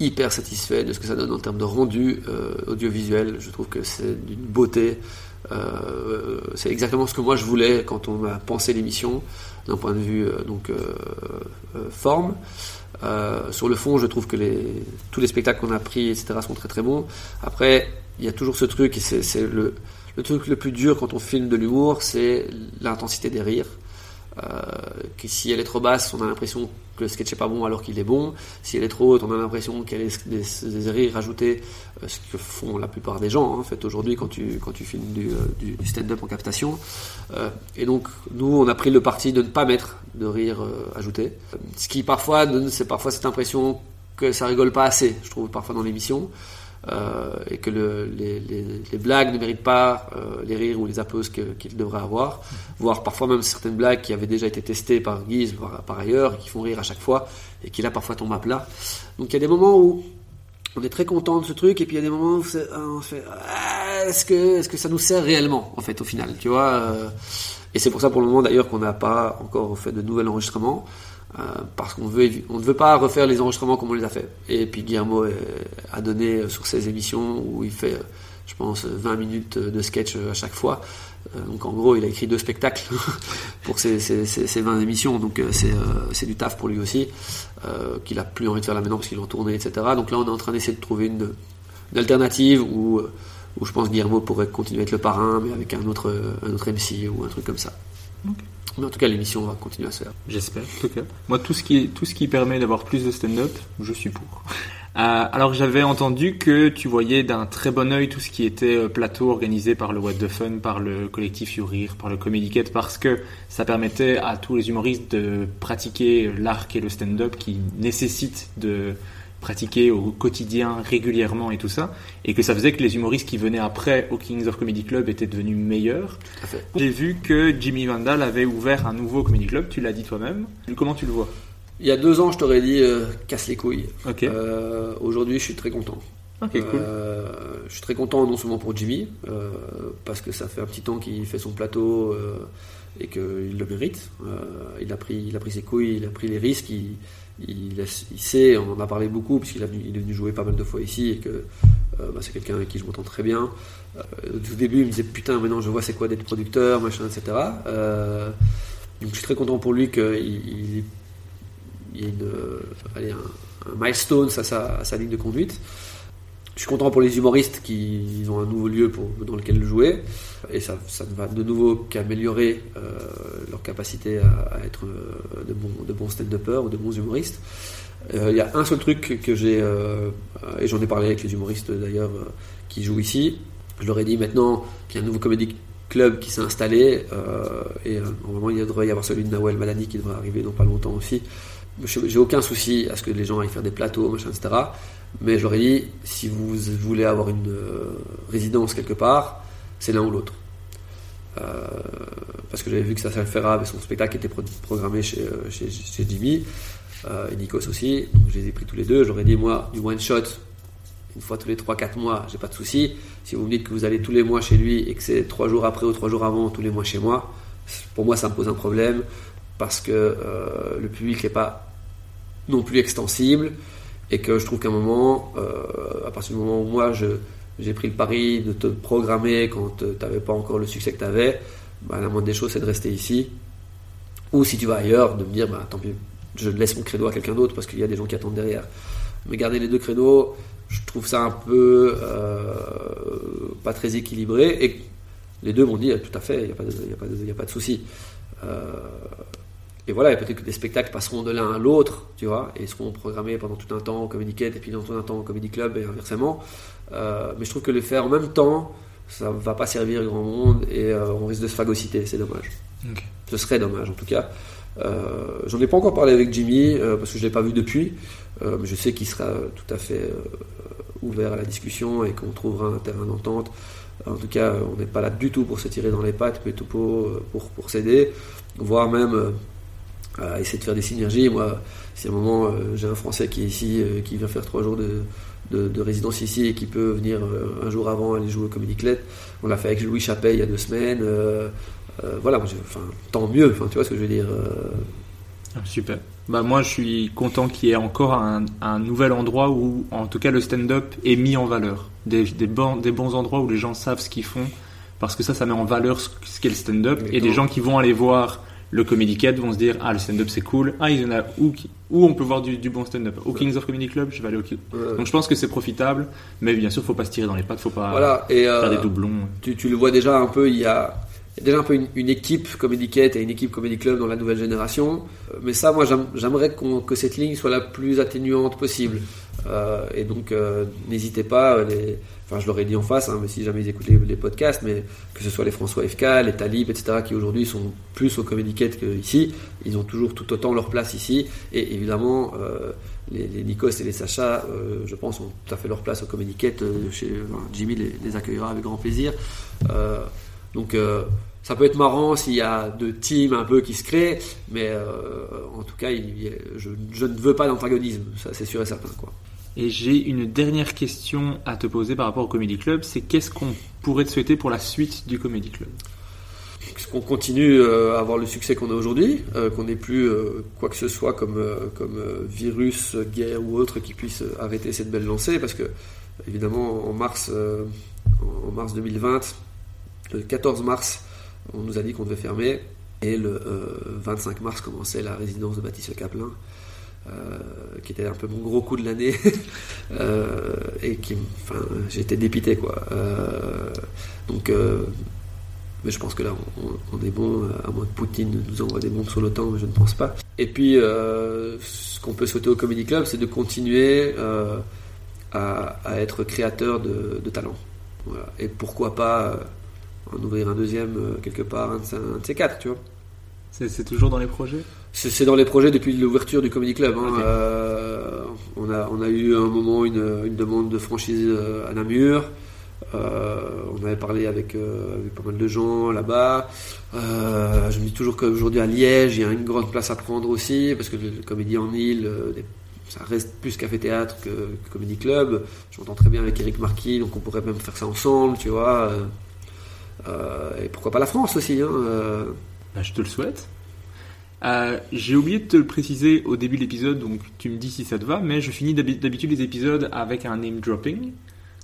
hyper satisfait de ce que ça donne en termes de rendu euh, audiovisuel. Je trouve que c'est d'une beauté. Euh, c'est exactement ce que moi je voulais quand on a pensé l'émission, d'un point de vue donc forme. Sur le fond, je trouve que les, tous les spectacles qu'on a pris, etc., sont très très bons. Après, il y a toujours ce truc, et c'est c'est le, le truc le plus dur quand on filme de l'humour, c'est l'intensité des rires. Euh, si elle est trop basse, on a l'impression que le sketch est pas bon alors qu'il est bon. Si elle est trop haute, on a l'impression qu'elle est des, des rires rajoutés, euh, ce que font la plupart des gens hein, en fait aujourd'hui quand tu quand tu filmes du, euh, du, du stand-up en captation. Et donc nous, on a pris le parti de ne pas mettre de rires ajoutés, ce qui parfois donne, parfois cette impression que ça rigole pas assez, je trouve parfois dans l'émission. Euh, et que le, les, blagues ne méritent pas euh, les rires ou les applauses qu'ils devraient avoir, voire parfois même certaines blagues qui avaient déjà été testées par Guise par, par ailleurs, et qui font rire à chaque fois, et qui là parfois tombent à plat. Donc il y a des moments où on est très content de ce truc, et puis il y a des moments où c'est- on se fait est-ce que, est-ce que ça nous sert réellement, en fait, au final, tu vois euh, Et c'est pour ça pour le moment d'ailleurs qu'on n'a pas encore fait de nouvel enregistrement. Euh, parce qu'on veut, on ne veut pas refaire les enregistrements comme on les a fait. Et puis Guillermo euh, a donné euh, sur ses émissions où il fait, je pense, 20 minutes de sketch à chaque fois. Donc en gros, il a écrit deux spectacles pour ses, ses, ses- ses 20 émissions. Donc c'est du taf pour lui aussi, qu'il a plus envie de faire là maintenant parce qu'il est en etc. Donc là, on est en train d'essayer de trouver une, alternative où, où je pense Guillermo pourrait continuer à être le parrain, mais avec un autre, un autre MC ou un truc comme ça. Mais en tout cas, l'émission va continuer à se faire. J'espère, en tout cas. Moi, tout ce qui, tout ce qui permet d'avoir plus de stand-up, je suis pour. Euh, alors, j'avais entendu que tu voyais d'un très bon œil tout ce qui était euh, plateau organisé par le What the Fun, par le collectif You Rire, par le Cat, parce que ça permettait à tous les humoristes de pratiquer l'arc et le stand-up qui nécessitent de pratiquer au quotidien régulièrement et tout ça, et que ça faisait que les humoristes qui venaient après au Kings of Comedy Club étaient devenus meilleurs. à fait. J'ai vu que Jimmy Vandal avait ouvert un nouveau comedy club, tu l'as dit toi-même. Comment tu le vois? Il y a deux ans, je t'aurais dit euh, casse les couilles. Euh, Aujourd'hui, je suis très content. Cool. Euh, je suis très content non seulement pour Jimmy, euh, parce que ça fait un petit temps qu'il fait son plateau euh, et qu'il le mérite. Euh, il, a pris, il a pris ses couilles, il a pris les risques, il, il, sait, on en a parlé beaucoup, puisqu'il est venu jouer pas mal de fois ici et que euh, bah, c'est quelqu'un avec qui je m'entends très bien. Euh, au tout début, il me disait putain, maintenant je vois c'est quoi d'être producteur, machin, etc. Euh, donc je suis très content pour lui qu'il ait un, milestone à sa ligne de conduite. Je suis content pour les humoristes qui ont un nouveau lieu dans lequel le jouer. Et ça, ne va de nouveau qu'améliorer euh, leur capacité à, être euh, de bons, de bons stand-uppers ou de bons humoristes. Euh, Il y a un seul truc que j'ai, et j'en ai parlé avec les humoristes d'ailleurs qui jouent ici, Je leur ai dit maintenant qu'il y a un nouveau comédie club qui s'est installé, et normalement il devrait y avoir celui de Nawel Malani qui devrait arriver dans pas longtemps aussi. J'ai aucun souci à ce que les gens aillent faire des plateaux, machin, etc. Mais j'aurais dit, si vous voulez avoir une euh, résidence quelque part, c'est l'un ou l'autre. parce que j'avais vu que ça Ferra avait son spectacle qui était programmé chez, chez, chez Jimmy, et Nikos aussi, donc je les ai pris tous les deux. J'aurais dit, moi, du one shot, une fois tous les 3-4 mois, j'ai pas de souci. Si vous me dites que vous allez tous les mois chez lui et que c'est 3 jours après ou 3 jours avant, tous les mois chez moi, pour moi ça me pose un problème parce que euh, le public n'est pas non plus extensible et que je trouve qu'à un moment, euh, à partir du moment où moi j'ai pris le pari de te programmer quand tu n'avais pas encore le succès que tu avais, bah, la moindre des choses c'est de rester ici. Ou si tu vas ailleurs, de me dire bah, tant pis, je laisse mon créneau à quelqu'un d'autre parce qu'il y a des gens qui attendent derrière. Mais garder les deux créneaux, je trouve ça un peu euh, pas très équilibré. Et les deux m'ont dit tout à fait, il n'y a, pas de souci. Euh, et voilà, peut-être que des spectacles passeront de l'un à l'autre, tu vois, et seront programmés pendant tout un temps au Comedy et puis dans tout un temps au Comedy Club et inversement. Euh, mais je trouve que le faire en même temps, ça va pas servir grand monde et on risque de se phagocyter, c'est dommage. Ce serait dommage en tout cas. J'en ai pas encore parlé avec Jimmy parce que je l'ai pas vu depuis. Euh, je sais qu'il sera tout à fait euh, ouvert à la discussion et qu'on trouvera un terrain d'entente. En tout cas, on n'est pas là du tout pour se tirer dans les pattes, mais tout pour, euh, pour, pour s'aider, voire même à essayer de faire des synergies. Moi, si à un moment j'ai un Français qui est ici, qui vient faire trois jours de, de, résidence ici et qui peut venir un jour avant aller jouer au Comedy Club, on l'a fait avec Louis Chappet il y a deux semaines. voilà, enfin, tant mieux, enfin, tu vois ce que je veux dire. Ah, super. Bah moi je suis content qu'il y ait encore un, nouvel endroit où en tout cas le stand-up est mis en valeur. Des, des, bons, des bons endroits où les gens savent ce qu'ils font parce que ça ça met en valeur ce, qu'est le stand-up et des gens qui vont aller voir le Comedy Cat vont se dire ah le stand-up c'est cool. Ah il y en a où, où on peut voir du, bon stand-up? Au Kings of Comedy Club? Je vais aller au donc je pense que c'est profitable mais bien sûr faut pas se tirer dans les pattes faut pas voilà, et faire des euh, doublons. tu, tu, le vois déjà un peu il y a il y a déjà un peu une, équipe Comedy Cat et une équipe Comedy Club dans la nouvelle génération. Euh, mais ça, moi, j'aimerais que cette ligne soit la plus atténuante possible. Euh, et donc, euh, n'hésitez pas, les, je l'aurais dit en face, hein, mais si jamais ils écoutent les, podcasts, mais que ce soit les François FK, les Talib, etc., qui aujourd'hui sont plus au Comedy Cat qu'ici, ils ont toujours tout autant leur place ici. Et évidemment, les, les, Nikos et les Sacha, je pense, ont tout à fait leur place au Cat. chez, Jimmy les, accueillera avec grand plaisir. Donc euh, ça peut être marrant s'il y a deux teams un peu qui se créent, mais euh, en tout cas, je, ne veux pas d'antagonisme, ça c'est sûr et certain. Quoi. Et j'ai une dernière question à te poser par rapport au Comedy Club, c'est qu'est-ce qu'on pourrait te souhaiter pour la suite du Comedy Club? Qu'on continue euh, à avoir le succès qu'on a aujourd'hui, qu'on n'ait plus quoi que ce soit comme, comme virus, guerre ou autre qui puisse arrêter cette belle lancée, parce que évidemment en mars, en mars 2020, le 14 mars, on nous a dit qu'on devait fermer. Et le 25 euh, mars commençait la résidence de Baptiste Caplin, euh, qui était un peu mon gros coup de l'année. Euh, et qui, j'étais dépité, quoi. donc, mais je pense que là, on, est bon, à moins que Poutine nous envoie des bombes sur l'OTAN, mais je ne pense pas. Et puis, ce qu'on peut souhaiter au Comedy Club, c'est de continuer à, être créateur de, talent. Et pourquoi pas en ouvrir un deuxième euh, quelque part, un de, ces quatre, tu vois. C'est toujours dans les projets? C'est dans les projets depuis l'ouverture du Comedy Club. Hein. Euh, on, a, on a eu un moment une, une demande de franchise euh, à Namur. on avait parlé avec, avec, pas mal de gens là-bas. je me dis toujours qu'aujourd'hui à Liège, il y a une grande place à prendre aussi, parce que le, comédie en île, ça reste plus café-théâtre que, que, comédie club. Je m'entends très bien avec Eric Marquis, donc on pourrait même faire ça ensemble, tu vois. Euh, et pourquoi pas la France aussi. Hein, euh. bah, je te le souhaite. Euh, j'ai oublié de te le préciser au début de l'épisode, donc tu me dis si ça te va, mais je finis d'habitude les épisodes avec un name dropping.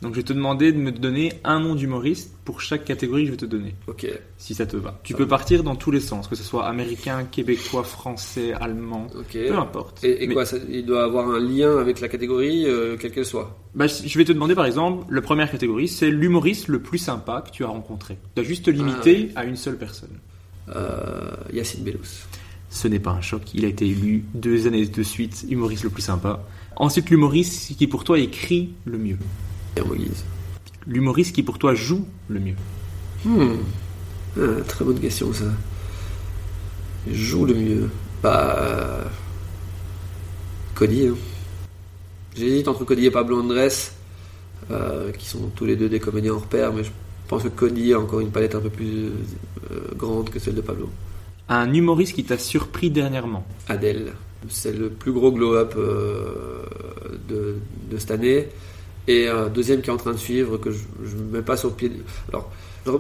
Donc je vais te demander de me donner un nom d'humoriste pour chaque catégorie que je vais te donner. Ok. Si ça te va. Tu peux partir dans tous les sens, que ce soit américain, québécois, français, allemand, peu importe. Et, quoi, il doit avoir un lien avec la catégorie, euh, quelle qu'elle soit? Bah, Je vais te demander par exemple, la première catégorie, c'est l'humoriste le plus sympa que tu as rencontré. Tu dois juste te limiter ah, à une seule personne. Euh, Yacine Bellous. Ce n'est pas un choc, il a été élu deux années de suite humoriste le plus sympa. Ensuite, l'humoriste qui pour toi écrit le mieux. L'humoriste qui pour toi joue le mieux Hmm. Ah, très bonne question ça. Joue le mieux. Bah. euh, Cody. Hein. J'hésite entre Cody et Pablo Andrés, euh, qui sont tous les deux des comédiens hors pair, mais je pense que Cody a encore une palette un peu plus euh, grande que celle de Pablo. Un humoriste qui t'a surpris dernièrement Adèle. C'est le plus gros glow-up euh, de, cette année. Et un deuxième qui est en train de suivre, que je ne mets pas sur le pied. Alors,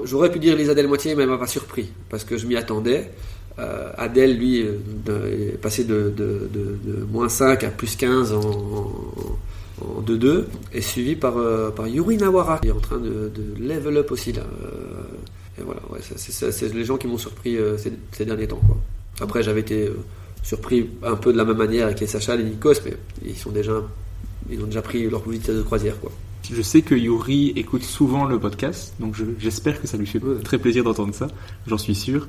j'aurais- pu dire Lisa Adèle Moitié, mais elle m'a pas surpris, parce que je m'y attendais. Euh, Adèle, lui, euh, est passé de, moins 5 à plus 15 en, en 2-2, et suivi par, par Yuri Nawara, qui est en train de, level up aussi. Là. Et voilà, ouais, c'est, les gens qui m'ont surpris euh, ces, ces derniers temps. Quoi. Après, j'avais été euh, surpris un peu de la même manière avec les Sacha, les Nikos, mais ils sont déjà, ils ont déjà pris leur vitesse de croisière, quoi. Je sais que Yuri écoute souvent le podcast, donc je- j'espère que ça lui fait très plaisir d'entendre ça, j'en suis sûr.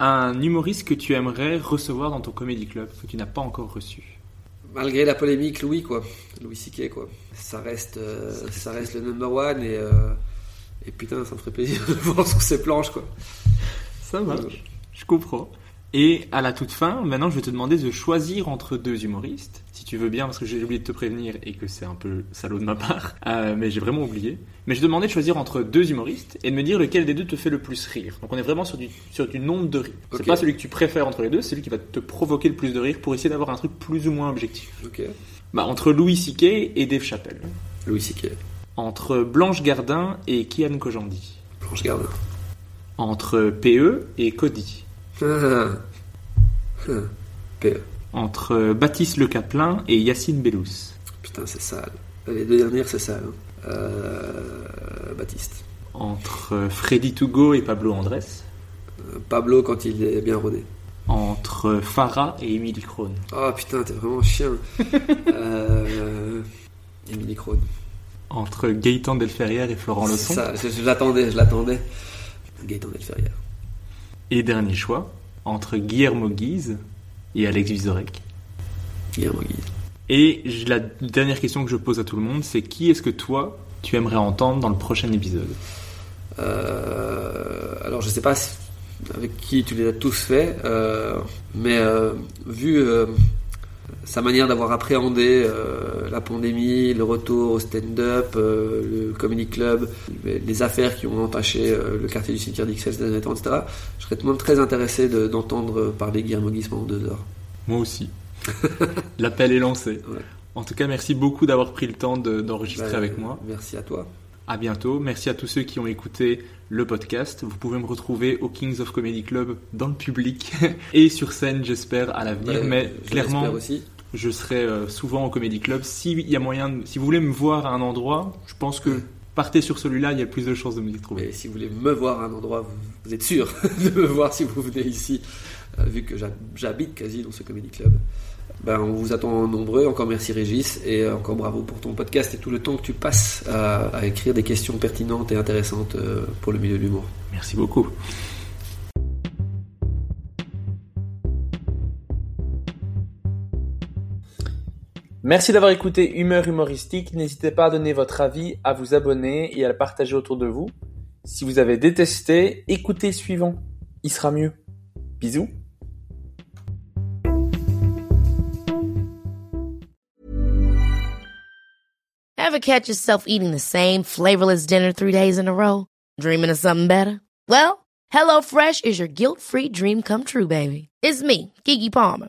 Un humoriste que tu aimerais recevoir dans ton comédie club, que tu n'as pas encore reçu? Malgré la polémique, Louis, quoi, Louis Siquet, quoi. Ça reste, euh, ça reste le number one et, et putain, ça me ferait plaisir de voir sur ses planches, quoi. Ça marche, je comprends. Et à la toute fin, maintenant je vais te demander de choisir entre deux humoristes, si tu veux bien, parce que j'ai oublié de te prévenir et que c'est un peu salaud de ma part, euh, mais j'ai vraiment oublié. Mais je te demandais de choisir entre deux humoristes et de me dire lequel des deux te fait le plus rire. Donc on est vraiment sur du, sur du nombre de rires. C'est Ok. pas celui que tu préfères entre les deux, c'est celui qui va te provoquer le plus de rire pour essayer d'avoir un truc plus ou moins objectif. Ok. Bah, entre Louis C.K. et Dave Chappelle. Louis Siquet. Entre Blanche Gardin et Kian Kojandi. Blanche Gardin. Entre PE et Cody. Ah. Ah. PE. Entre Baptiste Le Caplin et Yacine Bellous. Putain, c'est sale. Les deux dernières, c'est sale. hein. Euh, Baptiste. Entre Freddy Togo et Pablo Andrés. Euh, Pablo, quand il est bien rodé. Entre Farah et Émilie Krohn. Oh putain, t'es vraiment chien. euh, Émilie Krohn. Entre Gaëtan Delferrière et Florent Leçon. ça, je, je l'attendais, je l'attendais. Gaëtan Delferrière. Et dernier choix, entre Guillermo Guise et Alex Vizorek. Guillermo Guise. Et la dernière question que je pose à tout le monde, c'est qui est-ce que toi, tu aimerais entendre dans le prochain épisode? Euh, alors je sais pas avec qui tu les as tous faits, euh, mais euh, vu sa manière d'avoir appréhendé euh, la pandémie, le retour au stand-up, euh, le comedy club, les, les affaires qui ont entaché euh, le quartier du cimetière d'Ixelles ces derniers temps, etc., je serais tout de même très intéressé de- d'entendre parler Guillermo Guise pendant deux heures. Moi aussi. L'appel est lancé. Ouais. En tout cas, merci beaucoup d'avoir pris le temps de- d'enregistrer Ben, avec moi. Merci à toi. À bientôt. Merci à tous ceux qui ont écouté le podcast. Vous pouvez me retrouver au Kings of Comedy Club dans le public et sur scène, j'espère, à l'avenir. Ouais, Mais clairement, aussi. Je serai euh, souvent au Comedy Club. S'il y a moyen, de- si vous voulez me voir à un endroit, je pense que partez sur celui-là, il y a plus de chances de me y trouver. Mais si vous voulez me voir à un endroit, vous, vous êtes sûr de me voir si vous venez ici, euh, vu que j'hab- j'habite quasi dans ce comedy club. Ben, on vous attend nombreux. Encore merci Régis et euh, encore bravo pour ton podcast et tout le temps que tu passes à, à écrire des questions pertinentes et intéressantes pour le milieu de l'humour. Merci beaucoup. Merci d'avoir écouté Humeur humoristique. N'hésitez pas à donner votre avis, à vous abonner et à le partager autour de vous. Si vous avez détesté, écoutez le suivant. Il sera mieux. Bisous. Ever catch yourself eating the same flavorless dinner three days in a row? Dreaming of something better? Well, HelloFresh is your guilt-free dream come true, baby. It's me, Kiki Palmer.